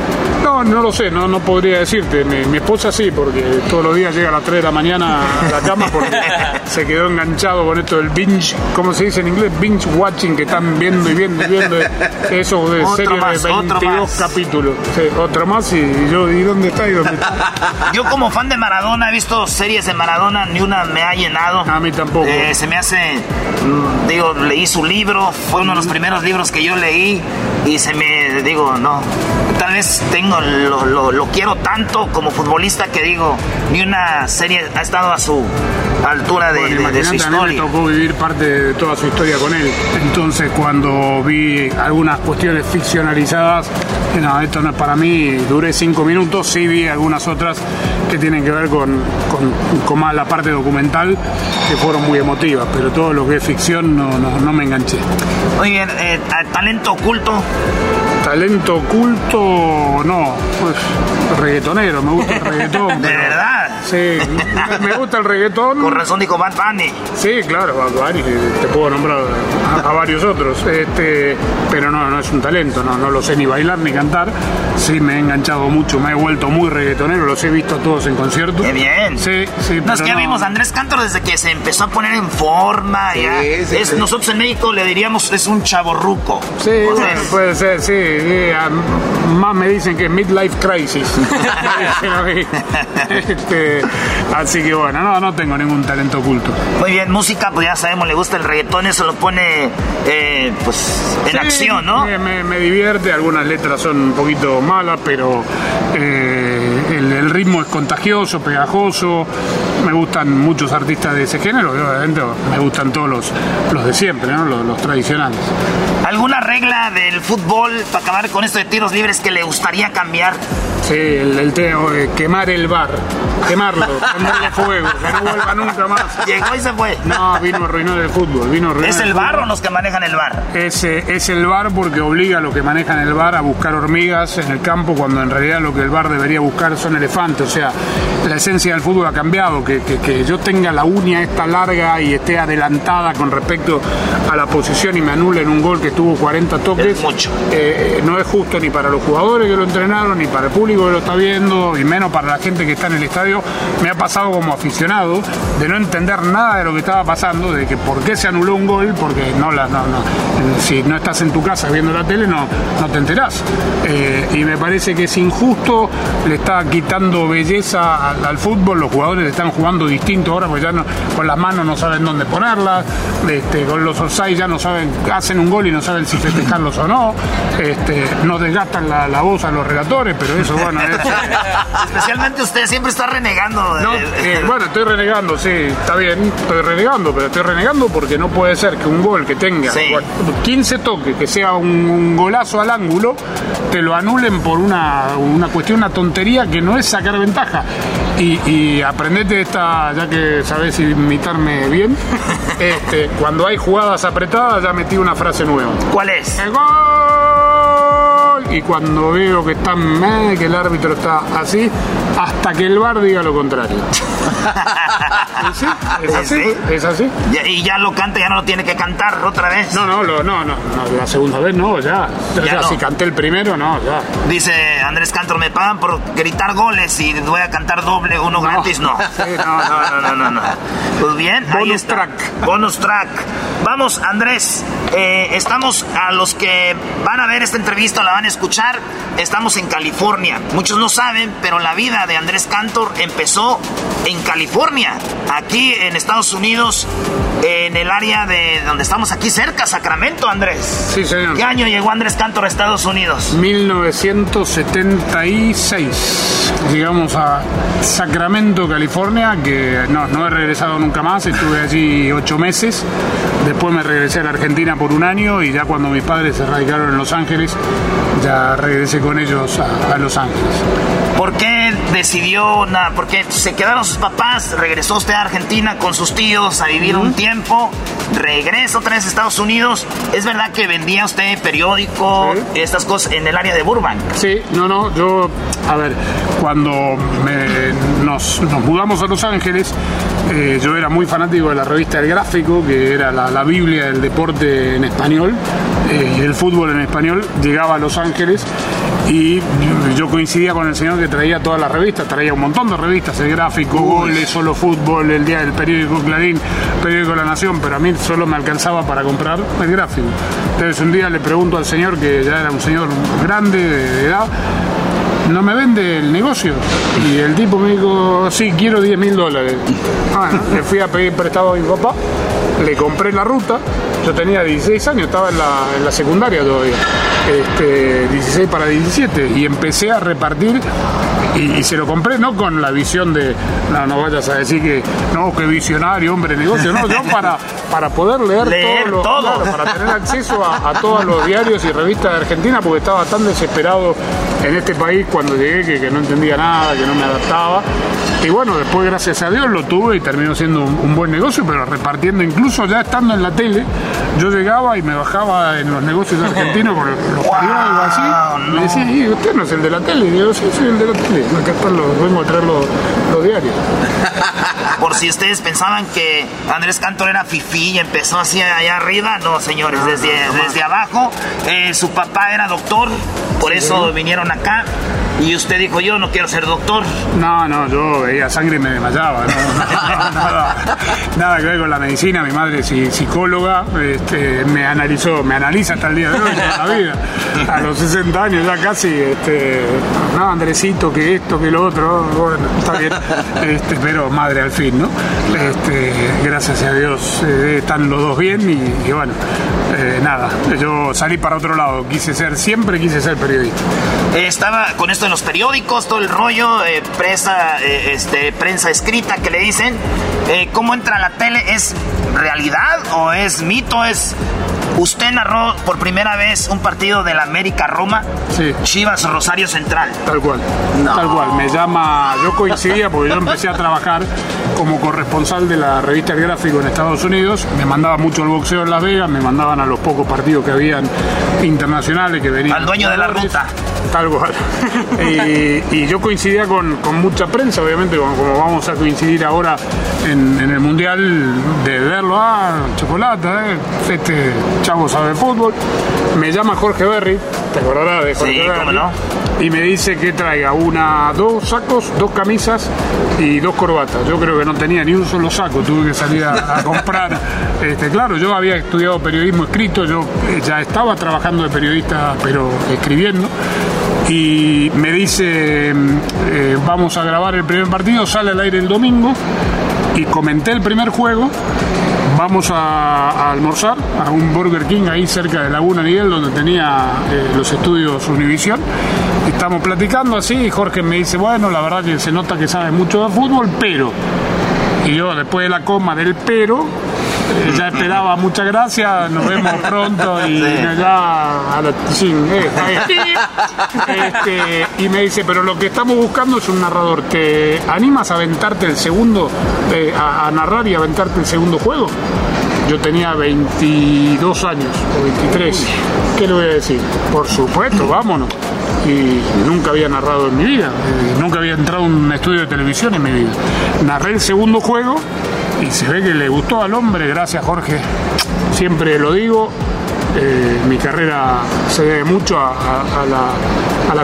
No, no lo sé, no, no podría decirte. Mi, esposa sí, porque todos los días llega a las 3 de la mañana a la cama porque *laughs* se quedó enganchado con esto del binge, ¿cómo se dice en inglés? Binge watching, que están viendo y viendo y viendo. Eso de serie de 22 capítulos. otro más y yo, ¿y dónde *laughs* Yo como fan de Maradona he visto series de Maradona, ni una me ha llenado. A mí tampoco. Eh, se me hace, mm, digo, leí su libro, fue uno de los primeros libros que yo leí y se me, digo, no, tal vez tengo, lo, lo, quiero tanto como futbolista que digo, ni una serie ha estado a su altura de, de, su historia. A mí me tocó vivir parte de toda su historia con él. Entonces cuando vi algunas cuestiones ficcionalizadas, no, esto no es para mí, duré cinco minutos, sí vi algunas otras que tienen que ver con, con, más la parte documental, que fueron muy emotivas, pero todo lo que es ficción no, no, me enganché. Muy bien, eh, talento oculto. Talento oculto, no, pues reggaetonero, me gusta el reggaetón. *laughs* ¿De verdad? Sí, me gusta el reggaetón. Con razón dijo Bad Bunny. Sí, claro, Bad Bunny, te puedo nombrar a, varios otros, este, pero no, no es un talento, no, no lo sé ni bailar ni cantar. Sí, me he enganchado mucho, me he vuelto muy reggaetonero, los he visto todos en concierto. ¡Qué bien! Sí, sí. No, es que ya vimos a Andrés Cantor desde que se empezó a poner en forma. ya. es, Nosotros en México le diríamos es un chaborruco. Sí, puede ser, sí. más me dicen que midlife crisis. *laughs* *laughs* este, *laughs* así que bueno, no, no tengo ningún talento oculto. Muy bien, música, pues ya sabemos, le gusta el reggaetón, eso lo pone eh, pues en acción, ¿no? Me, me, divierte, algunas letras son un poquito malas, pero eh, el, ritmo es contagioso, pegajoso. Me gustan muchos artistas de ese género, obviamente me gustan todos los, los de siempre, ¿no? los, los tradicionales. ¿Alguna regla del fútbol para acabar con esto de tiros libres que le gustaría cambiar? Sí, el, el de quemar el bar, quemarlo, *laughs* prenderle fuego, que no vuelva nunca más. Llegó y se fue. No, vino a arruinar el fútbol, vino ¿Es el, bar o los que manejan el bar? Es, es el bar porque obliga a los que manejan el bar a buscar hormigas en el campo cuando en realidad lo que el bar debería buscar son elefantes. O sea, la esencia del fútbol ha cambiado, que, que, yo tenga la uña esta larga y esté adelantada con respecto a la posición y me anulen un gol que tuvo 40 toques. mucho. Eh, no es justo ni para los jugadores que lo entrenaron, ni para el público que lo está viendo y menos para la gente que está en el estadio, me ha pasado como aficionado de no entender nada de lo que estaba pasando, de que por qué se anuló un gol, porque no, la, no, si no estás en tu casa viendo la tele no, no te enterás. Eh, y me parece que es injusto, le está quitando belleza al, fútbol, los jugadores están jugando distinto ahora, porque ya no, con las manos no saben dónde ponerlas, este, con los offside ya no saben, hacen un gol y no saben si festejarlos o no, este, no desgastan la, la voz a los relatores, pero eso *laughs* Especialmente usted siempre está renegando. Eh, bueno, estoy renegando, sí, está bien, estoy renegando, pero estoy renegando porque no puede ser que un gol que tenga 15 toques, que sea un, golazo al ángulo, te lo anulen por una, una cuestión, una tontería que no es sacar ventaja. Y, aprendete esta, ya que sabes imitarme bien, *laughs* este, cuando hay jugadas apretadas ya metí una frase nueva. ¿Cuál es? El gol y cuando veo que están que el árbitro está así, hasta que el bar diga lo contrario. *laughs* es así, es así. Y ya lo canta, ya no lo tiene que cantar otra vez. No, no, no, no, no, la segunda vez no, ya. ya, si canté el primero, no, ya. Dice Andrés Cantor, me pagan por gritar goles y voy a cantar doble, uno gratis, *laughs* no. no, no, no, no, no, Pues bien, Bonus ahí está. track. Bonus track. Vamos, Andrés, eh, estamos a los que van a ver esta entrevista, la van a escuchar, estamos en California. Muchos no saben, pero la vida de Andrés Cantor empezó en California, aquí en Estados Unidos, en el área de donde estamos aquí cerca, Sacramento, Andrés. Sí, señor. ¿Qué año llegó Andrés Cantor a Estados Unidos? 1976. Llegamos a Sacramento, California, que no, no he regresado nunca más, estuve allí ocho meses. Después me regresé a la Argentina por un año y ya cuando mis padres se radicaron en Los Ángeles, ya regresé con ellos a, Los Ángeles. ¿Por qué decidió, nada, porque se quedaron sus papás, regresó usted a Argentina con sus tíos a vivir un tiempo, regresa otra vez a Estados Unidos. ¿Es verdad que vendía usted periódico, estas cosas en el área de Burbank? Sí, no, no, yo, a ver, cuando nos, mudamos a Los Ángeles, eh, yo era muy fanático de la revista El Gráfico, que era la, Biblia del deporte en español eh, y el fútbol en español. Llegaba a Los Ángeles y yo coincidía con el señor que traía todas las revistas, traía un montón de revistas, el gráfico, goles, solo fútbol, el día del periódico Clarín, periódico La Nación, pero a mí solo me alcanzaba para comprar el gráfico. Entonces un día le pregunto al señor, que ya era un señor grande de edad, ¿no me vende el negocio? Y el tipo me dijo, sí, quiero 10 mil dólares. Bueno, le fui a pedir prestado a mi papá, le compré la ruta, yo tenía 16 años, estaba en la, en la secundaria todavía, este, 16 para 17, y empecé a repartir y, se lo compré no con la visión de, no, no vayas a decir que, no, que visionario, hombre de negocio, no, yo para, para poder leer, todo, para tener acceso a, todos los diarios y revistas de Argentina, porque estaba tan desesperado en este país cuando llegué que, no entendía nada, que no me adaptaba. Y bueno, después gracias a Dios lo tuve y terminó siendo un, buen negocio, pero repartiendo incluso ya estando en la tele, yo llegaba y me bajaba en los negocios argentinos por los *laughs* periódicos así, me decía, ¿y usted no es el de la tele? Y yo, sí, soy el de la tele, acá están los, vengo a traer los, diarios. *laughs* Por si ustedes pensaban que Andrés Cantor era fifí y empezó así allá arriba, no señores, desde, desde abajo. Eh, su papá era doctor, por eso vinieron acá. Y usted dijo, yo no quiero ser doctor. No, no, yo veía sangre y me desmayaba. *laughs* nada, que ver con la medicina. Mi madre es psicóloga, este, me analizó, me analiza hasta el día de hoy, toda la vida. A los 60 años ya casi, este, no, Andresito, que esto, que lo otro. Bueno, está bien. Este, pero madre al fin, ¿no? Este, gracias a Dios eh, están los dos bien y, bueno, eh, nada, yo salí para otro lado. Quise ser, siempre quise ser periodista. estaba con esto los periódicos, todo el rollo, eh, prensa, eh, este, prensa escrita que le dicen. Eh, ¿Cómo entra la tele? ¿Es realidad o es mito? ¿Es Usted narró por primera vez un partido de la América Roma, sí. Chivas Rosario Central. Tal cual. Tal cual. Me llama, yo coincidía porque yo empecé a trabajar como corresponsal de la revista El Gráfico en Estados Unidos. Me mandaba mucho el boxeo en Las Vegas, me mandaban a los pocos partidos que habían internacionales que venían. Al dueño de la ruta. Tal cual. *laughs* y, yo coincidía con, mucha prensa, obviamente, como, vamos a coincidir ahora en, el Mundial de verlo, ah, chocolate, eh, este chavo sabe fútbol. Me llama Jorge Berry, te acordarás de Jorge Berry. No? Y me dice que traiga una, dos sacos, dos camisas y dos corbatas. Yo creo que no tenía ni un solo saco, tuve que salir a, comprar. *laughs* Este, claro, yo había estudiado periodismo escrito, yo eh, ya estaba trabajando de periodista, pero escribiendo y me dice, eh, vamos a grabar el primer partido, sale al aire el domingo y comenté el primer juego vamos a, almorzar a un Burger King ahí cerca de Laguna Miguel, donde tenía eh, los estudios Univision. Estamos platicando así y Jorge me dice, bueno, la verdad que se nota que sabe mucho de fútbol, pero... Y yo después de la coma del pero, *laughs* ya esperaba muchas gracias, nos vemos pronto y ya a la, eh, este, y me dice, pero lo que estamos buscando es un narrador, ¿te animas a aventarte el segundo, eh, a, narrar y aventarte el segundo juego? Yo tenía 22 años o 23. ¿Qué le voy a decir? Por supuesto, vámonos. Y nunca había narrado en mi vida, nunca había entrado en un estudio de televisión en mi vida. Narré el segundo juego y se ve que le gustó al hombre, gracias Jorge, siempre lo digo, eh, mi carrera se debe mucho a, la,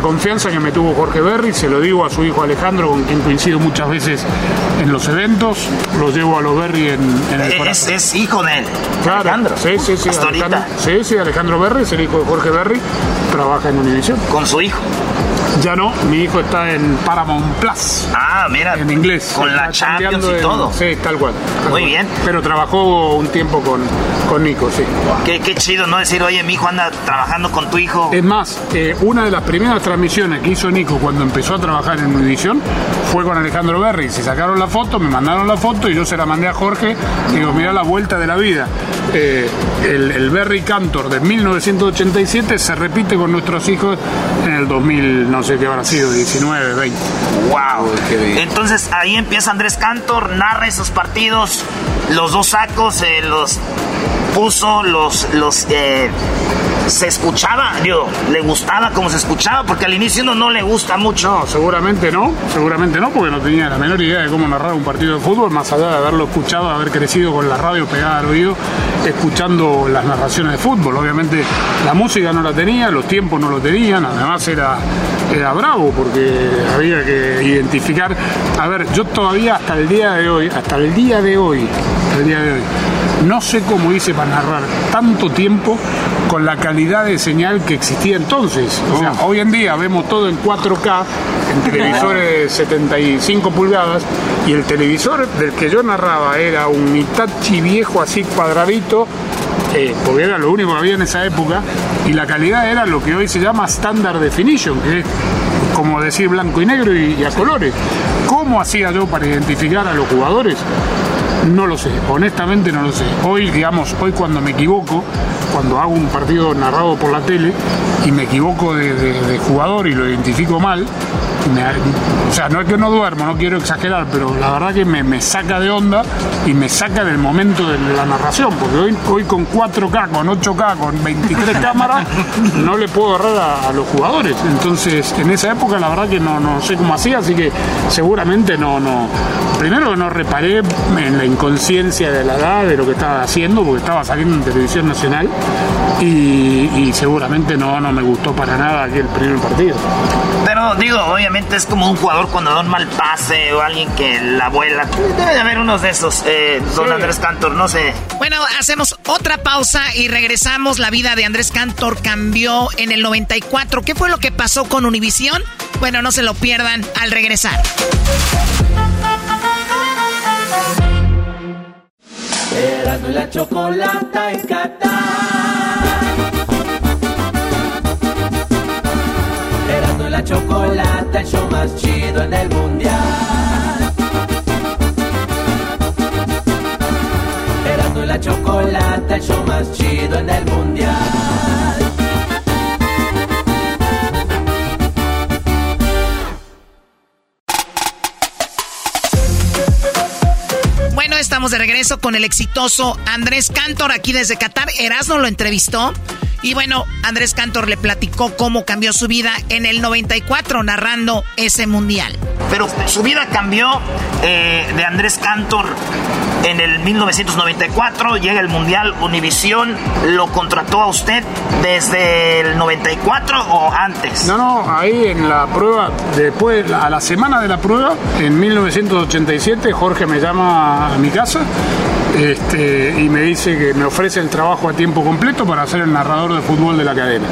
confianza que me tuvo Jorge Berry, se lo digo a su hijo Alejandro, con quien coincido muchas veces en los eventos, lo llevo a los Berry en, el corazón. Es, hijo de él, Alejandro. Sí, sí, sí. Alejandro, sí, sí, Alejandro Berry es el hijo de Jorge Berry, trabaja en Univision. ¿Con su hijo? Ya no, mi hijo está en Paramount Plus. Ah, mira. En inglés. Con la Champions y todo. Sí, tal cual. Muy bien. Pero trabajó un tiempo con, con Nico, sí. Qué, qué chido, ¿no? no decir, oye, mi hijo anda trabajando con tu hijo. Es más, eh, una de las primeras transmisiones que hizo Nico cuando empezó a trabajar en Univisión fue con Alejandro Berry. Se sacaron la foto, me mandaron la foto y yo se la mandé a Jorge. Digo, mira la vuelta de la vida. Eh, el, el Berry Cantor de 1987 se repite con nuestros hijos en el 2000, no sé qué habrá sido, 19, 20. ¡Wow! Entonces ahí empieza Andrés Cantor, narra esos partidos, los dos sacos, eh, los puso, los, los eh, se escuchaba, digo, le gustaba como se escuchaba, porque al inicio uno no le gusta mucho. Seguramente no, seguramente no, porque no tenía la menor idea de cómo narrar un partido de fútbol, más allá de haberlo escuchado, haber crecido con la radio pegada al oído, escuchando las narraciones de fútbol. Obviamente la música no la tenía, los tiempos no lo tenían, además era, era bravo, porque había que identificar. A ver, yo todavía hasta el día de hoy, hasta el día de hoy, hasta el día de hoy, no sé cómo hice para narrar tanto tiempo con la calidad de señal que existía entonces. O sea, hoy en día vemos todo en 4K, en televisores *laughs* de 75 pulgadas, y el televisor del que yo narraba era un Hitachi viejo así cuadradito, eh, porque era lo único que había en esa época, y la calidad era lo que hoy se llama Standard Definition, que es como decir blanco y negro y, y a colores. ¿Cómo hacía yo para identificar a los jugadores? No lo sé, honestamente no lo sé. Hoy, digamos, hoy cuando me equivoco, cuando hago un partido narrado por la tele y me equivoco de, de- de jugador y lo identifico mal, o sea, no es que no duermo, no quiero exagerar, pero la verdad que me, me saca de onda y me saca del momento de la narración, porque hoy, hoy con 4K, con 8K, con 23 cámaras, no le puedo agarrar a, los jugadores. Entonces, en esa época la verdad que no, no sé cómo hacía, así que seguramente no, no. Primero no reparé en la inconsciencia de la edad de lo que estaba haciendo, porque estaba saliendo en televisión nacional y, y seguramente no, no me gustó para nada aquel primer partido. Pero digo, obviamente es como un jugador cuando da un mal pase o alguien que la vuela. Debe de haber unos de esos, eh, don Andrés Cantor, no sé. Bueno, hacemos otra pausa y regresamos. La vida de Andrés Cantor cambió en el 94. ¿Qué fue lo que pasó con Univisión? Bueno, no se lo pierdan al regresar. Erasmo y la chocolata en Qatar. La chocolata, el show más chido en el mundial. Erasmo y la chocolata, el show más chido en el mundial. Bueno, estamos de regreso con el exitoso Andrés Cantor aquí desde Qatar. Erasmo lo entrevistó. Y bueno, Andrés Cantor le platicó cómo cambió su vida en el 94 narrando ese mundial. Pero su vida cambió eh, de Andrés Cantor en el 1994, llega el Mundial Univisión, ¿lo contrató a usted desde el 94 o antes? No, no, ahí en la prueba, después, a la semana de la prueba, en 1987, Jorge me llama a mi casa este, y me dice que me ofrece el trabajo a tiempo completo para ser el narrador de fútbol de la cadena.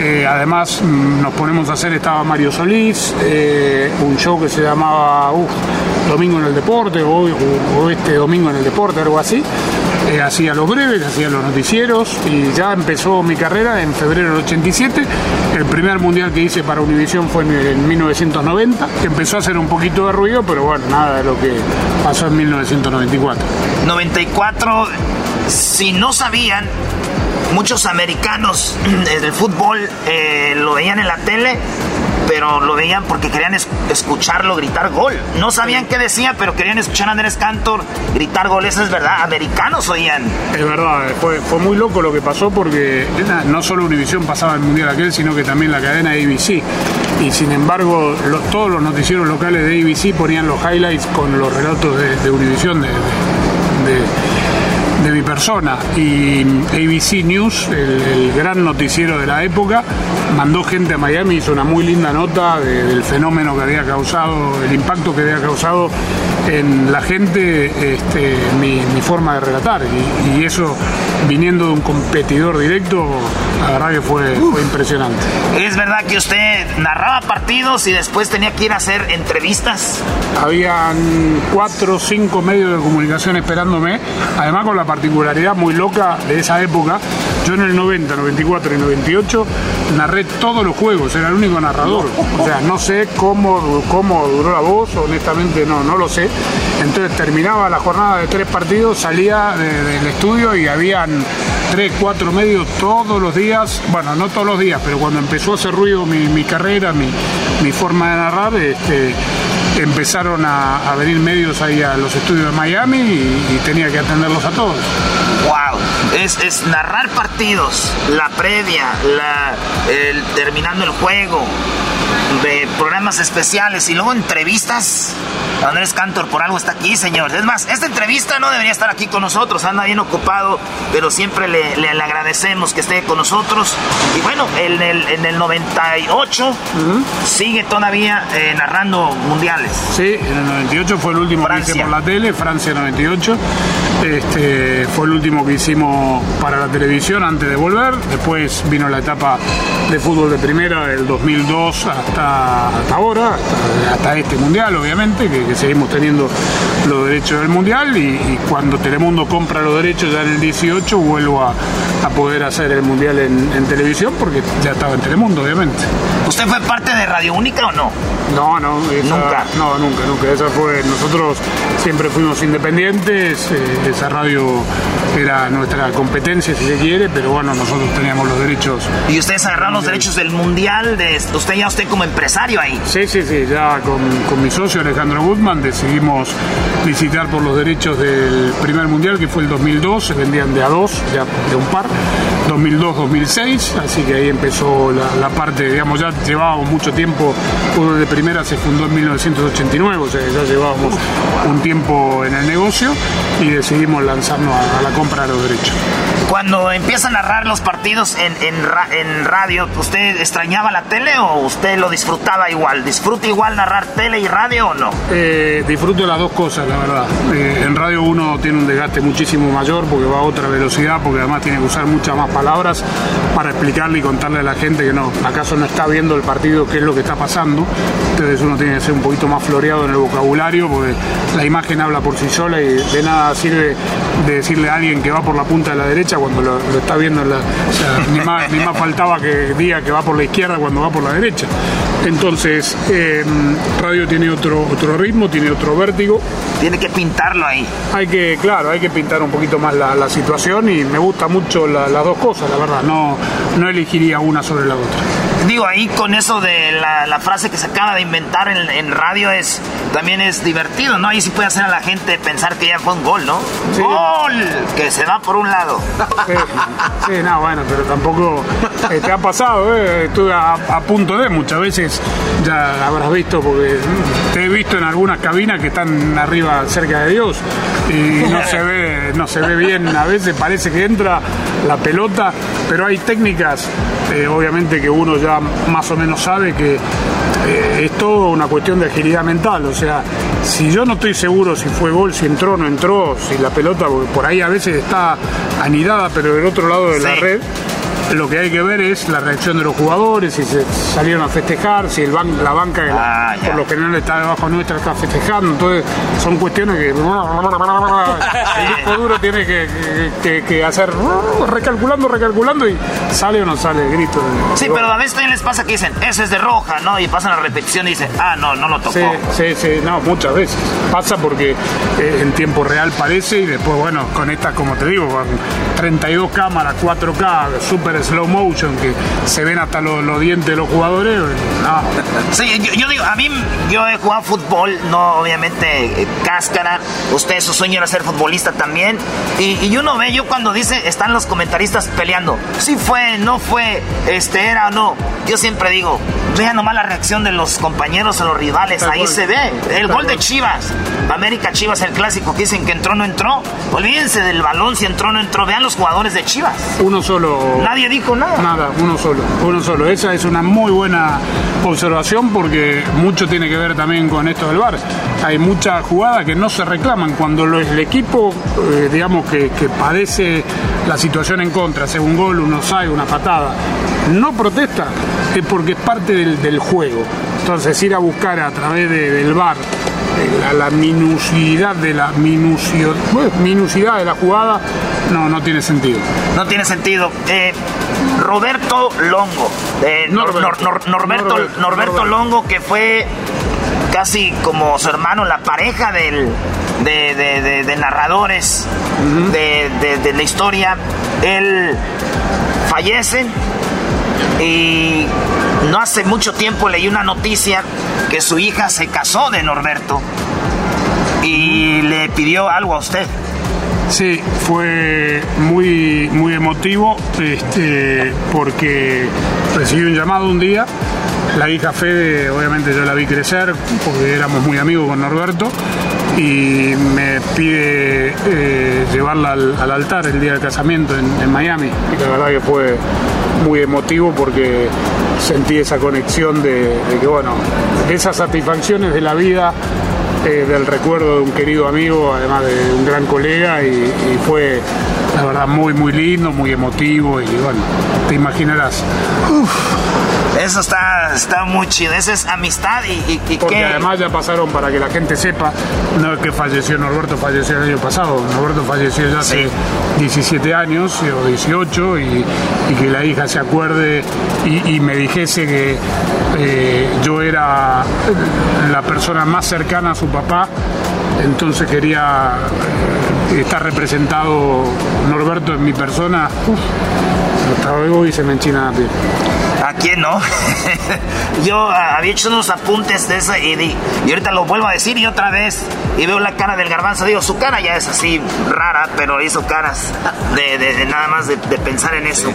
Eh, además, mm, nos ponemos a hacer, estaba Mario Solís, eh, un show que se llamaba Domingo en el Deporte, o este Domingo en el Deporte, algo así. Eh, hacía los breves, hacía los noticieros y ya empezó mi carrera en febrero del 87. El primer mundial que hice para Univisión fue en, en 1990, que empezó a hacer un poquito de ruido, pero bueno, nada de lo que pasó en 1994. 94, si no sabían, muchos americanos *clears throat* del fútbol eh, lo veían en la tele, pero lo veían porque querían es- escucharlo gritar gol. No sabían qué decía, pero querían escuchar a Andrés Cantor gritar gol. Eso es verdad, americanos oían. Es verdad, fue, fue muy loco lo que pasó porque no solo Univisión pasaba el mundial aquel, sino que también la cadena ABC. Y sin embargo, lo- todos los noticieros locales de ABC ponían los highlights con los relatos de, de Univisión de- de- de mi persona. Y ABC News, el, el gran noticiero de la época, mandó gente a Miami, hizo una muy linda nota del fenómeno que había causado, el impacto que había causado en la gente este, mi, forma de relatar. Y, eso, viniendo de un competidor directo, la verdad que fue, fue impresionante. ¿Es verdad que usted narraba partidos y después tenía que ir a hacer entrevistas? Habían cuatro o cinco medios de comunicación esperándome, además con la particularidad muy loca de esa época. Yo en el 90, 94 y 98 narré todos los juegos, era el único narrador. O sea, no sé cómo, cómo duró la voz, honestamente no, no lo sé. Entonces terminaba la jornada de tres partidos, salía del estudio y habían tres, cuatro medios todos los días, bueno, no todos los días, pero cuando empezó a hacer ruido mi, carrera, mi, forma de narrar, este, empezaron a, venir medios ahí a los estudios de Miami y, tenía que atenderlos a todos. ¡Wow! Es, narrar partidos, la previa, la, terminando el juego, de programas especiales y luego entrevistas. Andrés Cantor por algo está aquí, señor. Es más, esta entrevista no debería estar aquí con nosotros, anda bien ocupado, pero siempre le, agradecemos que esté con nosotros. Y bueno, en el, en el 98 sigue todavía eh, narrando mundiales. Sí, en el 98 fue el último que hicimos por la tele, Francia 98. Este, fue el último que hicimos para la televisión antes de volver. Después vino la etapa de fútbol de primera del 2002 hasta, ahora, hasta, este mundial, obviamente, que, seguimos teniendo los derechos del mundial. Y, cuando Telemundo compra los derechos ya en el 18, vuelvo a, poder hacer el mundial en, televisión porque ya estaba en Telemundo, obviamente. ¿Usted fue parte de Radio Única o no? No, no, nunca. No, nunca, nunca. Esa fue. Nosotros siempre fuimos independientes. Eh, esa radio era nuestra competencia, si se quiere, pero bueno, nosotros teníamos los derechos. ¿Y ustedes agarraron los derechos del mundial? De, ¿Usted ya usted como empresario ahí? Sí, sí, sí, ya con, con mi socio Alejandro Gutman decidimos visitar por los derechos del primer mundial, que fue el 2002, se vendían de a dos, ya de un par, 2002-2006, así que ahí empezó la, parte, digamos, ya llevábamos mucho tiempo, uno de primera se fundó en 1989, o sea, ya llevábamos un tiempo en el negocio y decidimos lanzarnos a, la compra de los derechos. Cuando empieza a narrar los partidos en, en, radio, ¿usted extrañaba la tele o usted lo disfrutaba igual? ¿Disfruta igual narrar tele y radio o no? Eh, disfruto las dos cosas, la verdad. Eh, en radio uno tiene un desgaste muchísimo mayor porque va a otra velocidad, porque además tiene que usar muchas más palabras para explicarle y contarle a la gente que no, acaso no está viendo el partido, qué es lo que está pasando. Entonces uno tiene que ser un poquito más floreado en el vocabulario porque la imagen habla por sí sola y de nada sirve de decirle a alguien que va por la punta de la derecha cuando lo, está viendo. La, ni, más, ni, más, faltaba que diga que va por la izquierda cuando va por la derecha. Entonces, em, radio tiene otro, otro ritmo, tiene otro vértigo. Tiene que pintarlo ahí. Hay que, claro, hay que pintar un poquito más la, situación y me gusta mucho las dos cosas, la verdad. No, no elegiría una sobre la otra. Digo, ahí con eso de la, frase que se acaba de inventar en, radio es también es divertido, ¿no? Ahí sí puede hacer a la gente pensar que ya fue un gol, ¿no? ¡Gol! Que se va por un lado. Sí, no, bueno, pero tampoco eh, te ha pasado, ¿eh? Estuve a, punto de muchas veces, ya habrás visto, porque te he visto en algunas cabinas que están arriba cerca de Dios y no se ve, no se ve bien, a veces parece que entra la pelota, pero hay técnicas, eh, obviamente que uno ya más o menos sabe que eh, es todo una cuestión de agilidad mental, o sea, si yo no estoy seguro si fue gol, si entró o no entró, si la pelota, por ahí a veces está anidada, pero del otro lado de la red, lo que hay que ver es la reacción de los jugadores, si se salieron a festejar, si el la banca ah, por lo general está debajo nuestra está festejando. Entonces son cuestiones que *laughs* el disco duro tiene que, hacer recalculando, recalculando y sale o no sale el grito. Sí, pero a veces también les pasa que dicen, ese es de roja, ¿no? Y pasan la repetición y dicen, ah, no, no lo tocó. Sí, sí, sí, no, muchas veces. Pasa porque eh, en tiempo real parece y después, bueno, con esta, como te digo, con 32 cámaras, 4K, slow motion que se ven hasta los, dientes de los jugadores. *laughs* Sí, yo, digo, a mí yo he jugado fútbol, no obviamente eh, cáscara. Usted su sueño era ser futbolista también. Y, uno ve, yo cuando dice, están los comentaristas peleando, si fue, no fue, este era o no. Yo siempre digo, vean nomás la reacción de los compañeros o los rivales, ahí se ve. El gol de Chivas, América Chivas, el clásico que dicen que entró, no entró. Olvídense del balón si entró, no entró. Vean los jugadores de Chivas. Uno solo. Nadie Dijo nada. Nada, uno solo, uno solo. Esa es una muy buena observación porque mucho tiene que ver también con esto del bar. Hay muchas jugadas que no se reclaman cuando el equipo, eh, digamos, que, que padece la situación en contra, hace un gol, un offside, una patada, no protesta, es porque es parte del, del juego. Entonces ir a buscar a través de- del bar la, la minucidad de la minucio- minucidad de la jugada no, no tiene sentido. No tiene sentido. Eh, Roberto Longo. eh, Nor- Nor- Nor- Norberto, Norberto, Norberto Longo, que fue casi como su hermano, la pareja del, de, de- de- de narradores de la historia. Él fallece y no hace mucho tiempo leí una noticia que su hija se casó de Norberto y le pidió algo a usted. Sí, fue muy, muy emotivo este, porque recibí un llamado un día. La hija Fede, obviamente yo la vi crecer porque éramos muy amigos con Norberto y me pide eh, llevarla al, al altar el día del casamiento en, Miami. Y la verdad que fue muy emotivo porque sentí esa conexión de, que, bueno, de esas satisfacciones de la vida eh, del recuerdo de un querido amigo, además de un gran colega, y fue la verdad muy, muy lindo, muy emotivo, y bueno, te imaginarás. Eso está, está muy chido. Esa es amistad y, y- y Porque qué- además ya pasaron para que la gente sepa, no es que falleció Norberto, falleció el año pasado, Norberto falleció ya hace 17 años eh, o 18 y, y que la hija se acuerde y, y me dijese que eh, yo era la persona más cercana a su papá, entonces quería estar representado Norberto en mi persona. Uf, hasta luego y se me enchina la piel. ¿A quién no? *laughs* Yo ah, había hecho unos apuntes de ese y, di- y ahorita lo vuelvo a decir y otra vez. Y veo la cara del garbanzo. Digo, su cara ya es así rara, pero hizo caras de, de- de nada más de, de pensar en eso.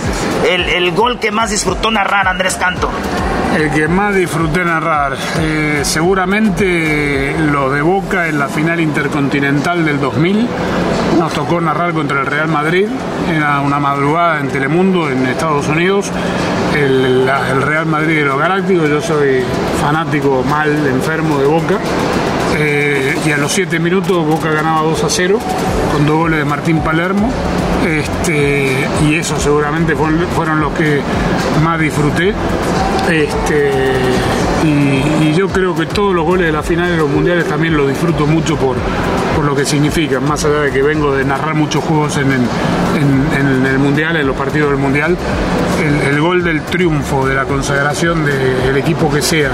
El, el gol que más disfrutó narrar Andrés Canto. El que más disfruté narrar, eh, seguramente lo de Boca en la final intercontinental del 2000. Nos tocó narrar contra el Real Madrid, era una madrugada en Telemundo en Estados Unidos. El, Real Madrid de los Galácticos, yo soy fanático mal, enfermo de Boca. Eh, y a los 7 minutos Boca ganaba 2 a 0 con dos goles de Martín Palermo. Este, y eso seguramente fueron, fueron los que más disfruté. Este, y, y yo creo que todos los goles de la final de los mundiales también los disfruto mucho por, por lo que significan, más allá de que vengo de narrar muchos juegos en, el- en- en el mundial, en los partidos del mundial, el, el gol del triunfo, de la consagración del equipo que sea.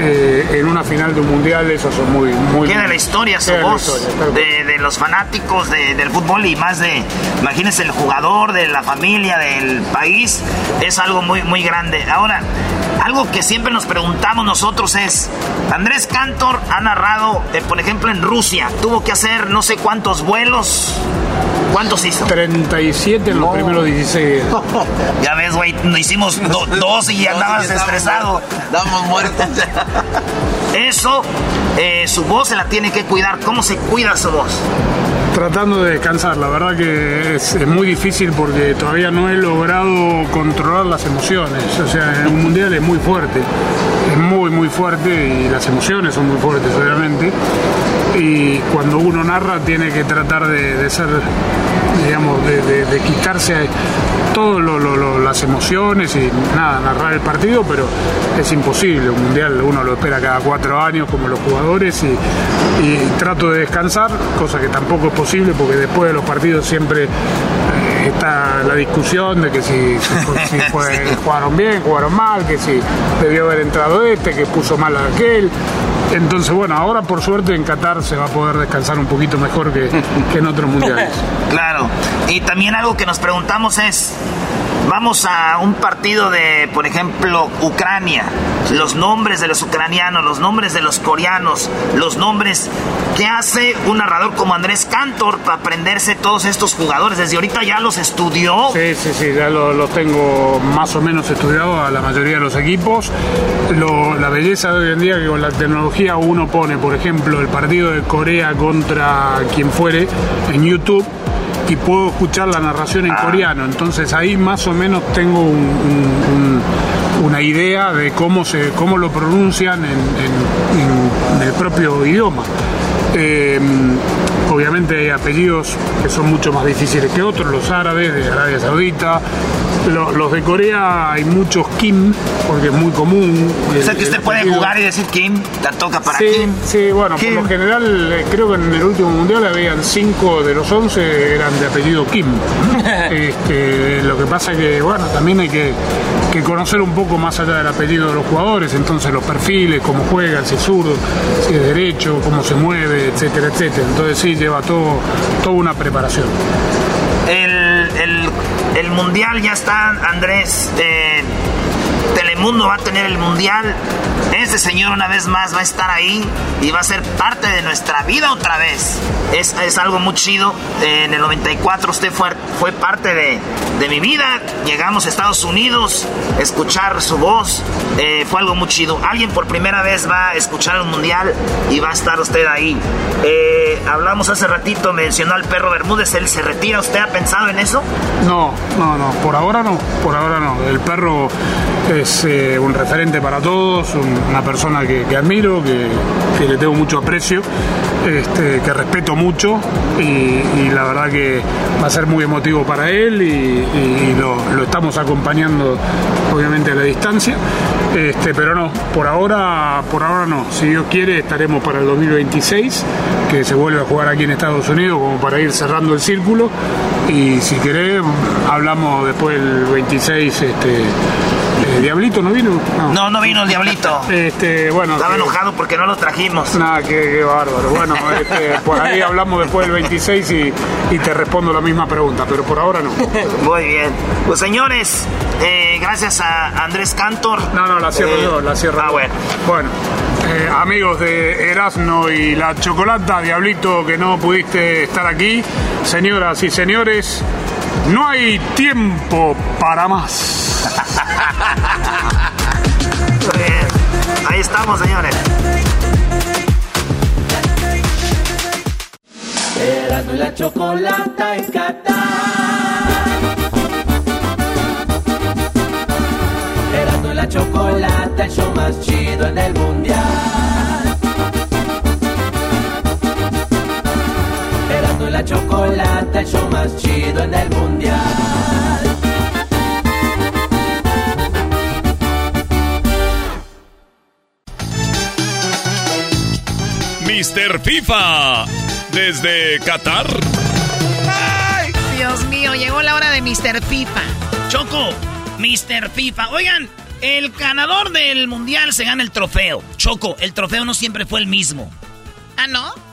eh, en una final de un mundial, esos son muy, muy Queda la historia, su voz historia, cual. de, de los fanáticos de- del fútbol y más de, imagínense, el jugador, de la familia, del país, es algo muy, muy grande. Ahora, algo que siempre nos preguntamos nosotros es, Andrés Cantor ha narrado, eh, por ejemplo, en Rusia, tuvo que hacer no sé cuántos vuelos. ¿Cuántos hizo? 37 en los primeros 16. *laughs* Ya ves, güey, no hicimos do- dos y andabas estresado. Estamos muertos. *laughs* Eso, eh, su voz se la tiene que cuidar. ¿Cómo se cuida su voz? Tratando de descansar, la verdad que es, es muy difícil porque todavía no he logrado controlar las emociones. O sea, en un mundial es muy fuerte, es muy, muy fuerte y las emociones son muy fuertes, obviamente. Y cuando uno narra tiene que tratar de, ser, digamos, de, quitarse todas las emociones y nada, narrar el partido, pero es imposible. Un mundial uno lo espera cada cuatro años como los jugadores y, trato de descansar, cosa que tampoco es posible porque después de los partidos siempre está la discusión de que si, fue- *laughs* jugaron bien, jugaron mal, que si debió haber entrado este, que puso mal a aquel. Entonces, bueno, ahora por suerte en Qatar se va a poder descansar un poquito mejor que, que en otros mundiales. *laughs* Claro. Y también algo que nos preguntamos es, vamos a un partido de, por ejemplo, Ucrania, los nombres de los ucranianos, los nombres de los coreanos, los nombres que hace un narrador como Andrés Cantor para aprenderse todos estos jugadores. Desde ahorita ya los estudió. Sí, sí, sí, ya lo- los tengo más o menos estudiados a la mayoría de los equipos. Lo- la belleza de hoy en día que con la tecnología uno pone, por ejemplo, el partido de Corea contra quien fuere en YouTube y puedo escuchar la narración en coreano. Entonces ahí más o menos tengo un- un- un- una idea de cómo, se, cómo lo pronuncian en, en- en el propio idioma. Eh, obviamente hay apellidos que son mucho más difíciles que otros, los árabes de Arabia Saudita. Lo- los de Corea hay muchos Kim, porque es muy común. O sea que usted el puede jugar y decir Kim, la toca para Sí, Kim. sí, bueno, por lo general eh, creo que en el último mundial habían 5 de los 11 eran de apellido Kim. *laughs* Este, lo que pasa que, bueno, también hay que, que conocer un poco más allá del apellido de los jugadores, entonces los perfiles, cómo juegan, si es zurdo, si es derecho, cómo se mueve, etcétera, etcétera. Entonces sí, lleva todo, toda una preparación. El, mundial ya está, Andrés. eh, Telemundo va a tener el mundial. Este señor una vez más va a estar ahí y va a ser parte de nuestra vida otra vez. Es, es algo muy chido. Eh, en el 94 usted fue, fue parte de, de mi vida. Llegamos a Estados Unidos, escuchar su voz. eh, fue algo muy chido. Alguien por primera vez va a escuchar el mundial y va a estar usted ahí. Eh, hablamos hace ratito, mencionó al perro Bermúdez. Él se retira. ¿Usted ha pensado en eso? No, no, no, por ahora no, por ahora no. El perro eh, un referente para todos, un- una persona que, admiro, que, le tengo mucho aprecio, este, que respeto mucho y, la verdad que va a ser muy emotivo para él y, lo, estamos acompañando obviamente a la distancia, este, pero no, por ahora, por ahora no. Si Dios quiere estaremos para el 2026, que se vuelve a jugar aquí en Estados Unidos como para ir cerrando el círculo y si querés hablamos después del 26 este eh, Diablito no vino No, no vino el Diablito. *laughs* este bueno Estaba que- enojado porque no lo trajimos. nada qué, qué bárbaro bueno *laughs* este, por ahí hablamos después del 26 y, y te respondo la misma pregunta pero por ahora no Muy bien. Pues señores, eh, gracias a Andrés Cantor. no no la cierro Eh, yo la cierro Ah, yo. bueno. bueno eh, amigos de Erasmo y la Chocolata Diablito que no pudiste estar aquí señoras y señores no hay tiempo para más Muy *laughs* bien. Ahí estamos, señores. Y la chocolata en Qatar. Y la chocolata, el show más chido en el mundial. La chocolata, el show más chido en el mundial. Mr. FIFA desde Qatar. Dios mío, llegó la hora de Mr. FIFA. Choco, Mr. FIFA. Oigan, el ganador del mundial se gana el trofeo. Choco, el trofeo no siempre fue el mismo. ¿Ah, no?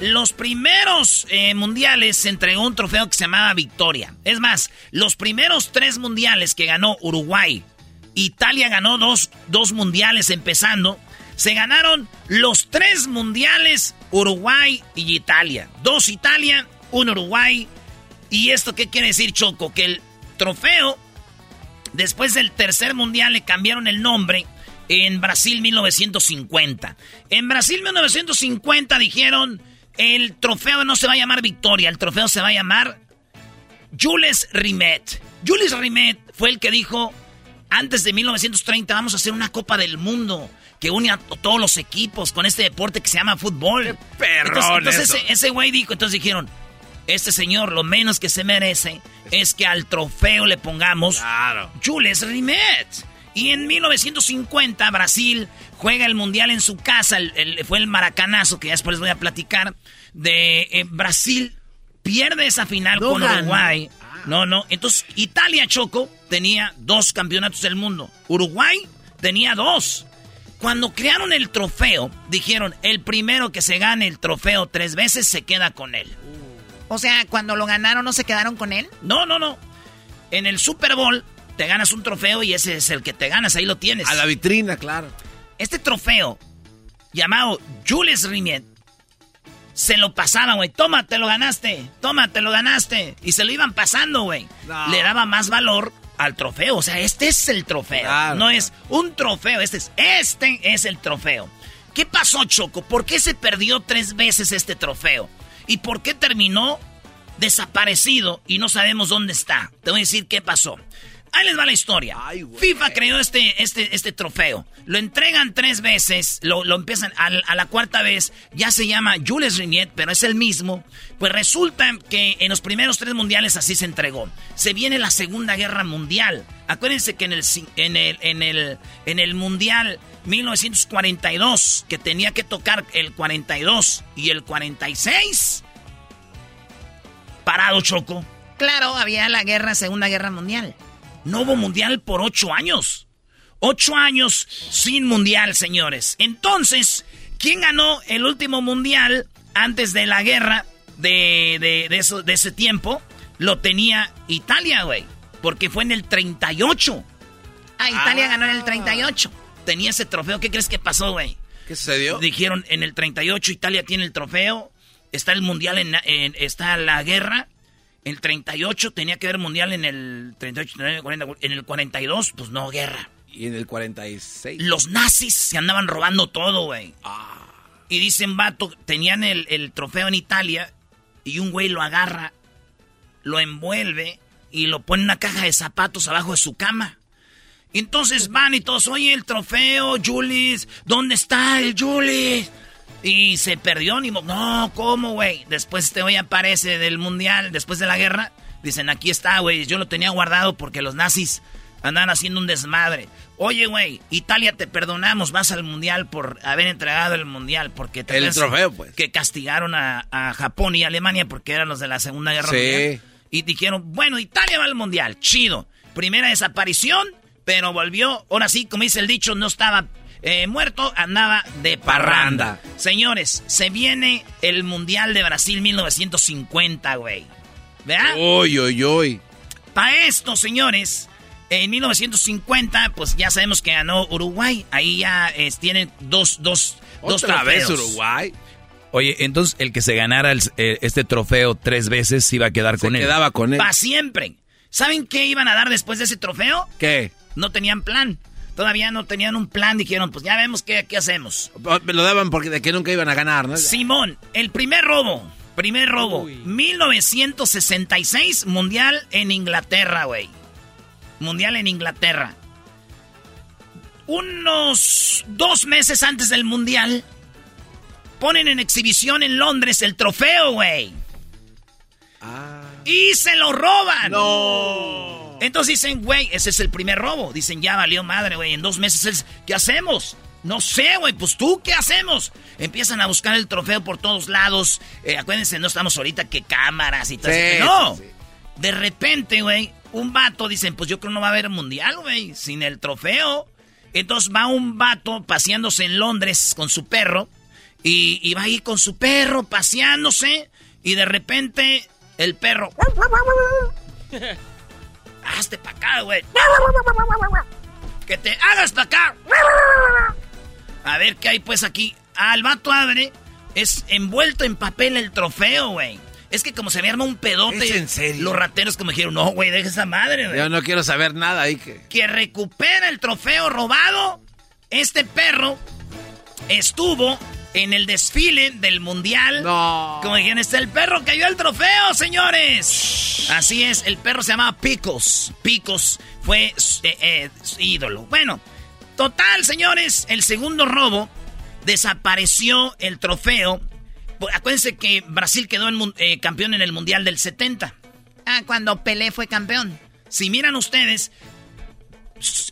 Los primeros eh, mundiales se entregó un trofeo que se llamaba Victoria. Es más, los primeros tres mundiales que ganó Uruguay, Italia ganó dos, dos mundiales empezando. Se ganaron los tres mundiales Uruguay y Italia. Dos Italia, un Uruguay. ¿Y esto qué quiere decir, Choco? Que el trofeo, después del tercer mundial, le cambiaron el nombre en Brasil 1950. En Brasil 1950 dijeron, el trofeo no se va a llamar Victoria, el trofeo se va a llamar Jules Rimet. Jules Rimet fue el que dijo, antes de 1930 vamos a hacer una Copa del Mundo que une a to- todos los equipos con este deporte que se llama fútbol. perrón entonces entonces eso. ese- ese güey dijo, entonces dijeron, este señor lo menos que se merece es que al trofeo le pongamos Jules Rimet. Y en 1950 Brasil juega el mundial en su casa, el- el- fue el maracanazo que ya después les voy a platicar de eh, Brasil pierde esa final No con. Uruguay. No, no. Entonces, Italia Choco tenía dos campeonatos del mundo. Uruguay tenía dos. Cuando crearon el trofeo, dijeron, el primero que se gane el trofeo tres veces se queda con él. O sea, cuando lo ganaron, ¿no se quedaron con él? No, no, no. En el Super Bowl te ganas un trofeo y ese es el que te ganas, ahí lo tienes. A la vitrina, claro. Este trofeo, llamado Jules Rimet, se lo pasaban, güey. Toma, te lo ganaste. Toma, te lo ganaste. Y se lo iban pasando, güey. No. Le daba más valor al trofeo. O sea, este es el trofeo. Claro, no es un trofeo. Este es, este es el trofeo. ¿Qué pasó, Choco? ¿Por qué se perdió tres veces este trofeo? ¿Y por qué terminó desaparecido y no sabemos dónde está. Te voy a decir qué pasó. Ahí les va la historia. FIFA creó este, este, este trofeo. Lo entregan tres veces, lo, empiezan a, la cuarta vez. Ya se llama Jules Riñet, pero es el mismo. Pues resulta que en los primeros tres mundiales así se entregó. Se viene la Segunda Guerra Mundial. Acuérdense que en el, en el, en el, en el Mundial 1942, que tenía que tocar el 42 y el 46, parado Choco. Claro, había la guerra, Segunda Guerra Mundial. No hubo mundial por ocho años. Ocho años sin mundial, señores. Entonces, ¿quién ganó el último mundial antes de la guerra de, de, eso, de ese tiempo? Lo tenía Italia, güey. Porque fue en el 38. Ah, Italia ganó en el 38. Tenía ese trofeo. ¿Qué crees que pasó, güey? ¿Qué sucedió? Dijeron, en el 38 Italia tiene el trofeo. Está el mundial, en, en está la guerra. El 38 tenía que haber mundial en el 38, en el 42, pues no, guerra. ¿Y en el 46? Los nazis se andaban robando todo, güey. Ah. Y dicen, vato, tenían el, trofeo en Italia y un güey lo agarra, lo envuelve y lo pone en una caja de zapatos abajo de su cama. Entonces van y todos, oye, el trofeo, Julis, ¿dónde está el Julis? Y se perdió, ni No, ¿cómo, güey? Después este güey aparece del mundial, después de la guerra. Dicen, aquí está, güey. Yo lo tenía guardado porque los nazis andaban haciendo un desmadre. Oye, güey, Italia te perdonamos, vas al mundial por haber entregado el mundial. Porque te El trofeo, pues. Que castigaron a, Japón y Alemania porque eran los de la Segunda Guerra Mundial. Y dijeron, bueno, Italia va al mundial, chido. Primera desaparición, pero volvió. Ahora sí, como dice el dicho, no estaba eh, muerto, andaba de parranda. Señores, se viene el Mundial de Brasil 1950, güey. ¿Verdad? Uy, uy, uy. Para esto, señores, en 1950, pues ya sabemos que ganó Uruguay. Ahí ya tienen dos, dos, dos trofeos. Uruguay? Oye, entonces el que se ganara eh, este trofeo tres veces iba a quedar con él. quedaba con él. Para siempre. ¿Saben qué iban a dar después de ese trofeo? ¿Qué? No tenían plan. Todavía no tenían un plan, dijeron, pues ya vemos qué, qué hacemos. Me lo daban porque de que nunca iban a ganar, ¿no? Simón, el primer robo, primer robo, 1966, Mundial en Inglaterra, güey. Mundial en Inglaterra. Unos dos meses antes del Mundial, ponen en exhibición en Londres el trofeo, güey. Ah. Y se lo roban. No. Entonces dicen, güey, ese es el primer robo. Dicen, ya valió madre, güey. En dos meses, ¿qué hacemos? No sé, güey, pues tú, ¿qué hacemos? Empiezan a buscar el trofeo por todos lados. Eh, acuérdense, no estamos ahorita que cámaras y todo eso. No. De repente, güey, un vato, dicen, pues yo creo no va a haber mundial, güey, sin el trofeo. Entonces va un vato paseándose en Londres con su perro. Y, y va ahí con su perro paseándose. Y de repente el perro *laughs* hazte acá, güey. Que te hagas para acá. A ver qué hay pues aquí. Ah, el vato abre. Es envuelto en papel el trofeo, güey. Es que como se me arma un pedote. en serio? Los rateros como dijeron, no, güey, deja esa madre, güey. Yo no quiero saber nada ahí que. Que recupera el trofeo robado. Este perro estuvo en el desfile del mundial. No. Como dijeron, está el perro cayó el trofeo, señores. Así es, el perro se llamaba Picos. Picos fue eh, eh, ídolo. Bueno, total, señores, el segundo robo desapareció el trofeo. Acuérdense que Brasil quedó en, eh, campeón en el mundial del 70. Ah, cuando Pelé fue campeón. Si miran ustedes,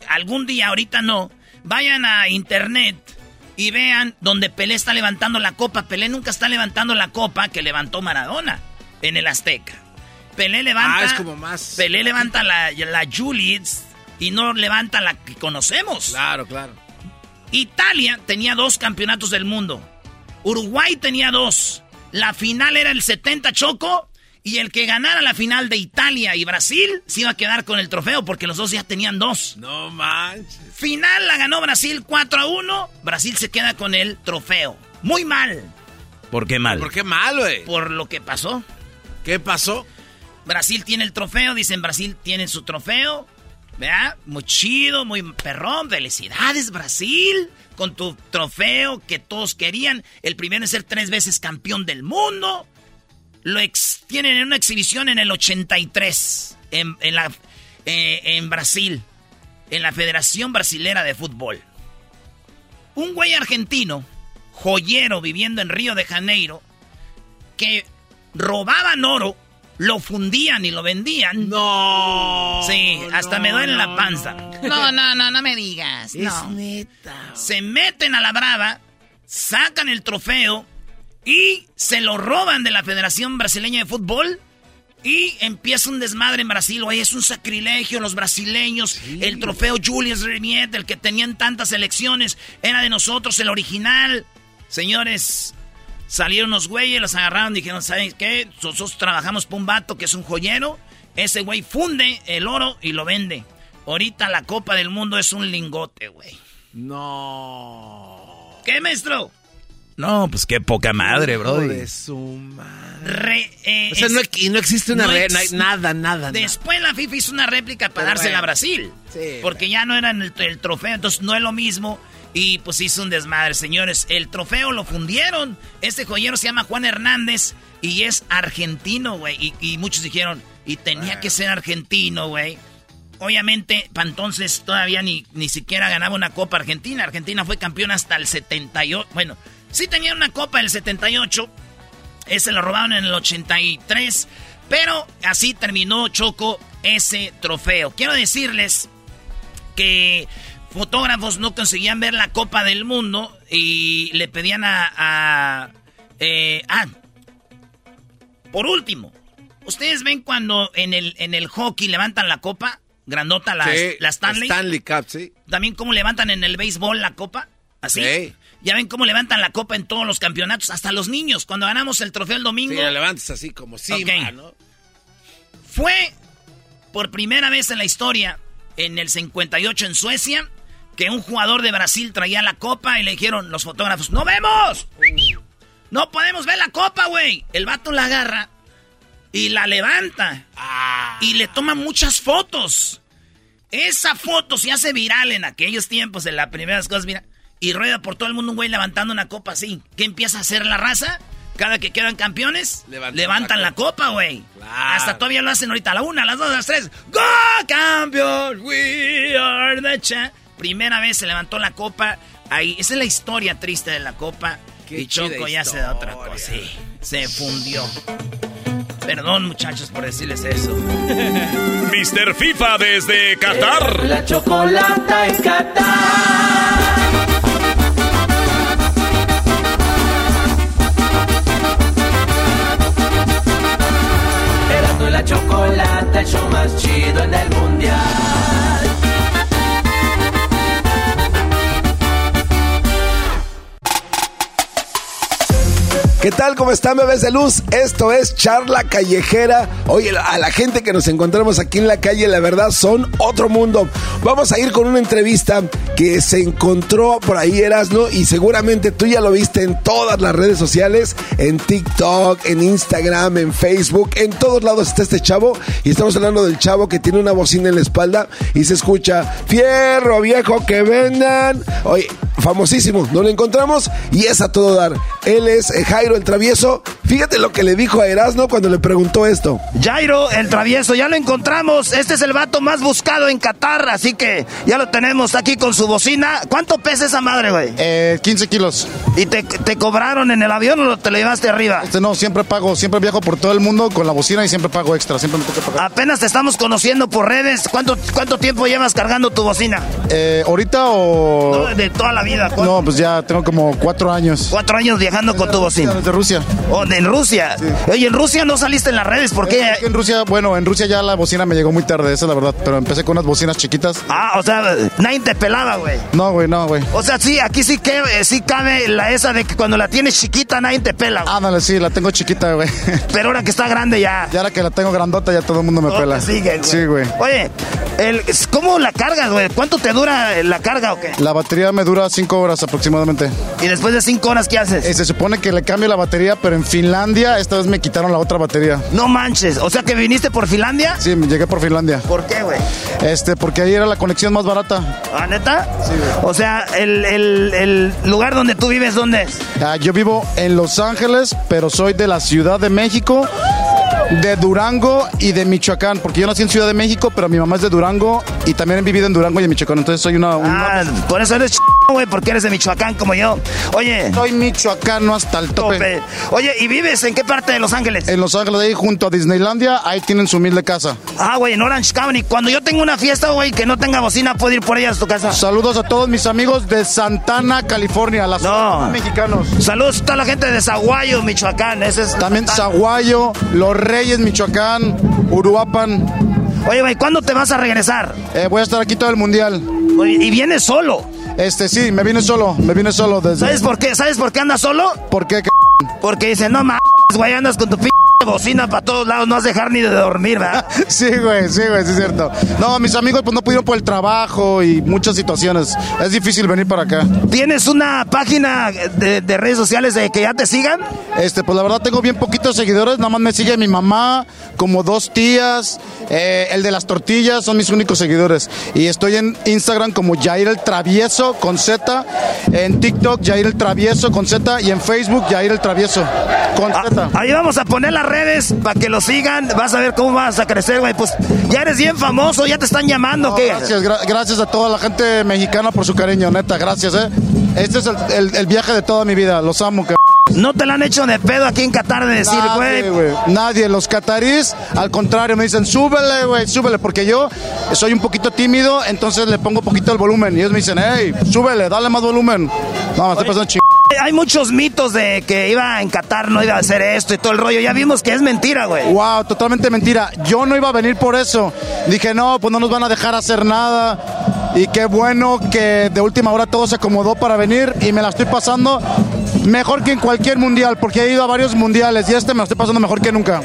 algún día, ahorita no, vayan a internet y vean donde Pelé está levantando la copa. Pelé nunca está levantando la copa que levantó Maradona en el Azteca. Pelé levanta. Ah, es como más. Pelé levanta la, la Juliets y no levanta la que conocemos. Claro, claro. Italia tenía dos campeonatos del mundo. Uruguay tenía dos. La final era el 70 Choco y el que ganara la final de Italia y Brasil se iba a quedar con el trofeo porque los dos ya tenían dos. No manches. Final la ganó Brasil 4 a 1. Brasil se queda con el trofeo. Muy mal. ¿Por qué mal? ¿Por qué mal, güey? Por lo que pasó. ¿Qué pasó? Brasil tiene el trofeo, dicen Brasil tiene su trofeo. ¿Verdad? Muy chido, muy perrón. Felicidades, Brasil. Con tu trofeo que todos querían. El primero en ser tres veces campeón del mundo lo tienen en una exhibición en el 83 en, en, la, eh, en Brasil, en la Federación Brasilera de Fútbol. Un güey argentino, joyero viviendo en Río de Janeiro, que robaban oro, lo fundían y lo vendían. No. Sí, hasta me duele la panza. No, no, no, no me digas. no. neta. Se meten a la brava, sacan el trofeo y se lo roban de la Federación Brasileña de Fútbol. Y empieza un desmadre en Brasil, oye, es un sacrilegio, los brasileños, el trofeo Julius Remiet, el que tenían tantas elecciones, era de nosotros, el original. Señores, salieron los güeyes, los agarraron, dijeron, ¿saben qué? Nosotros trabajamos por un vato que es un joyero, ese güey funde el oro y lo vende. Ahorita la Copa del Mundo es un lingote, güey. No. ¿Qué, maestro? No, pues qué poca madre, bro. De su madre. Eh, o sea, no, y no existe una no hay nada, nada. Después la FIFA hizo una réplica para dársela a Brasil. Sí, porque ya no era el, el, trofeo, entonces no es lo mismo. Y pues hizo un desmadre, señores. El trofeo lo fundieron. Este joyero se llama Juan Hernández y es argentino, güey. Y, y, muchos dijeron, y tenía que ser argentino, güey. Obviamente, para entonces todavía ni, ni siquiera ganaba una Copa Argentina. Argentina fue campeón hasta el 78. Bueno, sí tenía una Copa del 78. Ese lo robaron en el 83. Pero así terminó Choco ese trofeo. Quiero decirles que fotógrafos no conseguían ver la Copa del Mundo y le pedían a... a eh, ah, por último, ¿ustedes ven cuando en el, en el hockey levantan la copa? Grandota la, sí, la Stanley. Stanley Cup, sí. También cómo levantan en el béisbol la copa. Así. Sí. Ya ven cómo levantan la copa en todos los campeonatos, hasta los niños. Cuando ganamos el trofeo el domingo. Sí, la levantas así como okay. ¿no? Fue por primera vez en la historia, en el 58 en Suecia, que un jugador de Brasil traía la copa y le dijeron los fotógrafos, ¡No vemos! No podemos ver la copa, güey. El vato la agarra y la levanta. Ah. Y le toma muchas fotos. Esa foto se hace viral en aquellos tiempos, en las primeras cosas, mira. Y rueda por todo el mundo un güey levantando una copa así. ¿Qué empieza a hacer la raza? Cada que quedan campeones, levantan, levantan la copa, güey. Claro. Hasta todavía lo hacen ahorita a la una, a las dos, a las tres. ¡Go, campeón! We are the champ. Primera vez se levantó la copa. Ahí, esa es la historia triste de la copa. Qué y Choco ya se da otra cosa. Sí, se fundió. Perdón, muchachos, por decirles eso. *laughs* Mr. FIFA desde Qatar. La chocolata en Qatar. La chocolata, el show más chido en mundial. ¿Qué tal? ¿Cómo están, bebés de luz? Esto es Charla Callejera. Oye, a la gente que nos encontramos aquí en la calle, la verdad, son otro mundo. Vamos a ir con una entrevista que se encontró por ahí, Erasno, y seguramente tú ya lo viste en todas las redes sociales, en TikTok, en Instagram, en Facebook, en todos lados está este chavo. Y estamos hablando del chavo que tiene una bocina en la espalda y se escucha, fierro viejo que vendan. Oye, famosísimo, no lo encontramos y es a todo dar. Él es eh, Jairo el Travieso. Fíjate lo que le dijo a Erasno cuando le preguntó esto. Jairo el Travieso, ya lo encontramos. Este es el vato más buscado en Qatar, así que ya lo tenemos aquí con su bocina. ¿Cuánto pesa esa madre, güey? Eh, 15 kilos. ¿Y te, te, cobraron en el avión o te lo llevaste arriba? Este no, siempre pago, siempre viajo por todo el mundo con la bocina y siempre pago extra, siempre me toca pagar. Apenas te estamos conociendo por redes. ¿Cuánto, cuánto tiempo llevas cargando tu bocina? Eh, ¿Ahorita o...? No, de toda la vida. ¿cuánto? No, pues ya tengo como cuatro años. Cuatro años viajando con tu bocina. Desde Rusia. Oh, en Rusia. Sí. Oye, en Rusia no saliste en las redes, ¿por qué? En Rusia, bueno, en Rusia ya la bocina me llegó muy tarde, esa es la verdad. Pero empecé con unas bocinas chiquitas. Ah, o sea, nadie te pelaba, güey. No, güey, no, güey. O sea, sí, aquí sí que sí cabe la esa de que cuando la tienes chiquita nadie te pela. Ah, no, sí, la tengo chiquita, güey. *laughs* Pero ahora que está grande ya. Ya ahora que la tengo grandota ya todo el mundo me oh, pela. Sigue, güey. Sí, güey. Oye, el, ¿cómo la cargas, güey? ¿Cuánto te dura la carga o qué? La batería me dura cinco horas aproximadamente. ¿Y después de cinco horas qué haces? Eh, se supone que le cambio la batería, pero en Finlandia esta vez me quitaron la otra batería. No manches, o sea que viniste por Finlandia. Sí, me llegué por Finlandia. ¿Por qué, güey? Este, porque ahí era la conexión más barata. ¿Ah, neta? Sí, O sea, el, el- el lugar donde tú vives, ¿dónde es? Ah, yo vivo en Los Ángeles, pero soy de la Ciudad de México, de Durango y de Michoacán, porque yo nací en Ciudad de México, pero mi mamá es de Durango y también he vivido en Durango y en Michoacán, entonces soy una... Ah, por eso eres güey, porque eres de Michoacán como yo. Oye. Soy michoacano hasta el tope. Tope. Oye, ¿y vives en qué parte de Los Ángeles? En Los Ángeles, ahí junto a Disneylandia, ahí tienen su humilde casa. Ah, güey, en Orange County. Cuando yo tengo una fiesta, güey, que no tenga bocina, puedo ir por ella a tu casa. Saludos a todos mis amigos de Santana, California, las No. mexicanos. Saludos a toda la gente de Zaguayo, Michoacán. Ese es También Zaguayo, Los Reyes, Michoacán, Uruapan. Oye, güey, ¿cuándo te vas a regresar? Eh, voy a estar aquí todo el mundial. Oye, ¿Y vienes solo? Este, sí, me vine solo, me vine solo desde... ¿Sabes por qué? ¿Sabes por qué andas solo? ¿Por qué? c-? Porque dicen, no mames, güey, andas con tu p bocina para todos lados, no has de dejar ni de dormir, ¿verdad? *laughs* Sí, güey, sí, güey, sí es cierto. No, mis amigos pues no pudieron por el trabajo y muchas situaciones. Es difícil venir para acá. ¿Tienes una página de, de redes sociales de que ya te sigan? Este, pues la verdad tengo bien poquitos seguidores, nada más me sigue mi mamá, como dos tías, eh, el de las tortillas son mis únicos seguidores. Y estoy en Instagram como Jair el Travieso con Z, en TikTok Jair el Travieso con Z y en Facebook Jair el Travieso con Z. Ahí vamos a poner las redes para que lo sigan. Vas a ver cómo vas a crecer, güey. Pues ya eres bien famoso, ya te están llamando, No, ¿qué? gracias, gra- gracias a toda la gente mexicana por su cariño, neta, gracias, eh. Este es el, el- el viaje de toda mi vida, los amo, que No te la han hecho de pedo aquí en Qatar de decir, güey. Nadie, los catarís, al contrario, me dicen, súbele, güey, súbele, porque yo soy un poquito tímido, entonces le pongo poquito el volumen. Y ellos me dicen, hey, súbele, dale más volumen. No, me estoy pasando ching. Hay muchos mitos de que iba en Qatar, no iba a hacer esto y todo el rollo. Ya vimos que es mentira, güey. Wow, totalmente mentira. Yo no iba a venir por eso. Dije, no, pues no nos van a dejar hacer nada. Y qué bueno que de última hora todo se acomodó para venir y me la estoy pasando mejor que en cualquier mundial, porque he ido a varios mundiales y este me lo estoy pasando mejor que nunca.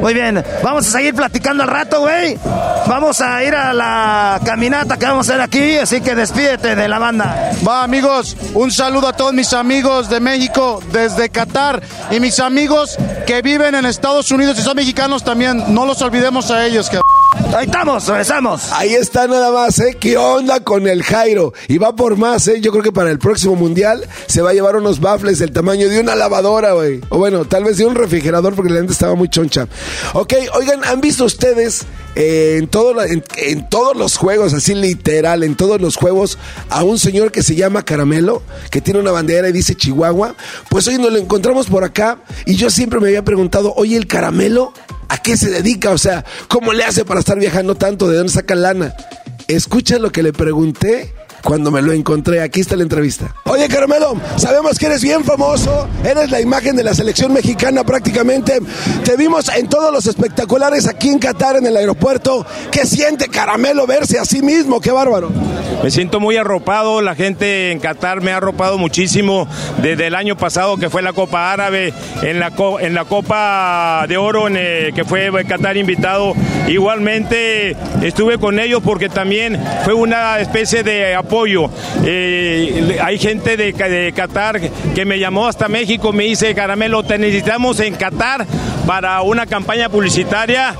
Muy bien, vamos a seguir platicando al rato, güey. Vamos a ir a la caminata que vamos a hacer aquí, así que despídete de la banda. Va, amigos, un saludo a todos mis amigos de México, desde Qatar, y mis amigos que viven en Estados Unidos y son mexicanos también. No los olvidemos a ellos, que. Ahí estamos, regresamos. Ahí está nada más, ¿eh? ¿Qué onda con el Jairo? Y va por más, ¿eh? Yo creo que para el próximo mundial se va a llevar unos baffles del tamaño de una lavadora, güey. O bueno, tal vez de un refrigerador porque la gente estaba muy choncha. Ok, oigan, ¿han visto ustedes eh, en, todo en todos los juegos, así literal, en todos los juegos, a un señor que se llama Caramelo, que tiene una bandera y dice Chihuahua? Pues hoy nos lo encontramos por acá y yo siempre me había preguntado, oye, el Caramelo, ¿a qué se dedica? O sea, ¿cómo le hace para estar viajando tanto? ¿De dónde saca lana? Escucha lo que le pregunté cuando me lo encontré. Aquí está la entrevista. Oye, Caramelo, sabemos que eres bien famoso. Eres la imagen de la selección mexicana prácticamente. Te vimos en todos los espectaculares aquí en Qatar, en el aeropuerto. ¿Qué siente Caramelo verse a sí mismo? ¡Qué bárbaro! Me siento muy arropado, la gente en Qatar me ha arropado muchísimo desde el año pasado que fue la Copa Árabe, en la, en la Copa de Oro eh, que fue Qatar invitado. Igualmente estuve con ellos porque también fue una especie de apoyo. Eh, hay gente de, Qatar que me llamó hasta México, me dice, Caramelo, te necesitamos en Qatar para una campaña publicitaria.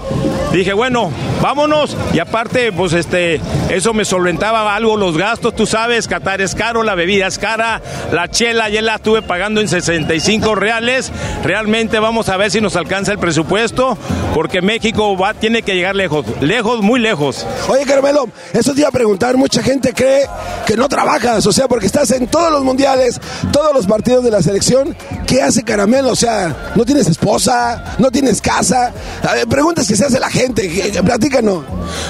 Dije, bueno, vámonos. Y aparte, pues este, eso me solventaba algo los gastos. Tú sabes, Qatar es caro, la bebida es cara, la chela ya la estuve pagando en 65 reales. Realmente vamos a ver si nos alcanza el presupuesto, porque México tiene que llegar lejos, lejos, muy lejos. Oye, Caramelo, eso te iba a preguntar. Mucha gente cree que no trabajas, o sea, porque estás en todos los mundiales, todos los partidos de la selección. ¿Qué hace Caramelo? O sea, ¿no tienes esposa? ¿No tienes casa? Preguntas que se hace la gente. Platícanos.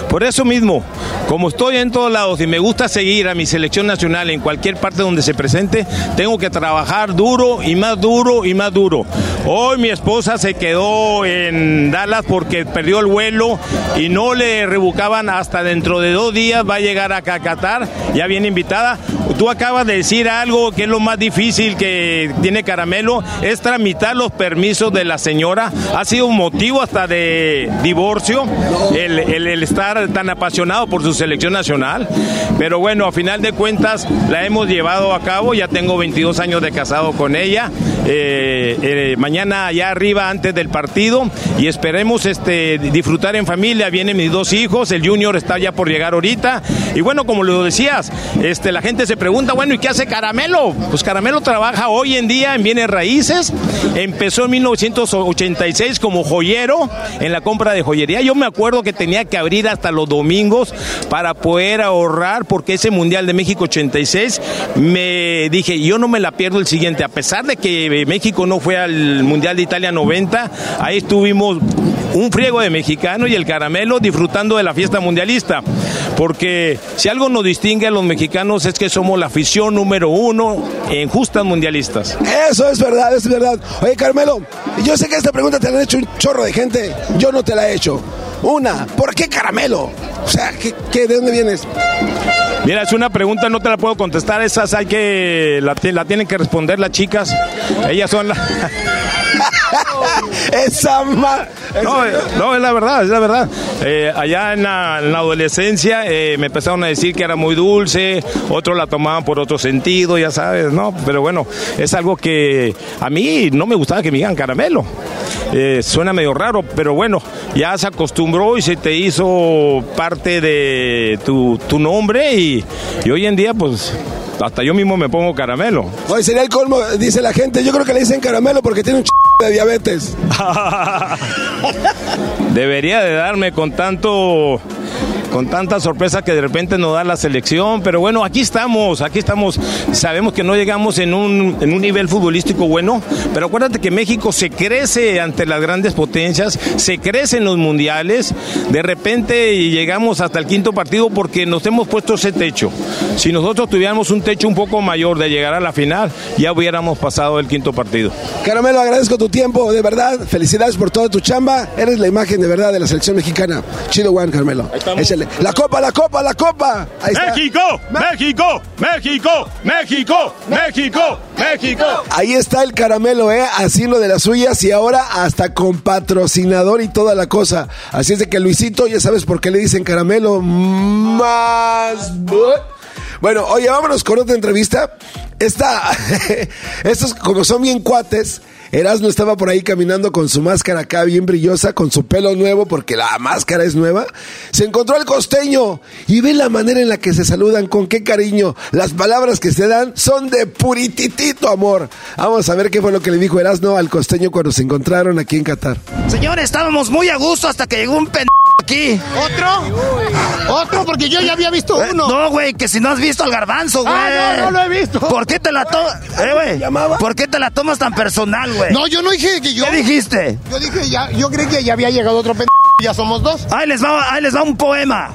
Por eso mismo, como estoy en todos lados y me gusta seguir a mi selección nacional en cualquier parte donde se presente, tengo que trabajar duro y más duro y más duro. Hoy mi esposa se quedó en Dallas porque perdió el vuelo y no le rebucaban hasta dentro de dos días va a llegar a Qatar, ya viene invitada. Tú acabas de decir algo que es lo más difícil que tiene Caramelo, es tramitar los permisos de la señora. Ha sido un motivo hasta de divorcio. El el, estar tan apasionado por su selección nacional. Pero bueno, a final de cuentas la hemos llevado a cabo. Ya tengo 22 años de casado con ella. Eh, eh, mañana allá arriba antes del partido y esperemos este, disfrutar en familia. Vienen mis dos hijos, el junior está ya por llegar ahorita. Y bueno, como lo decías, este, la gente se pregunta, bueno, ¿y qué hace Caramelo? Pues Caramelo trabaja hoy en día en bienes raíces. Empezó en 1986 como joyero en la compra de joyería. Yo me acuerdo que tenía que abrir hasta los domingos para poder ahorrar porque ese Mundial de México 86 me dije, yo no me la pierdo el siguiente. A pesar de que México no fue al Mundial de Italia 90, ahí estuvimos un friego de mexicanos y el caramelo disfrutando de la fiesta mundialista. Porque si algo nos distingue a los mexicanos es que somos la afición número uno en justas mundialistas. Eso es verdad, es verdad. Oye, Carmelo, yo sé que esta pregunta te la han hecho un chorro de gente. Yo no te la he hecho. Una, ¿por qué caramelo? O sea, ¿qué, qué- de dónde vienes? Mira, es una pregunta, no te la puedo contestar. Esas hay que. La, la tienen que responder las chicas. Ellas son las. *laughs* *laughs* Esa ma... No, eh, no, es la verdad, es la verdad. Eh, allá en la, en la adolescencia eh, me empezaron a decir que era muy dulce, otros la tomaban por otro sentido, ya sabes, ¿no? Pero bueno, es algo que a mí no me gustaba que me digan caramelo. Eh, suena medio raro, pero bueno, ya se acostumbró y se te hizo parte de tu, tu nombre y, y hoy en día pues hasta yo mismo me pongo caramelo. Oye, sería el colmo, dice la gente. Yo creo que le dicen caramelo porque tiene un ch... de diabetes. *laughs* Debería de darme con tanto con tanta sorpresa que de repente nos da la selección, pero bueno, aquí estamos, aquí estamos. Sabemos que no llegamos en un, en un nivel futbolístico bueno, pero acuérdate que México se crece ante las grandes potencias, se crece en los mundiales, de repente llegamos hasta el quinto partido porque nos hemos puesto ese techo. Si nosotros tuviéramos un techo un poco mayor de llegar a la final, ya hubiéramos pasado el quinto partido. Caramelo, agradezco tu tiempo, de verdad. Felicidades por toda tu chamba. Eres la imagen de verdad de la selección mexicana. Chido Juan, Carmelo. La copa, la copa, la copa. Ahí está. México, México, México, México, México, México. Ahí está el caramelo, ¿eh? Haciendo de las suyas y ahora hasta con patrocinador y toda la cosa. Así es de que Luisito, ya sabes por qué le dicen caramelo más. Bueno, oye, vámonos con otra entrevista. Esta, *laughs* estos como son bien cuates, Erasmo estaba por ahí caminando con su máscara acá bien brillosa, con su pelo nuevo, porque la máscara es nueva. Se encontró al costeño y ve la manera en la que se saludan, con qué cariño. Las palabras que se dan son de purititito amor. Vamos a ver qué fue lo que le dijo Erasmo al costeño cuando se encontraron aquí en Qatar. Señores, estábamos muy a gusto hasta que llegó un pen aquí. ¿Otro? ¿Otro? Porque yo ya había visto Eh, uno. No, güey, que si no has visto al garbanzo, güey. Ah, no, no lo he visto. ¿Por qué te la tomas? Eh, güey. ¿Por qué te la tomas tan personal, güey? No, yo no dije que yo. ¿Qué dijiste? Yo dije ya, yo creí que ya había llegado otro pendejo. Ya somos dos. Ahí les va, ahí les va un poema.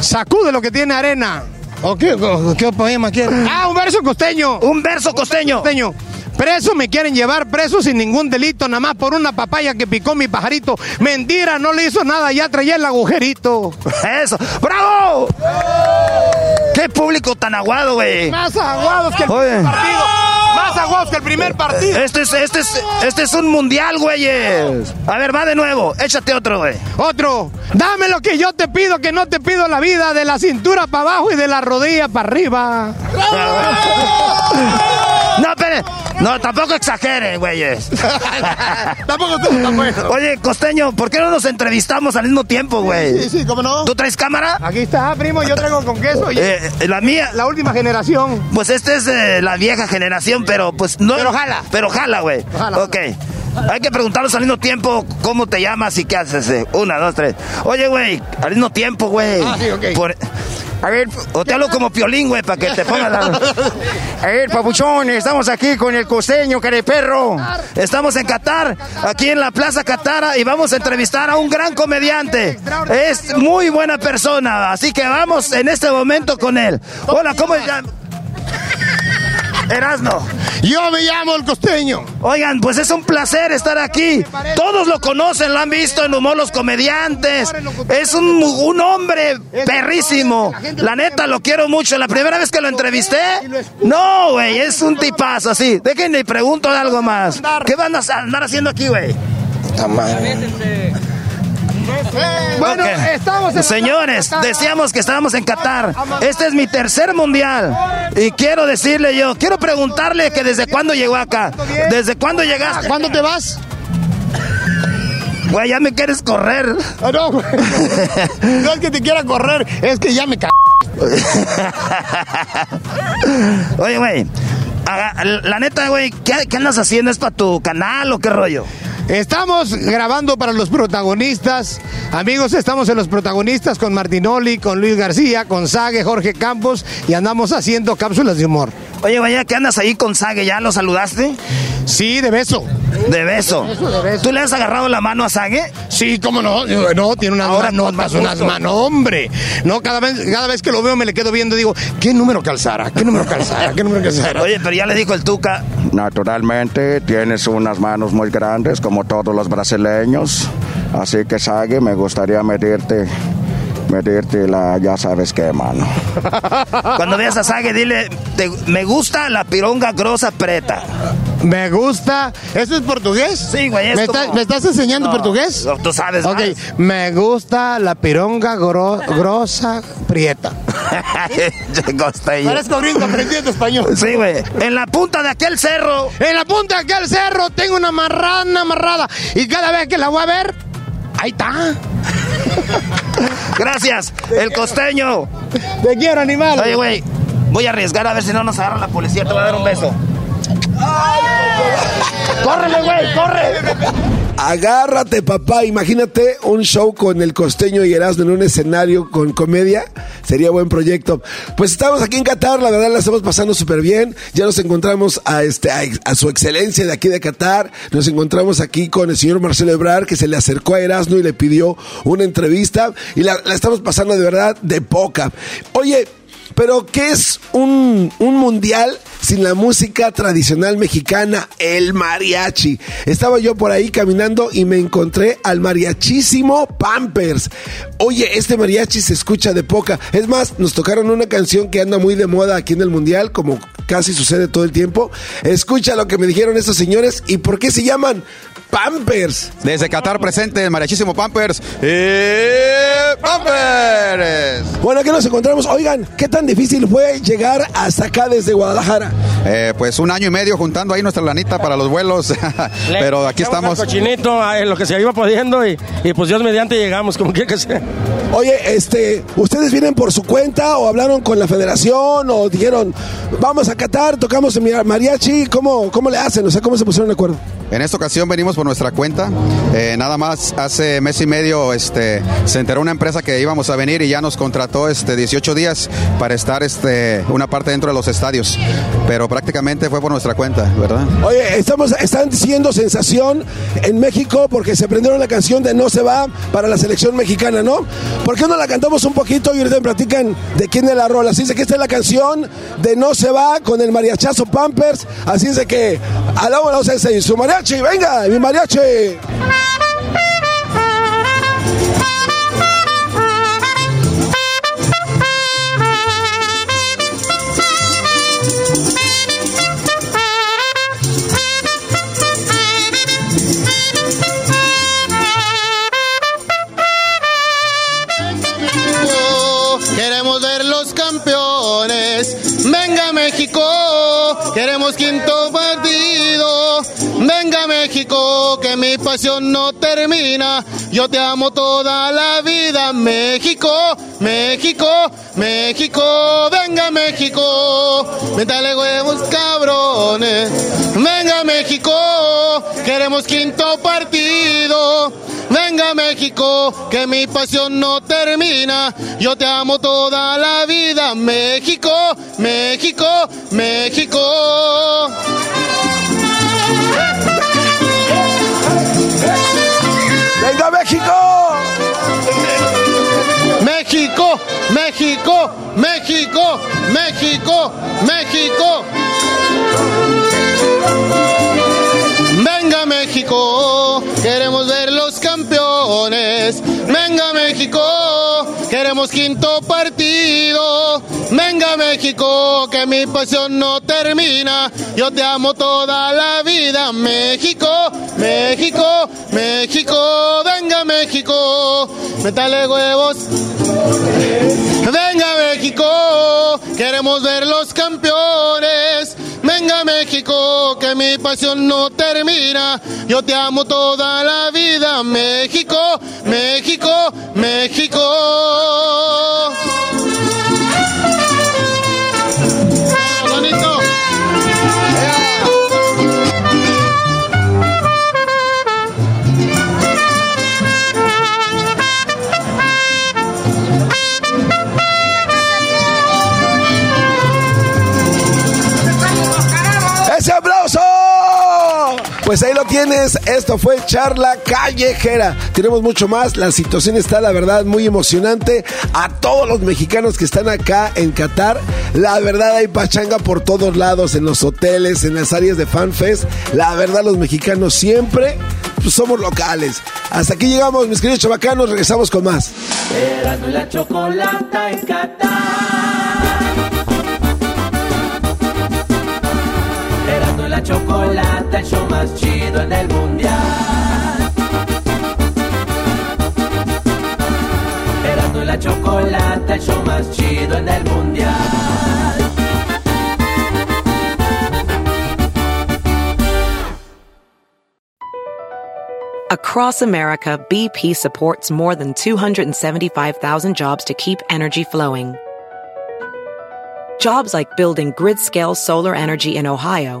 Sacude lo que tiene arena. ¿O qué, o qué poema quiere? Ah, un verso costeño. Un verso costeño. Costeño. Preso me quieren llevar preso sin ningún delito, nada más por una papaya que picó mi pajarito. Mentira, no le hizo nada, ya traía el agujerito. Eso. ¡Bravo! ¡Qué público tan aguado, güey! Más aguados que el Oye. primer partido. Más aguados que el primer partido. Este es, este es, este es un mundial, güeyes. A ver, va de nuevo. Échate otro, güey. Otro, dame lo que yo te pido, que no te pido la vida, de la cintura para abajo y de la rodilla para arriba. *laughs* No, espere. No, tampoco exagere, güeyes. *laughs* Tampoco tú, tampoco. Oye, costeño, ¿por qué no nos entrevistamos al mismo tiempo, güey? Sí, sí, ¿cómo no? ¿Tú traes cámara? Aquí está, primo, yo traigo con queso. y- Eh, la mía. La última generación. Pues esta es eh, la vieja generación, pero pues no. Pero jala. Pero jala, güey. Jala, Ok. Hay que preguntarlos al mismo tiempo cómo te llamas y qué haces. eh. Una, dos, tres. Oye, güey, al mismo tiempo, güey. Ah, sí, ok. Por- A ver, o te hablo como piolín, güey, para que te pongas la... *laughs* A ver, papuchón, estamos aquí con el costeño, perro. Estamos en Qatar, aquí en la Plaza Qatar, y vamos a entrevistar a un gran comediante. Es muy buena persona, así que vamos en este momento con él. Hola, ¿cómo se llama? Erasno. Yo me llamo el costeño. Oigan, pues es un placer estar aquí. Todos lo conocen, lo han visto en Humor los Comediantes. Es un, un hombre perrísimo. La neta, lo quiero mucho. La primera vez que lo entrevisté, no, güey, es un tipazo así. Déjenme y pregunto algo más. ¿Qué van a andar haciendo aquí, güey? Bueno, estamos en Señores, decíamos que estábamos en Qatar. Este es mi tercer mundial. Y quiero decirle yo, quiero preguntarle que desde cuándo llegó acá. ¿Desde cuándo llegaste? ¿Cuándo te vas? Güey, ya me quieres correr. Ah, no, güey. *laughs* No es que te quiera correr, es que ya me ca... *laughs* Oye, güey. La neta, güey, ¿qué, ¿qué andas haciendo? ¿Es para tu canal o qué rollo? Estamos grabando para los protagonistas. Amigos, estamos en los protagonistas con Martinoli, con Luis García, con Sague, Jorge Campos y andamos haciendo cápsulas de humor. Oye, vaya, ¿qué andas ahí con Sague? ¿Ya lo saludaste? Sí, de beso. De beso. ¿Tú le has agarrado la mano a Sague? Sí, cómo no. No, tiene unas manotas, unas manos, hombre. No, cada vez, cada vez que lo veo me le quedo viendo y digo, ¿qué número calzara? ¿Qué número calzara? ¿Qué número calzara? Oye, pero ya le dijo el Tuca. Naturalmente, tienes unas manos muy grandes, como todos los brasileños. Así que, Sague, me gustaría medirte medirte la ya sabes qué, mano. *laughs* Cuando veas a Sague, dile, me gusta la pironga grosa preta. Me gusta. ¿Eso es portugués? Sí, güey. ¿Me, ¿Me, estás enseñando portugués? Tú sabes. Ok, me gusta la pironga grosa prieta. *laughs* Parezco gringo aprendiendo español. Sí, güey. En la punta de aquel cerro. En la punta de aquel cerro tengo una marrana amarrada. Y cada vez que la voy a ver, ahí está. *laughs* Gracias, el costeño. Te quiero, animal. Oye, güey, voy a arriesgar a ver si no nos agarra la policía. Te voy a dar un beso. ¡Córrele, güey! ¡Corre! Agárrate, papá. Imagínate un show con el costeño y Erasmo en un escenario con comedia. Sería buen proyecto. Pues estamos aquí en Qatar, la verdad la estamos pasando súper bien. Ya nos encontramos a, este, a, su excelencia de aquí de Qatar. Nos encontramos aquí con el señor Marcelo Ebrar, que se le acercó a Erasmo y le pidió una entrevista. Y la, la estamos pasando de verdad de poca. Oye, pero ¿qué es un, mundial sin la música tradicional mexicana? El mariachi. Estaba yo por ahí caminando y me encontré al mariachísimo Pampers. Oye, este mariachi se escucha de poca. Es más, nos tocaron una canción que anda muy de moda aquí en el mundial, como casi sucede todo el tiempo. Escucha lo que me dijeron estos señores y por qué se llaman Pampers. Desde Qatar presente el mariachísimo Pampers. ¡Eh! ¡Pampers! Bueno, aquí nos encontramos. Oigan, ¿qué tan difícil fue llegar hasta acá desde Guadalajara? Eh, pues un año y medio juntando ahí nuestra lanita para los vuelos. *laughs* Pero aquí estamos. cochinito, en lo que se iba pudiendo y, pues Dios mediante llegamos, como quiera que sea. Oye, este, ¿ustedes vienen por su cuenta o hablaron con la federación o dijeron, vamos a Qatar, tocamos en mariachi? ¿Cómo, cómo le hacen? O sea, ¿cómo se pusieron de acuerdo? En esta ocasión venimos por nuestra cuenta. Eh, nada más hace mes y medio este, se enteró una empresa que íbamos a venir y ya nos contrató este, 18 días para estar este, una parte dentro de los estadios. Pero prácticamente fue por nuestra cuenta, ¿verdad? Oye, estamos, están siendo sensación en México porque se prendieron la canción de No se va para la selección mexicana, ¿no? ¿Por qué no la cantamos un poquito y ahorita me platican de quién es la rola? Así es que esta es la canción de No se va con el mariachazo Pampers. Así es de que alabamos a los su mariachi venga, mi mariachi. México, que mi pasión no termina. Yo te amo toda la vida, México, México, México. Venga México, métale huevos cabrones. Venga México, queremos quinto partido. Venga México, que mi pasión no termina. Yo te amo toda la vida, México, México, México. México! México, México, México, México, México. Venga México, queremos ver los campeones. Venga México, queremos quinto partido. México, que mi pasión no termina. Yo te amo toda la vida. México, México, México. Venga México, metale huevos. Venga México, queremos ver los campeones. Venga México, que mi pasión no termina. Yo te amo toda la vida. México, México, México. Esto fue Charla Callejera. Tenemos mucho más, la situación está la verdad muy emocionante. A todos los mexicanos que están acá en Qatar, la verdad hay pachanga por todos lados, en los hoteles, en las áreas de FanFest. La verdad los mexicanos siempre pues, somos locales. Hasta aquí llegamos, mis queridos chavacanos, regresamos con más. La chocolata, el show más chido en el mundial. Erasmo y la chocolata, el show más chido en el mundial. Across America, BP supports more than 275,000 jobs to keep energy flowing. Jobs like building grid scale solar energy in Ohio